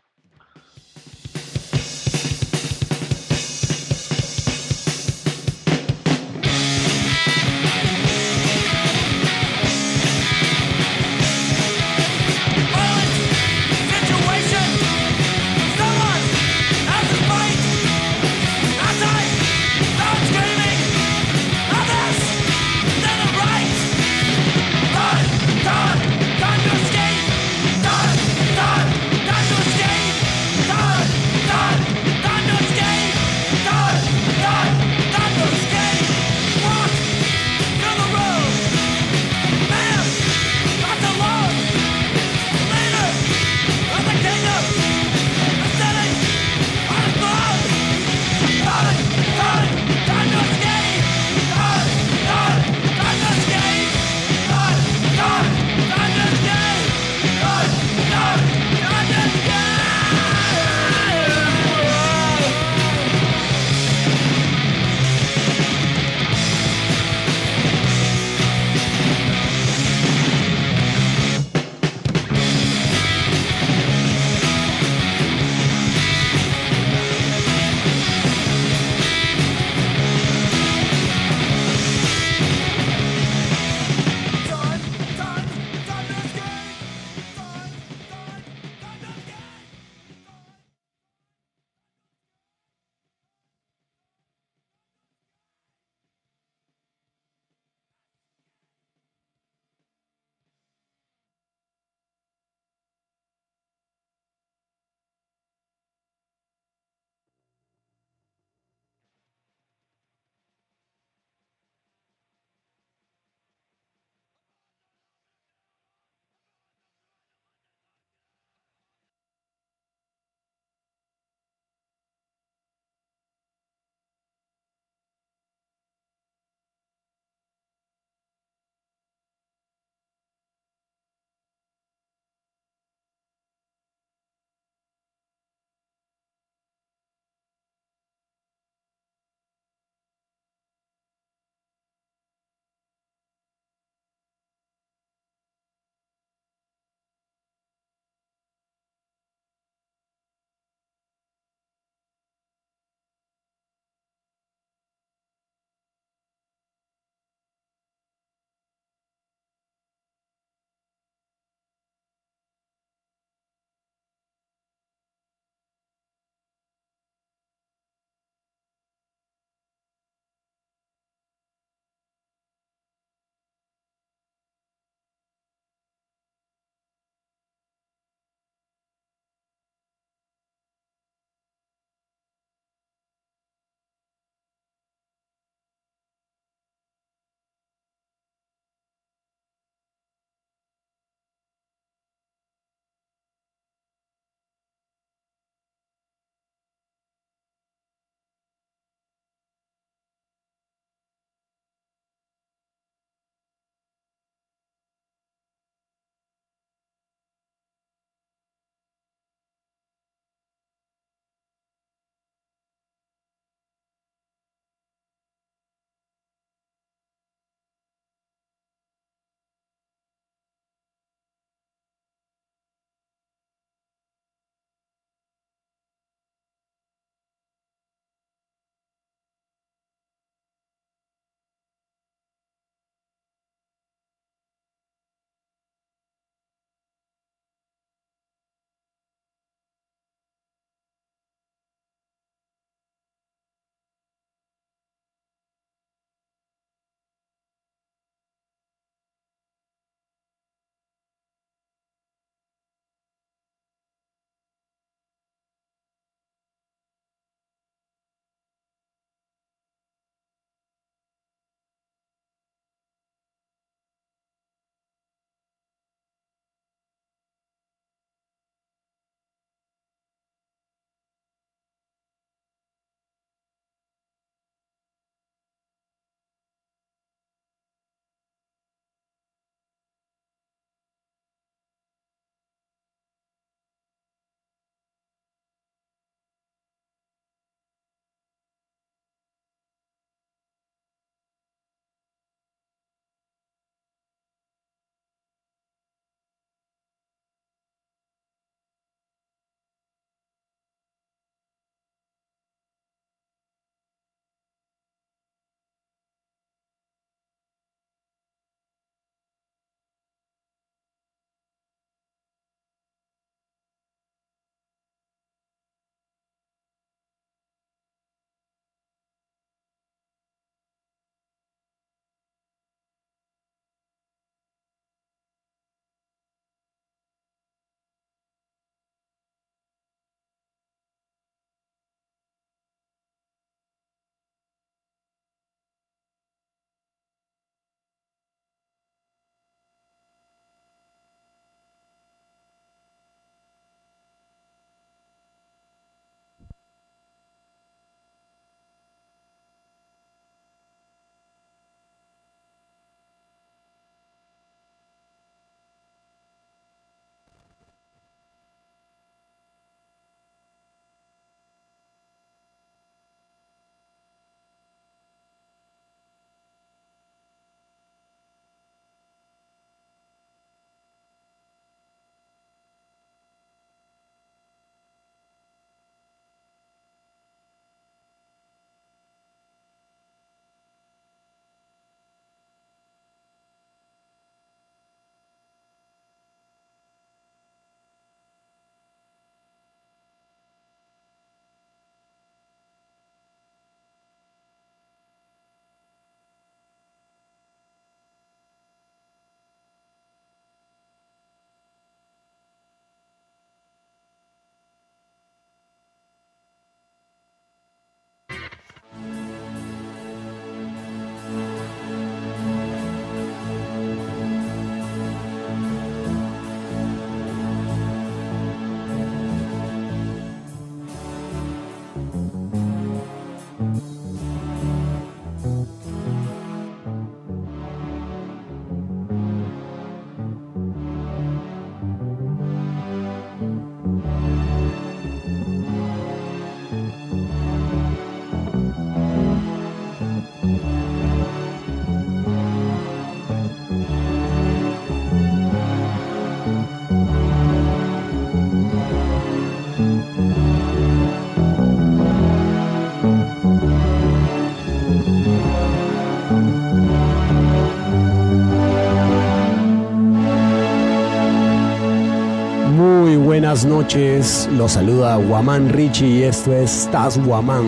Buenas noches. Los saluda Guamán Richie y esto es Taz Guamán.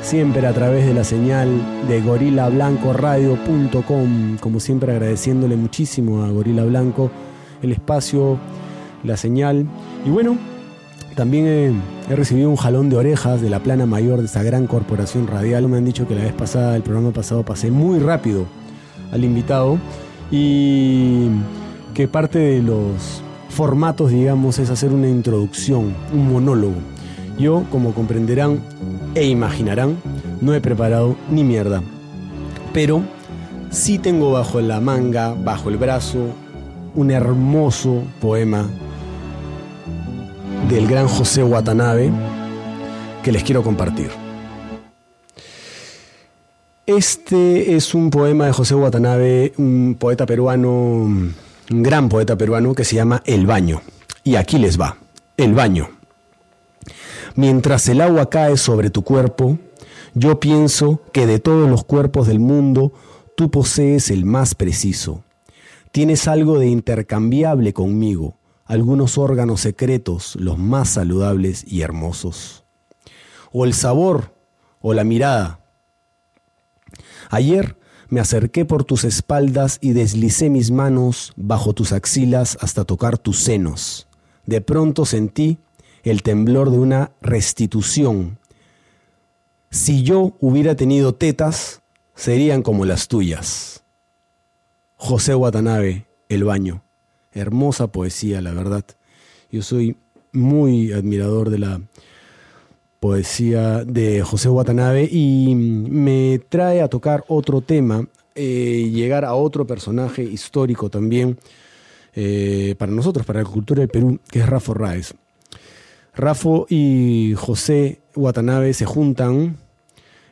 Siempre a través de la señal de gorilablancoradio.com. Como siempre agradeciéndole muchísimo a Gorila Blanco el espacio, la señal. Y bueno, también he, he recibido un jalón de orejas de la plana mayor de esta gran corporación radial. Me han dicho que la vez pasada, el programa pasado, pasé muy rápido al invitado y que parte de los formatos, digamos, es hacer una introducción, un monólogo. Yo, como comprenderán e imaginarán, no he preparado ni mierda. Pero sí tengo bajo la manga, bajo el brazo, un hermoso poema del gran José Watanabe que les quiero compartir. Este es un poema de José Watanabe, un poeta peruano, un gran poeta peruano que se llama El Baño. Y aquí les va, El Baño. Mientras el agua cae sobre tu cuerpo, yo pienso que de todos los cuerpos del mundo, tú posees el más preciso. Tienes algo de intercambiable conmigo, algunos órganos secretos, los más saludables y hermosos. O el sabor, o la mirada. Ayer me acerqué por tus espaldas y deslicé mis manos bajo tus axilas hasta tocar tus senos. De pronto sentí el temblor de una restitución. Si yo hubiera tenido tetas, serían como las tuyas. José Watanabe, El baño. Hermosa poesía, la verdad. Yo soy muy admirador de la poesía de José Watanabe y me trae a tocar otro tema, eh, llegar a otro personaje histórico también eh, para nosotros, para la cultura del Perú, que es Rafa Raez. Rafo y José Watanabe se juntan,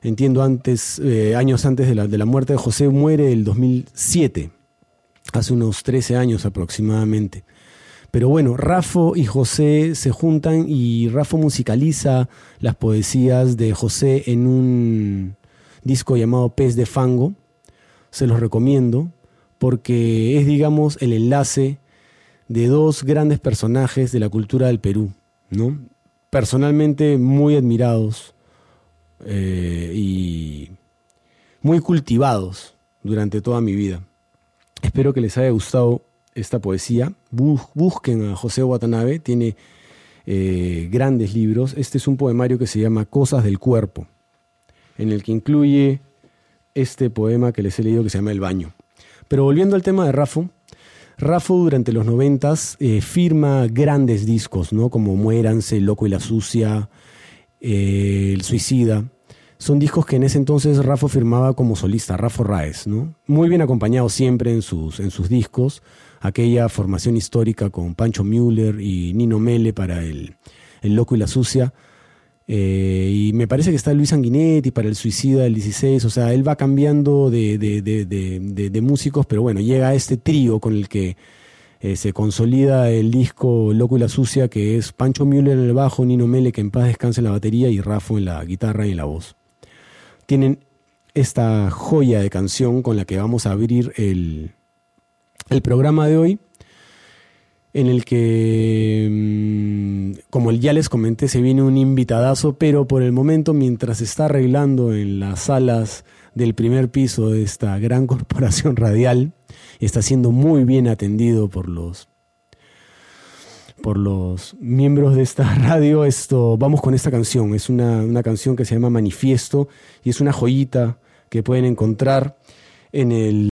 entiendo antes, eh, años antes de la, de la muerte de José, muere el 2007, hace unos 13 años aproximadamente. Pero bueno, Rafo y José se juntan y Rafo musicaliza las poesías de José en un disco llamado Pez de Fango. Se los recomiendo porque es, digamos, el enlace de dos grandes personajes de la cultura del Perú, ¿no? Personalmente muy admirados eh, y muy cultivados durante toda mi vida. Espero que les haya gustado esta poesía. Busquen a José Watanabe, tiene eh, grandes libros. Este es un poemario que se llama Cosas del Cuerpo, en el que incluye este poema que les he leído que se llama El Baño. Pero volviendo al tema de Rafo, Rafo durante los noventas eh, firma grandes discos, ¿no? Como Muéranse, El Loco y la Sucia, eh, El Suicida. Son discos que en ese entonces Rafo firmaba como solista, Rafo Raez, ¿no? Muy bien acompañado siempre en sus, en sus discos aquella formación histórica con Pancho Müller y Nino Mele para el, el Loco y la Sucia. Eh, y me parece que está Luis Sanguinetti para el Suicida del 16. O sea, él va cambiando de, de, de, de músicos, pero bueno, llega a este trío con el que eh, se consolida el disco Loco y la Sucia, que es Pancho Müller en el bajo, Nino Mele, que en paz descanse en la batería, y Rafo en la guitarra y en la voz. Tienen esta joya de canción con la que vamos a abrir el, el programa de hoy, en el que, mm, como ya les comenté, se viene un invitadazo, pero por el momento, mientras está arreglando en las salas del primer piso de esta gran corporación radial, está siendo muy bien atendido por los por los miembros de esta radio. Esto, vamos con esta canción. Es una, una canción que se llama Manifiesto y es una joyita que pueden encontrar en el